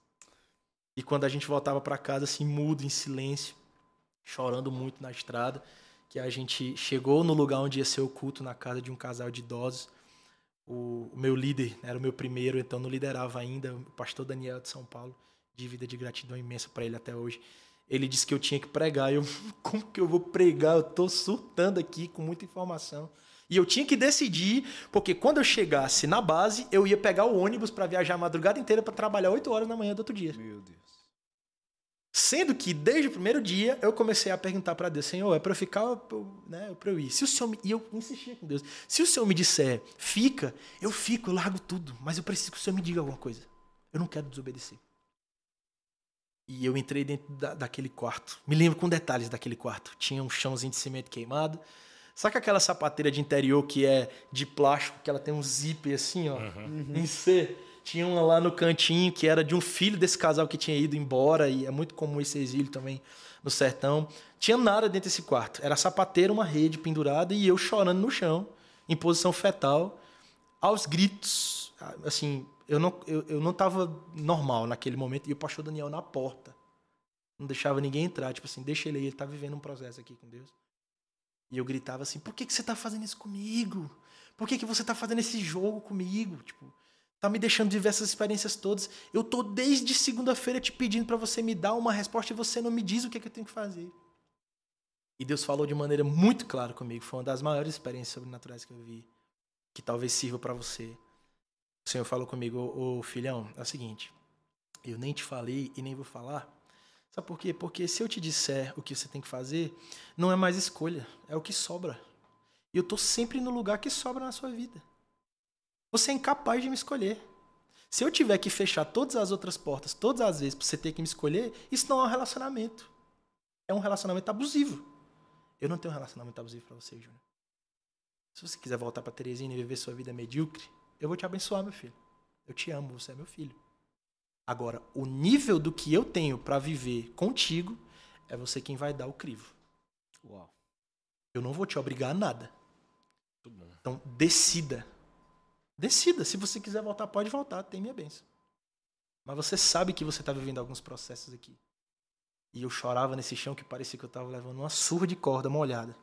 E quando a gente voltava para casa assim, mudo, em silêncio, chorando muito na estrada, que a gente chegou no lugar onde ia ser o culto na casa de um casal de idosos. O, o meu líder era o meu primeiro, então não liderava ainda, o pastor Daniel de São Paulo, de vida de gratidão imensa para ele até hoje. Ele disse que eu tinha que pregar. Eu, como que eu vou pregar? Eu estou surtando aqui com muita informação. E eu tinha que decidir, porque quando eu chegasse na base, eu ia pegar o ônibus para viajar a madrugada inteira para trabalhar 8 horas da manhã do outro dia. Meu Deus. Sendo que desde o primeiro dia eu comecei a perguntar para Deus, Senhor, é para eu ficar, né, para eu ir. Se o Senhor me, e eu insistia com Deus. Se o Senhor me disser, fica, eu fico, eu largo tudo, mas eu preciso que o Senhor me diga alguma coisa. Eu não quero desobedecer. E eu entrei dentro da, daquele quarto. Me lembro com detalhes daquele quarto. Tinha um chãozinho de cimento queimado. Saca aquela sapateira de interior que é de plástico, que ela tem um zíper assim, ó, uhum. em C? Tinha uma lá no cantinho que era de um filho desse casal que tinha ido embora, e é muito comum esse exílio também no sertão. Tinha nada dentro desse quarto. Era sapateira, uma rede pendurada e eu chorando no chão, em posição fetal, aos gritos. Assim, eu não, eu, eu não tava normal naquele momento. E o pastor Daniel na porta. Não deixava ninguém entrar. Tipo assim, deixa ele aí, ele tá vivendo um processo aqui com Deus. E eu gritava assim: por que, que você tá fazendo isso comigo? Por que, que você tá fazendo esse jogo comigo? Tipo, tá me deixando viver essas experiências todas. Eu tô desde segunda-feira te pedindo para você me dar uma resposta e você não me diz o que, que eu tenho que fazer. E Deus falou de maneira muito clara comigo. Foi uma das maiores experiências sobrenaturais que eu vi. Que talvez sirva para você. O Senhor falou comigo, ô, filhão, é o seguinte, eu nem te falei e nem vou falar. Sabe por quê? Porque se eu te disser o que você tem que fazer, não é mais escolha, é o que sobra. E eu estou sempre no lugar que sobra na sua vida. Você é incapaz de me escolher. Se eu tiver que fechar todas as outras portas, todas as vezes, para você ter que me escolher, isso não é um relacionamento. É um relacionamento abusivo. Eu não tenho um relacionamento abusivo para você, Júnior. Se você quiser voltar para Teresina e viver sua vida medíocre, eu vou te abençoar, meu filho. Eu te amo, você é meu filho. Agora, o nível do que eu tenho para viver contigo é você quem vai dar o crivo. Uau. Eu não vou te obrigar a nada. Então, decida. Decida. Se você quiser voltar, pode voltar, tem minha bênção. Mas você sabe que você está vivendo alguns processos aqui. E eu chorava nesse chão que parecia que eu estava levando uma surra de corda molhada.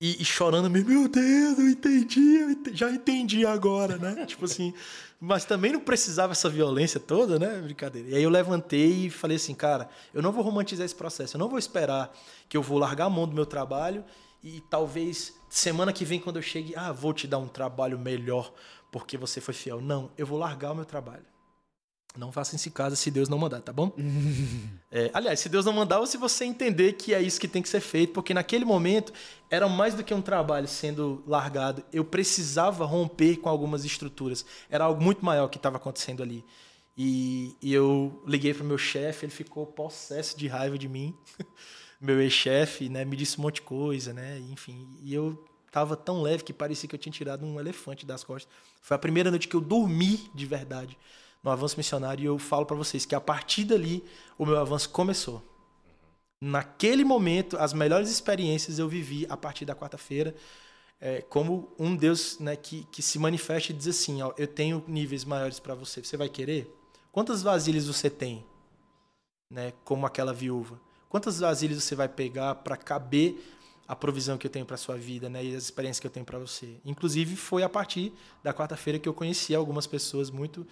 E, e, chorando meu Deus, eu entendi, eu entendi, já entendi agora, né? tipo assim, mas também não precisava essa violência toda, né? Brincadeira. E aí eu levantei e falei assim, cara, eu não vou romantizar esse processo, eu não vou esperar que eu vou largar a mão do meu trabalho e talvez semana que vem, quando eu chegue, ah, vou te dar um trabalho melhor porque você foi fiel. Não, eu vou largar o meu trabalho. Não faça esse caso se Deus não mandar, tá bom? é, aliás, se Deus não mandar, ou se você entender que é isso que tem que ser feito, porque naquele momento era mais do que um trabalho sendo largado. Eu precisava romper com algumas estruturas. Era algo muito maior que estava acontecendo ali. E, e eu liguei para o meu chefe, ele ficou possesso de raiva de mim. meu ex-chefe, né, me disse um monte de coisa, né, enfim. E eu tava tão leve que parecia que eu tinha tirado um elefante das costas. Foi a primeira noite que eu dormi de verdade no avanço missionário e eu falo para vocês que a partir dali o meu avanço começou. Naquele momento, as melhores experiências eu vivi a partir da quarta-feira, é, como um Deus né, que, que se manifesta e diz assim: ó, eu tenho níveis maiores para você, você vai querer? Quantas vasilhas você tem? Né, como aquela viúva. Quantas vasilhas você vai pegar para caber a provisão que eu tenho para sua vida, né, e as experiências que eu tenho para você? Inclusive foi a partir da quarta-feira que eu conheci algumas pessoas muito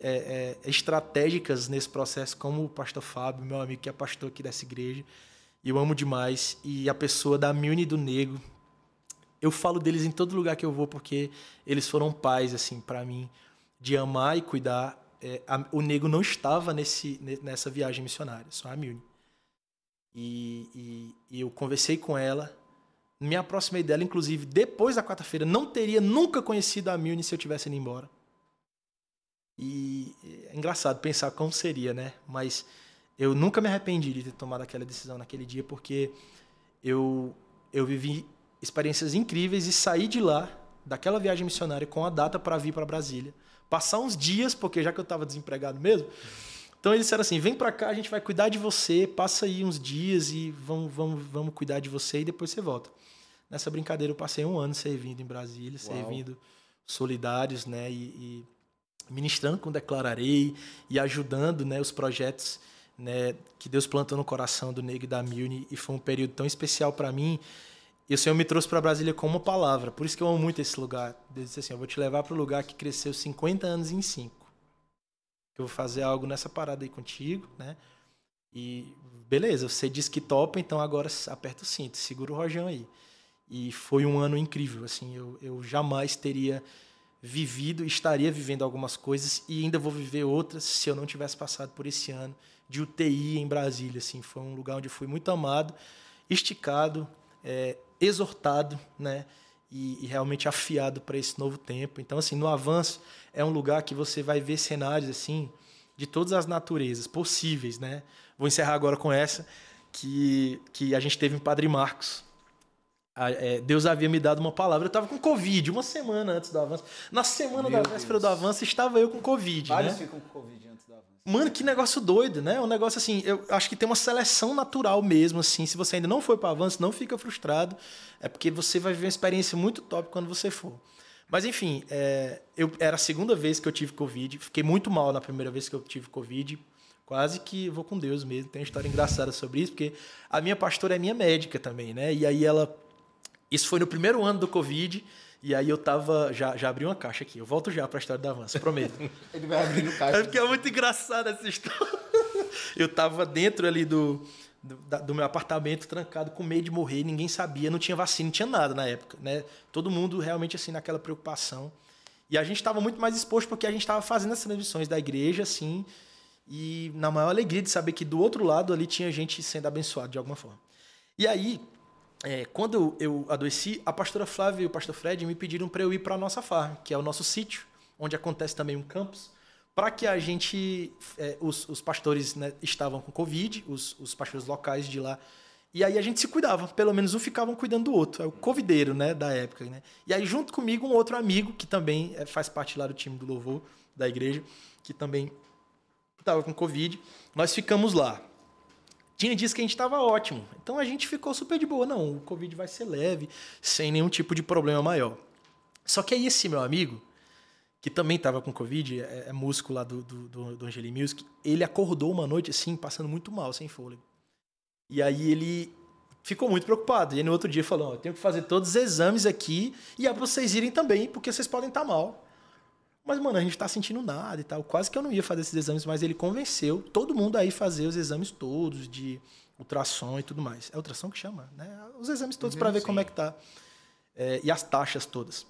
é, é, estratégicas nesse processo, como o pastor Fábio, meu amigo que é pastor aqui dessa igreja. E eu amo demais. E a pessoa da Milne do Nego. Eu falo deles em todo lugar que eu vou, porque eles foram pais, assim, para mim, de amar e cuidar. É, a, o Nego não estava nesse, nessa viagem missionária, só a Milne. E, e, e eu conversei com ela, me aproximei dela, inclusive, depois da quarta-feira. Não teria nunca conhecido a Milne se eu tivesse ido embora. E é engraçado pensar como seria, né? Mas eu nunca me arrependi de ter tomado aquela decisão naquele dia, porque eu, eu vivi experiências incríveis e saí de lá, daquela viagem missionária, com a data para vir para Brasília. Passar uns dias, porque já que eu estava desempregado mesmo. Então eles disseram assim: vem para cá, a gente vai cuidar de você, passa aí uns dias e vamos, vamos, vamos cuidar de você e depois você volta. Nessa brincadeira eu passei um ano servindo em Brasília, Uau. servindo solidários, né? E, e ministrando com Declararei e ajudando né, os projetos né, que Deus plantou no coração do Nego e da Milne. E foi um período tão especial para mim. E o Senhor me trouxe para Brasília com uma palavra. Por isso que eu amo muito esse lugar. Deus disse assim: Eu vou te levar para o lugar que cresceu 50 anos em 5. Eu vou fazer algo nessa parada aí contigo, né? E beleza, você disse que topa, então agora aperta o cinto, segura o rojão aí. E foi um ano incrível, assim, eu, eu jamais teria vivido, estaria vivendo algumas coisas e ainda vou viver outras se eu não tivesse passado por esse ano de UTI em Brasília. Assim, foi um lugar onde fui muito amado, esticado, é, exortado, né? E, e realmente afiado para esse novo tempo. Então, assim, no avanço é um lugar que você vai ver cenários assim de todas as naturezas possíveis, né? Vou encerrar agora com essa que que a gente teve em Padre Marcos, Deus havia me dado uma palavra. Eu estava com Covid uma semana antes do avanço. Na semana Meu da véspera do avanço, estava eu com Covid. Vários né? ficam com Covid antes do avanço. Mano, que negócio doido, né? Um negócio assim, eu acho que tem uma seleção natural mesmo, assim. Se você ainda não foi para avanço, não fica frustrado. É porque você vai viver uma experiência muito top quando você for. Mas enfim, é, eu, era a segunda vez que eu tive Covid. Fiquei muito mal na primeira vez que eu tive Covid. Quase que vou com Deus mesmo. Tem uma história engraçada sobre isso, porque a minha pastora é minha médica também, né? E aí ela isso foi no primeiro ano do Covid. E aí eu tava. Já, já abri uma caixa aqui. Eu volto já pra história do avanço, prometo. Ele vai abrindo caixa. É porque é muito engraçada essa história. Eu tava dentro ali do, do, do, meu apartamento, trancado, com medo de morrer, ninguém sabia, não tinha vacina, não tinha nada na época. Né? Todo mundo realmente assim naquela preocupação. E a gente estava muito mais exposto porque a gente estava fazendo as transmissões da igreja, assim, e na maior alegria de saber que do outro lado ali tinha gente sendo abençoada de alguma forma. E aí, é, quando eu adoeci, a pastora Flávia e o pastor Fred me pediram para eu ir para a nossa farm, que é o nosso sítio, onde acontece também um campus, para que a gente, é, os, os, pastores né, estavam com Covid, os, os, pastores locais de lá, e aí a gente se cuidava, pelo menos um ficavam cuidando do outro, é o covideiro né, da época. Né? E aí junto comigo um outro amigo, que também é, faz parte lá do time do louvor da igreja, que também estava com Covid, nós ficamos lá. Tinha dias que a gente estava ótimo. Então a gente ficou super de boa. Não, o Covid vai ser leve, sem nenhum tipo de problema maior. Só que aí esse meu amigo, que também estava com Covid, é, é músico lá do, do, do, Angeli Music, ele acordou uma noite assim, passando muito mal, sem fôlego. E aí ele ficou muito preocupado. E no outro dia falou: oh, eu tenho que fazer todos os exames aqui e é para vocês irem também, porque vocês podem estar tá mal. Mas, mano, a gente tá sentindo nada e tal. Quase que eu não ia fazer esses exames, mas ele convenceu todo mundo a ir fazer os exames todos de, ultrassom e tudo mais. É ultrassom que chama, né? Os exames todos para ver como é que tá. É, e as taxas todas.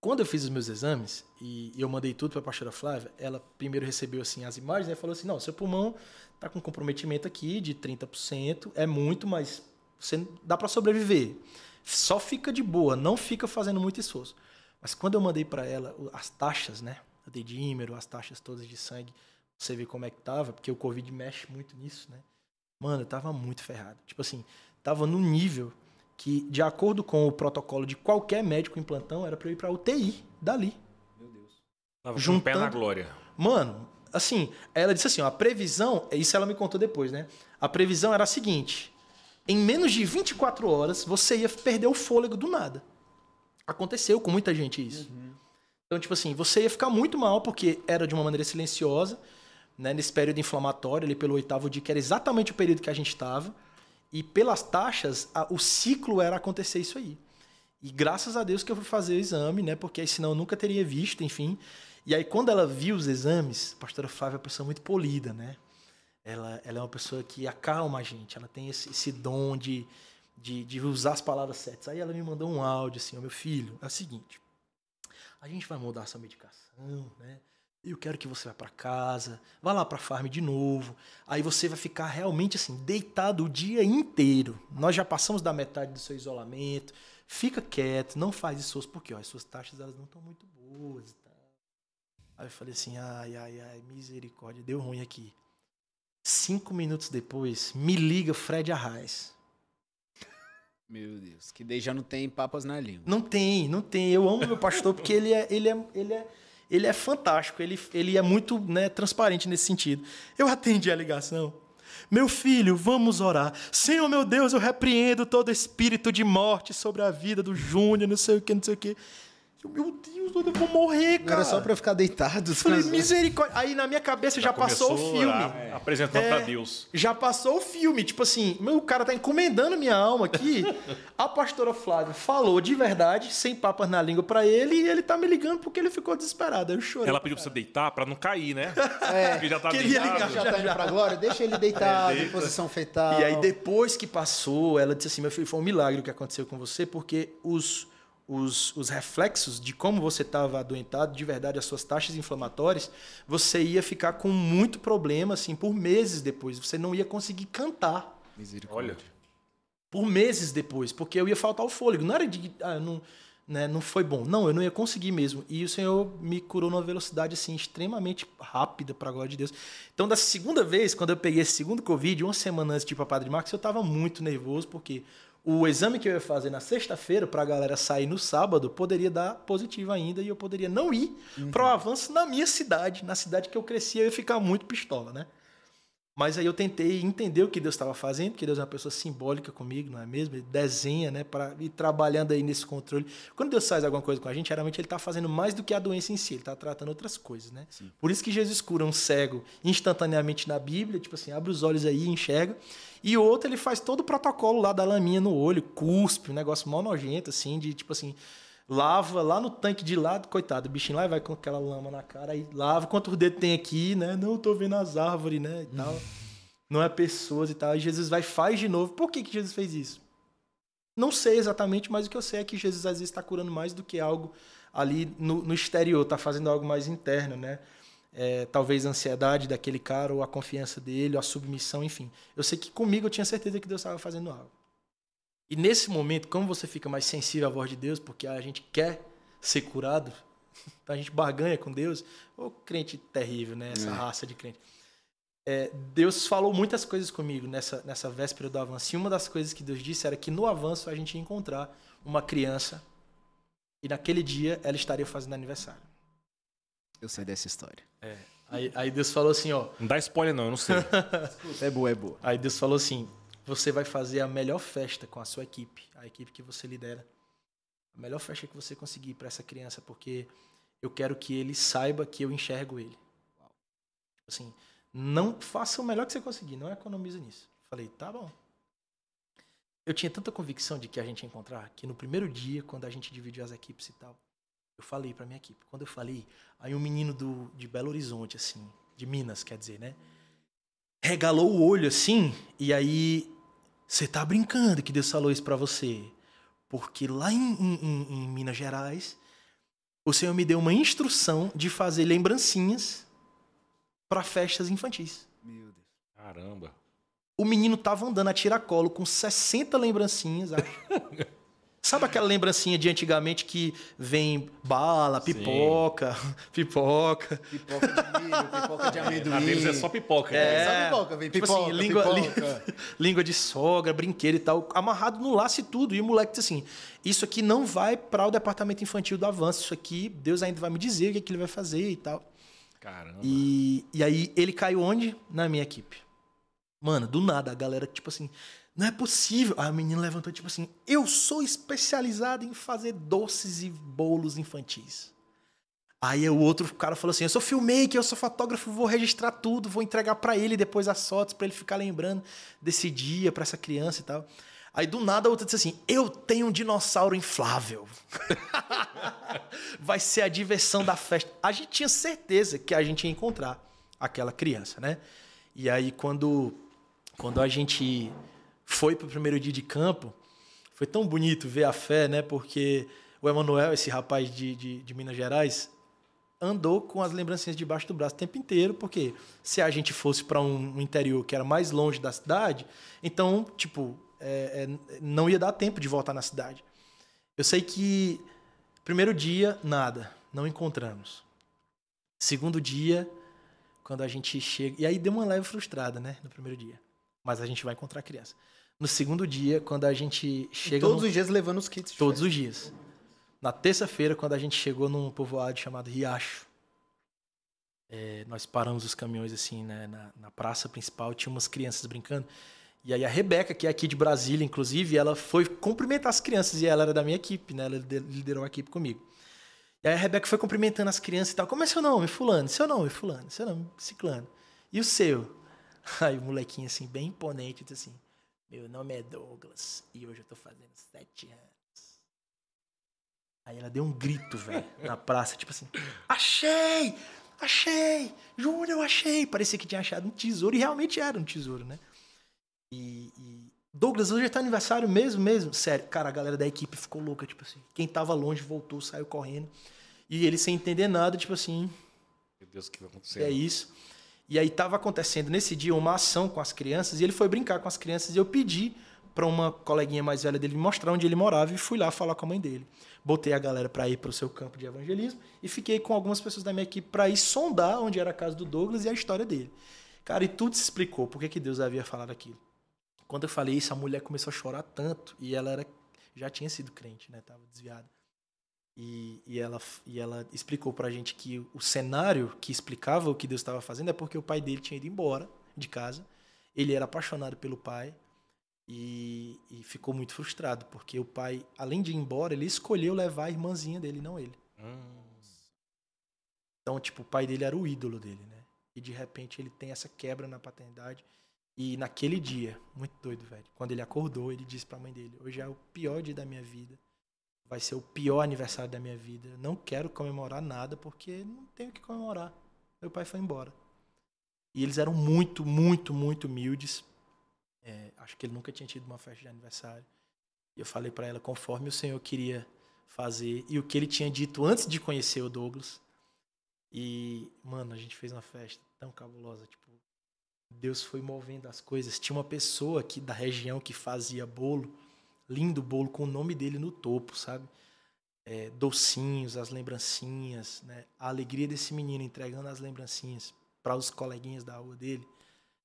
Quando eu fiz os meus exames e, eu mandei tudo para a pastora Flávia, ela primeiro recebeu assim as imagens e falou assim: "Não, seu pulmão tá com comprometimento aqui de 30%, é muito, mas você dá para sobreviver. Só fica de boa, não fica fazendo muito esforço". Mas quando eu mandei para ela as taxas, né? O dedímero, as taxas todas de sangue, você vê como é que tava, porque o Covid mexe muito nisso, né? Mano, eu tava muito ferrado. Tipo assim, tava num nível que, de acordo com o protocolo de qualquer médico em plantão, era pra eu ir pra UTI dali. Tava com o pé na Juntando- glória. Mano, assim, ela disse assim, ó, a previsão, isso ela me contou depois, né? A previsão era a seguinte: em menos de 24 horas você ia perder o fôlego do nada. Aconteceu com muita gente isso. Então, tipo assim, você ia ficar muito mal porque era de uma maneira silenciosa, né, nesse período inflamatório, ali pelo oitavo dia, que era exatamente o período que a gente estava. E pelas taxas, a- o ciclo era acontecer isso aí. E graças a Deus que eu fui fazer o exame, né? Porque aí senão eu nunca teria visto, enfim. E aí quando ela viu os exames, a pastora Flávia é uma pessoa muito polida, né? Ela, ela é uma pessoa que acalma a gente, ela tem esse, esse dom de, de, de usar as palavras certas. Aí ela me mandou um áudio assim, ó, meu filho, é o seguinte, a gente vai mudar sua medicação, né? Eu quero que você vá para casa, vá lá para farm de novo. Aí você vai ficar realmente assim deitado o dia inteiro. Nós já passamos da metade do seu isolamento. Fica quieto, não faz esforço porque ó, as suas taxas elas não estão muito boas. tal. Aí eu falei assim, ai, ai, ai, misericórdia, deu ruim aqui. Cinco minutos depois, me liga Fred Arraes. Meu Deus, que daí já não tem papas na língua. Não tem, não tem. Eu amo meu pastor porque ele é, ele é, ele é, ele é fantástico. Ele, ele é muito né, transparente nesse sentido. Eu atendi a ligação. Meu filho, vamos orar. Senhor, meu Deus, eu repreendo todo espírito de morte sobre a vida do Júnior, não sei o que, não sei o que. Eu, Meu Deus, eu vou morrer, cara. era só pra eu ficar deitado. Eu Falei, misericórdia. Aí na minha cabeça já, passou o a filme. orar, Apresentando É. pra Deus. Já passou o filme, tipo assim, meu cara tá encomendando minha alma aqui. A pastora Flávia falou de verdade, sem papas na língua pra ele, e ele tá me ligando porque ele ficou desesperado. Aí Eu chorei. Ela pediu pra você deitar pra não cair, né? É, Porque já tá queria deitado. ligar já tá indo pra glória, deixa ele deitado, É, em posição fetal. E aí depois que passou, ela disse assim, meu filho, foi um milagre o que aconteceu com você, porque os, os, os reflexos de como você estava adoentado, de verdade, as suas taxas inflamatórias, você ia ficar com muito problema, assim, por meses depois. Você não ia conseguir cantar. Misericórdia. Olha, por meses depois, porque eu ia faltar o fôlego. Não era de, ah, não, né, não foi bom. Não, eu não ia conseguir mesmo. E o Senhor me curou numa velocidade assim extremamente rápida, para glória de Deus. Então, da segunda vez, quando eu peguei esse segundo Covid, uma semana antes de ir para Padre Marcos, eu estava muito nervoso, porque o exame que eu ia fazer na sexta-feira para a galera sair no sábado poderia dar positivo ainda e eu poderia não ir para o avanço na minha cidade, na cidade que eu cresci, eu ia ficar muito pistola, né? Mas aí eu tentei entender o que Deus estava fazendo, porque Deus é uma pessoa simbólica comigo, não é mesmo? Ele desenha, né, para ir trabalhando aí nesse controle. Quando Deus faz alguma coisa com a gente, geralmente ele está fazendo mais do que a doença em si, ele está tratando outras coisas, né? Por isso que Jesus cura um cego instantaneamente na Bíblia, tipo assim, abre os olhos aí e enxerga. E o outro, ele faz todo o protocolo lá da laminha no olho, cuspe, um negócio mó nojento, assim, de tipo assim, lava lá no tanque de lado, coitado, o bichinho lá e vai com aquela lama na cara, aí lava quantos dedos tem aqui, né? Não, tô vendo as árvores, né? E tal. Não é pessoas e tal. E Jesus vai e faz de novo. Por que, que Jesus fez isso? Não sei exatamente, mas o que eu sei é que Jesus às vezes está curando mais do que algo ali no, no exterior, está fazendo algo mais interno, né? É, talvez a ansiedade daquele cara, ou a confiança dele, ou a submissão, enfim. Eu sei que comigo eu tinha certeza que Deus estava fazendo algo. E nesse momento, como você fica mais sensível à voz de Deus, porque a gente quer ser curado, a gente barganha com Deus, ô crente terrível, né? Essa É. raça de crente. É, Deus falou muitas coisas comigo nessa, nessa véspera do avanço. E uma das coisas que Deus disse era que no avanço a gente ia encontrar uma criança e naquele dia ela estaria fazendo aniversário. Eu sei dessa história. Aí, aí Deus falou assim, ó. não dá spoiler não, eu não sei. É boa, é boa. Aí Deus falou assim: você vai fazer a melhor festa com a sua equipe, a equipe que você lidera. A melhor festa que você conseguir para essa criança, porque eu quero que ele saiba que eu enxergo ele. Tipo assim, não faça o melhor que você conseguir, não economiza nisso. Falei, tá bom. Eu tinha tanta convicção de que a gente ia encontrar que no primeiro dia, quando a gente dividiu as equipes e tal, eu falei pra minha equipe. Quando eu falei, aí um menino do, de Belo Horizonte, assim, de Minas, quer dizer, né? regalou o olho assim, e aí você tá brincando que Deus falou isso para você. Porque lá em, em, em, Minas Gerais, o Senhor me deu uma instrução de fazer lembrancinhas para festas infantis. Meu Deus. Caramba. O menino tava andando a tiracolo com 60 lembrancinhas, acho. Sabe aquela lembrancinha de antigamente que vem bala, pipoca, pipoca. Pipoca de milho, pipoca de amendoim. Na deles é só pipoca. É, É, só pipoca, vem Tipo pipoca, assim, língua, pipoca. lí- língua de sogra, brinquedo e tal, amarrado no laço e tudo. E o moleque disse assim: Isso aqui não vai para o departamento infantil do avanço. Isso aqui, Deus ainda vai me dizer o que, é que ele vai fazer e tal. Caramba. E, e aí ele caiu onde? Na minha equipe. Mano, do nada, a galera, tipo assim, não é possível. Aí a menina levantou, tipo assim, eu sou especializado em fazer doces e bolos infantis. Aí o outro cara falou assim: eu sou filmmaker, eu sou fotógrafo, vou registrar tudo, vou entregar pra ele depois as fotos, pra ele ficar lembrando desse dia, pra essa criança e tal. Aí do nada a outra disse assim: eu tenho um dinossauro inflável. Vai ser a diversão da festa. A gente tinha certeza que a gente ia encontrar aquela criança, né? E aí quando, quando a gente foi pro primeiro dia de campo, foi tão bonito ver a fé, né? Porque o Emanuel, esse rapaz de, de, de Minas Gerais, andou com as lembrancinhas debaixo do braço o tempo inteiro, porque se a gente fosse para um interior que era mais longe da cidade, então, tipo, é, é, não ia dar tempo de voltar na cidade. Eu sei que primeiro dia, nada, não encontramos. Segundo dia, quando a gente chega. E aí deu uma leve frustrada, né? No primeiro dia. Mas a gente vai encontrar a criança. No segundo dia, quando a gente chega. Todos no- os dias levando os kits. Todos festa. os dias. Na terça-feira, quando a gente chegou num povoado chamado Riacho, é, nós paramos os caminhões assim, né, na, na praça principal, tinha umas crianças brincando. E aí a Rebeca, que é aqui de Brasília, inclusive, ela foi cumprimentar as crianças e ela era da minha equipe, né? Ela lide- liderou a equipe comigo. E aí a Rebeca foi cumprimentando as crianças e tal. Como é seu nome? Fulano. Seu nome? Fulano. Seu nome? Ciclano. E o seu? Aí o molequinho assim, bem imponente, disse assim, meu nome é Douglas e hoje eu tô fazendo sete anos. Aí ela deu um grito, velho, na praça, tipo assim: Achei! Achei! Júnior, eu achei! Parecia que tinha achado um tesouro, e realmente era um tesouro, né? E, e- Douglas, hoje é teu aniversário mesmo, mesmo? Sério, cara, a galera da equipe ficou louca, tipo assim. Quem tava longe voltou, saiu correndo. E ele sem entender nada, tipo assim, Meu Deus, o que vai é acontecer? isso. E aí tava acontecendo nesse dia uma ação com as crianças e ele foi brincar com as crianças e eu pedi para uma coleguinha mais velha dele mostrar onde ele morava e fui lá falar com a mãe dele. Botei a galera para ir para o seu campo de evangelismo e fiquei com algumas pessoas da minha equipe para ir sondar onde era a casa do Douglas e a história dele. Cara, e tudo se explicou por que que Deus havia falado aquilo. Quando eu falei isso, a mulher começou a chorar tanto e ela era já tinha sido crente, né? Tava desviada. E, e, ela, e ela explicou pra gente que o cenário que explicava o que Deus estava fazendo é porque o pai dele tinha ido embora de casa. Ele era apaixonado pelo pai e, e ficou muito frustrado, porque o pai, além de ir embora, ele escolheu levar a irmãzinha dele, não ele. Hum, Então, tipo, o pai dele era o ídolo dele, né? E de repente ele tem essa quebra na paternidade. E naquele dia, muito doido, velho. Quando ele acordou, ele disse pra mãe dele: Hoje é o pior dia da minha vida. Vai ser o pior aniversário da minha vida. Eu Não quero comemorar nada porque não tenho o que comemorar. Meu pai foi embora. E eles eram muito, muito, muito humildes. É, acho que ele nunca tinha tido uma festa de aniversário. E eu falei pra ela conforme o Senhor queria fazer e o que ele tinha dito antes de conhecer o Douglas. E, mano, a gente fez uma festa tão cabulosa, tipo, Deus foi movendo as coisas. Tinha uma pessoa aqui da região que fazia bolo, lindo bolo com o nome dele no topo, sabe? É, docinhos, as lembrancinhas, né? A alegria desse menino entregando as lembrancinhas para os coleguinhas da rua dele.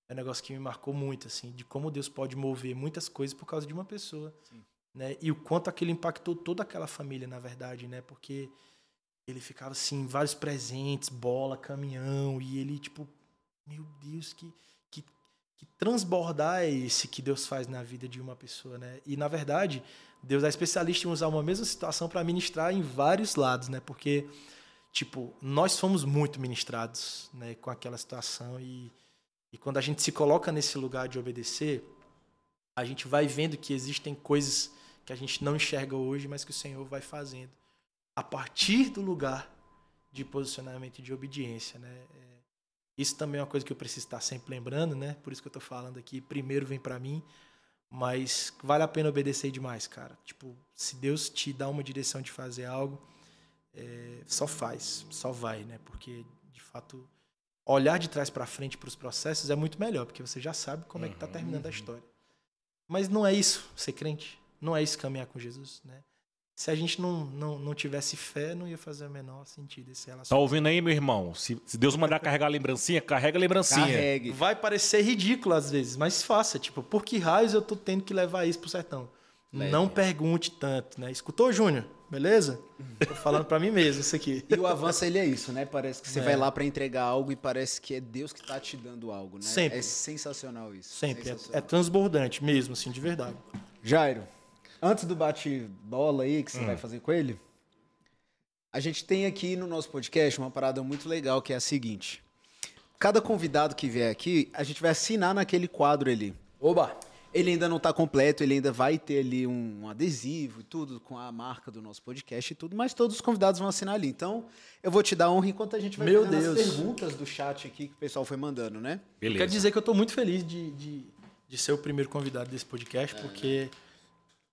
É um negócio que me marcou muito, assim, de como Deus pode mover muitas coisas por causa de uma pessoa, Sim. né? E o quanto aquilo impactou toda aquela família, na verdade, né? Porque ele ficava assim, vários presentes, bola, caminhão, e ele, tipo, meu Deus, que, que, transbordar é esse que Deus faz na vida de uma pessoa, né? E, na verdade, Deus é especialista em usar uma mesma situação para ministrar em vários lados, né? Porque, tipo, nós fomos muito ministrados, né, com aquela situação e, e quando a gente se coloca nesse lugar de obedecer, a gente vai vendo que existem coisas que a gente não enxerga hoje, mas que o Senhor vai fazendo a partir do lugar de posicionamento e de obediência, né? É, Isso também é uma coisa que eu preciso estar sempre lembrando, né? Por isso que eu tô falando aqui, primeiro vem para mim, mas vale a pena obedecer demais, cara. Tipo, se Deus te dá uma direção de fazer algo, é, só faz, só vai, né? Porque de fato olhar de trás para frente para os processos é muito melhor, porque você já sabe como é que tá terminando a história. Mas não é isso ser crente, não é isso caminhar com Jesus, né? Se a gente não, não, não tivesse fé, não ia fazer o menor sentido esse Tá relacionamento. ouvindo aí, meu irmão? Se, se Deus mandar carregar a lembrancinha, carrega a lembrancinha. Carregue. Vai parecer ridículo às vezes, mas faça. Tipo, por que raios eu tô tendo que levar isso pro sertão? Leve. Não pergunte tanto, né? Escutou, Júnior? Beleza? Tô falando pra mim mesmo isso aqui. E o avanço, ele é isso, né? Parece que você É. vai lá pra entregar algo e parece que é Deus que tá te dando algo, né? Sempre. É sensacional isso. Sempre. É, sensacional. é transbordante mesmo, assim, de verdade. Jairo, antes do bate-bola aí que você Hum. vai fazer com ele, a gente tem aqui no nosso podcast uma parada muito legal que é a seguinte. Cada convidado que vier aqui, a gente vai assinar naquele quadro ali. Oba! Ele ainda não está completo, ele ainda vai ter ali um adesivo e tudo com a marca do nosso podcast e tudo, mas todos os convidados vão assinar ali. Então, eu vou te dar honra enquanto a gente vai Meu fazendo as Deus. perguntas do chat aqui que o pessoal foi mandando, né? Beleza. Quer dizer que eu tô muito feliz de, de, de ser o primeiro convidado desse podcast, porque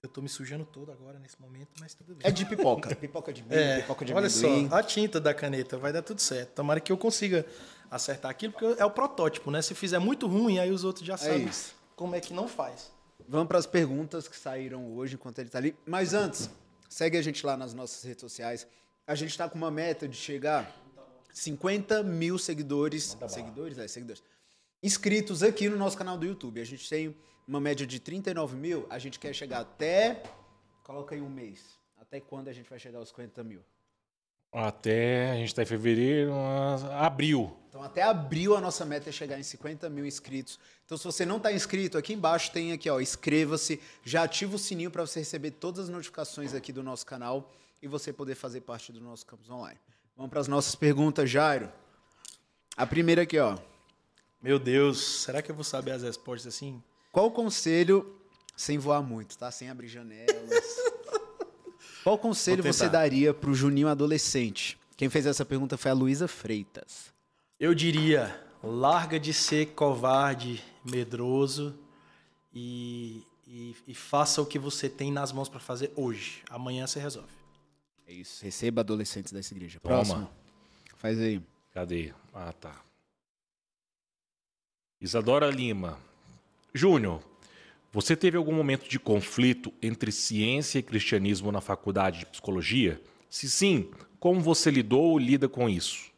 eu tô me sujando todo agora nesse momento, mas tudo bem. É de pipoca. pipoca de milho, É, pipoca de olha amendoim. só, a tinta da caneta vai dar tudo certo. Tomara que eu consiga acertar aquilo, porque é o protótipo, né? Se fizer muito ruim, aí os outros já sabem isso. como é que não faz. Vamos para as perguntas que saíram hoje enquanto ele está ali. Mas antes, segue a gente lá nas nossas redes sociais. A gente está com uma meta de chegar 50 mil seguidores. Seguidores? É, seguidores. Inscritos aqui no nosso canal do YouTube. A gente tem uma média de 39 mil. A gente quer chegar até. Coloca aí um mês. Até quando a gente vai chegar aos 50 mil? Até a gente tá em fevereiro, abril. Então, até abril, a nossa meta é chegar em 50 mil inscritos. Então, se você não está inscrito, aqui embaixo tem aqui, ó, inscreva-se, já ativa o sininho para você receber todas as notificações aqui do nosso canal e você poder fazer parte do nosso campus online. Vamos para as nossas perguntas, Jairo. A primeira aqui, ó. Meu Deus, será que eu vou saber as respostas assim? Qual o conselho, sem voar muito, tá? Sem abrir janelas. Qual conselho você daria para o Juninho adolescente? Quem fez essa pergunta foi a Luísa Freitas. Eu diria, larga de ser covarde, medroso e, e, e faça o que você tem nas mãos para fazer hoje. Amanhã você resolve. É isso. Receba adolescentes dessa igreja. Toma. Próximo. Faz aí. Cadê? Ah, tá. Isadora Lima. Júnior, você teve algum momento de conflito entre ciência e cristianismo na faculdade de psicologia? Se sim, como você lidou ou lida com isso?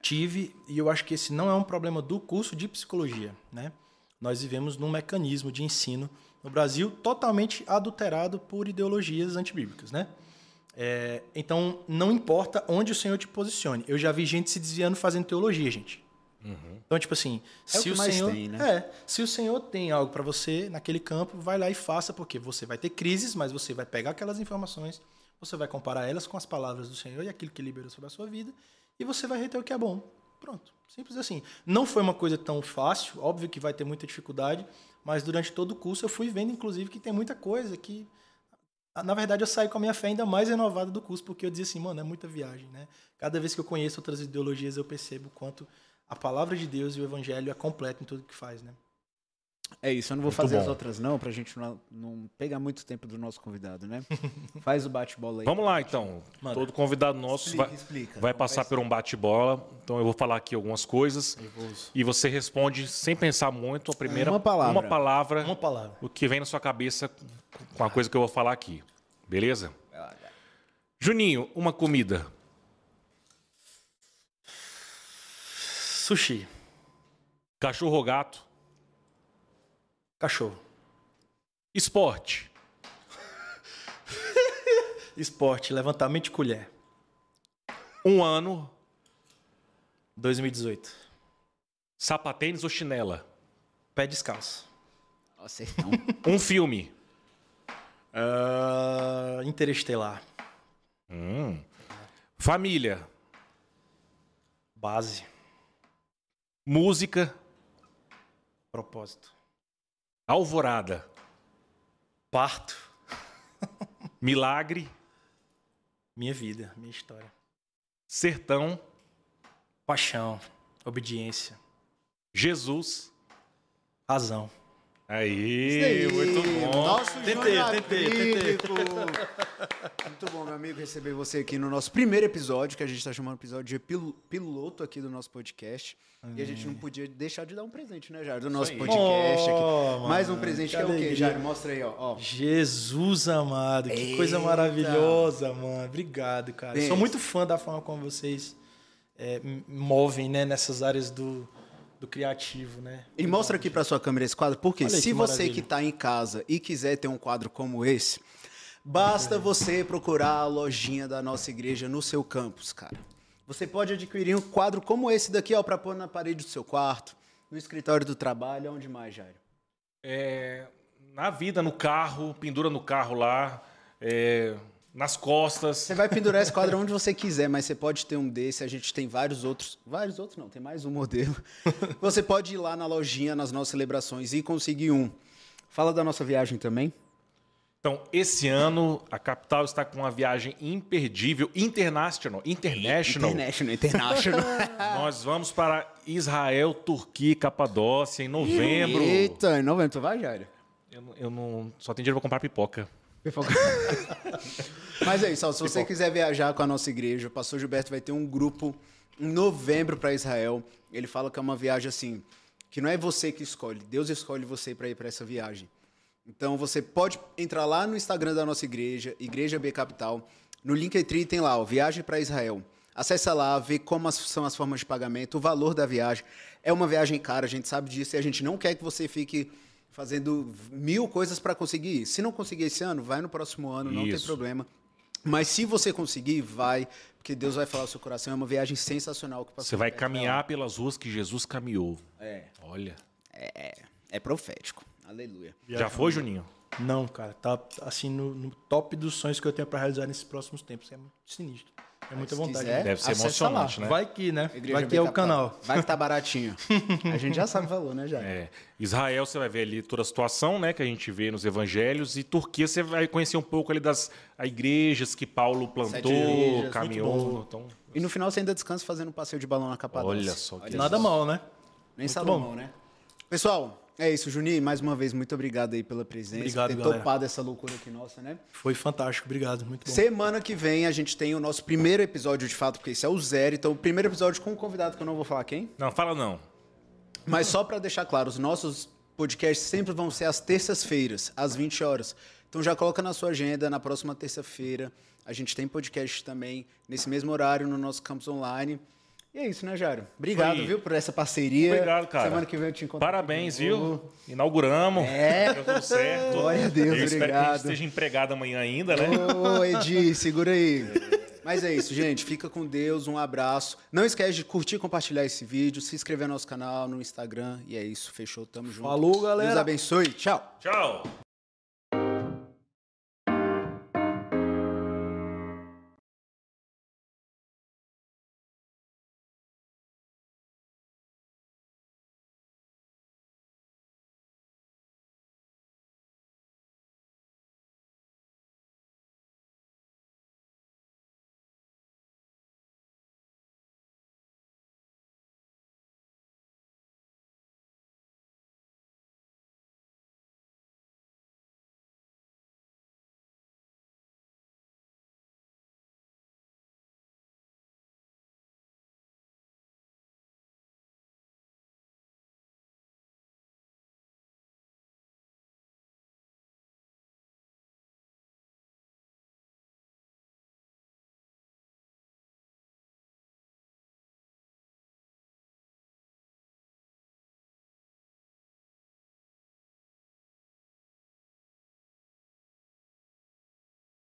tive, e eu acho que esse não é um problema do curso de psicologia, né? Nós vivemos num mecanismo de ensino no Brasil totalmente adulterado por ideologias antibíblicas, né? É, então, não importa onde o Senhor te posicione. Eu já vi gente se desviando fazendo teologia, gente. Então, tipo assim, É o se o, mais Senhor, tem, né? é, se o Senhor tem algo para você naquele campo, vai lá e faça, porque você vai ter crises, mas você vai pegar aquelas informações, você vai comparar elas com as palavras do Senhor e aquilo que liberou sobre a sua vida, e você vai reter o que é bom. Pronto, simples assim. Não foi uma coisa tão fácil, óbvio que vai ter muita dificuldade, mas durante todo o curso eu fui vendo, inclusive, que tem muita coisa que na verdade, eu saí com a minha fé ainda mais renovada do curso, porque eu dizia assim, mano, é muita viagem, né? Cada vez que eu conheço outras ideologias, eu percebo o quanto a palavra de Deus e o evangelho é completo em tudo que faz, né? É isso, eu não vou Muito fazer as bom. outras não, pra gente não, não pegar muito tempo do nosso convidado, né? Faz o bate-bola aí. Vamos lá, então. Manda. Todo convidado nosso Explica, vai, explica. vai passar por um bate-bola. Então eu vou falar aqui algumas coisas e você responde sem pensar muito a primeira Uma palavra. uma palavra Uma palavra. o que vem na sua cabeça com a coisa que eu vou falar aqui. Beleza? Juninho, uma comida. Sushi. Cachorro ou gato? Cachorro. Esporte. Esporte. Levantamento de colher. Um ano. 2018. Sapatênis ou chinela? Pé descalço. Nossa, então. Um filme. Ah, Interestelar. Hum. Família. Base. Música. Propósito. Alvorada. Parto. Milagre. Minha vida. Minha história. Sertão. Paixão. Obediência. Jesus. Razão. Aí, muito bom. Nosso Tentei, tentei, Acrílico. Muito bom, meu amigo, receber você aqui no nosso primeiro episódio, que a gente está chamando de episódio de pil- piloto aqui do nosso podcast. E a gente não podia deixar de dar um presente, né, Jair? Do nosso podcast Oh, aqui. Mais um presente que que, é o quê, alegria. Jair? Mostra aí, ó. ó. Jesus amado, que coisa Eita. maravilhosa, mano. Obrigado, cara. Bem, Sou muito fã da forma como vocês é, movem, né, nessas áreas do, do criativo, né? E mostra aqui pra sua câmera esse quadro, porque Olha se que você maravilha. que tá em casa e quiser ter um quadro como esse, basta você procurar a lojinha da nossa igreja no seu campus, cara. Você pode adquirir um quadro como esse daqui, ó, pra pôr na parede do seu quarto, no escritório do trabalho, onde mais, Jairo? É, na vida, no carro, pendura no carro lá, é, nas costas. Você vai pendurar esse quadro onde você quiser, mas você pode ter um desse. A gente tem vários outros. Vários outros não, tem mais um modelo. Você pode ir lá na lojinha, nas nossas celebrações e conseguir um. Fala da nossa viagem também. Então, esse ano, a capital está com uma viagem imperdível, international, international. International, International. Nós vamos para Israel, Turquia e Capadócia em novembro. Eita, em novembro. Tu vai, Jairo? Eu, não- eu não só tenho dinheiro para comprar pipoca. Mas é isso, ó, se você quiser viajar com a nossa igreja, o pastor Gilberto vai ter um grupo em novembro para Israel. Ele fala que é uma viagem assim, que não é você que escolhe, Deus escolhe você para ir para essa viagem. Então você pode entrar lá no Instagram da nossa igreja, Igreja B Capital, no Linktree tem lá, ó, viagem para Israel. Acessa lá, vê como as- são as formas de pagamento, o valor da viagem. É uma viagem cara, a gente sabe disso e a gente não quer que você fique fazendo mil coisas para conseguir ir. Se não conseguir esse ano, vai no próximo ano, não tem Isso. problema. Mas se você conseguir, vai, porque Deus vai falar ao seu coração. É uma viagem sensacional que o Você vai caminhar pelas ruas que Jesus caminhou. É, Olha. é, é profético. Aleluia. Já foi, Juninho? Não, cara, tá assim no, no top dos sonhos que eu tenho pra realizar nesses próximos tempos. É muito sinistro. É muita Se vontade. quiser, né? Deve ser emocionante, lá. né? Vai que, né? Igreja Vai que é o canal. Vai que tá baratinho. a gente já sabe o valor, né, já? É. Israel, você vai ver ali toda a situação, né, que a gente vê nos evangelhos. E Turquia, você vai conhecer um pouco ali das igrejas que Paulo plantou, igrejas, muito caminhou. bom. Então, E no final você ainda descansa fazendo um passeio de balão na Capadócia. Olha só que Nada mal, né? Nem Salomão, né? Pessoal, é isso. Juninho, mais uma vez, muito obrigado aí pela presença. Obrigado, por ter galera. topado essa loucura aqui nossa, né? Foi fantástico, obrigado. Muito bom. Semana que vem a gente tem o nosso primeiro episódio de fato, porque esse é o zero. Então, o primeiro episódio com um convidado que eu não vou falar quem. não, fala não. Mas só para deixar claro, os nossos podcasts sempre vão ser às terças-feiras, às 20 horas. Então já coloca na sua agenda, na próxima terça-feira. A gente tem podcast também nesse mesmo horário no nosso campus online. E é isso, né, Jário? Obrigado, Foi. viu, por essa parceria. Obrigado, cara. Semana que vem eu te encontro. Parabéns, viu? Inauguramos. É. Deu tudo certo. Glória a Deus, Eu espero que a obrigado. gente esteja empregado amanhã ainda, né? Ô, Edi, segura aí. Mas é isso, gente. Fica com Deus, um abraço. Não esquece de curtir e compartilhar esse vídeo, se inscrever no nosso canal, no Instagram. E é isso, fechou, tamo junto. Falou, galera. Deus abençoe. Tchau. Tchau.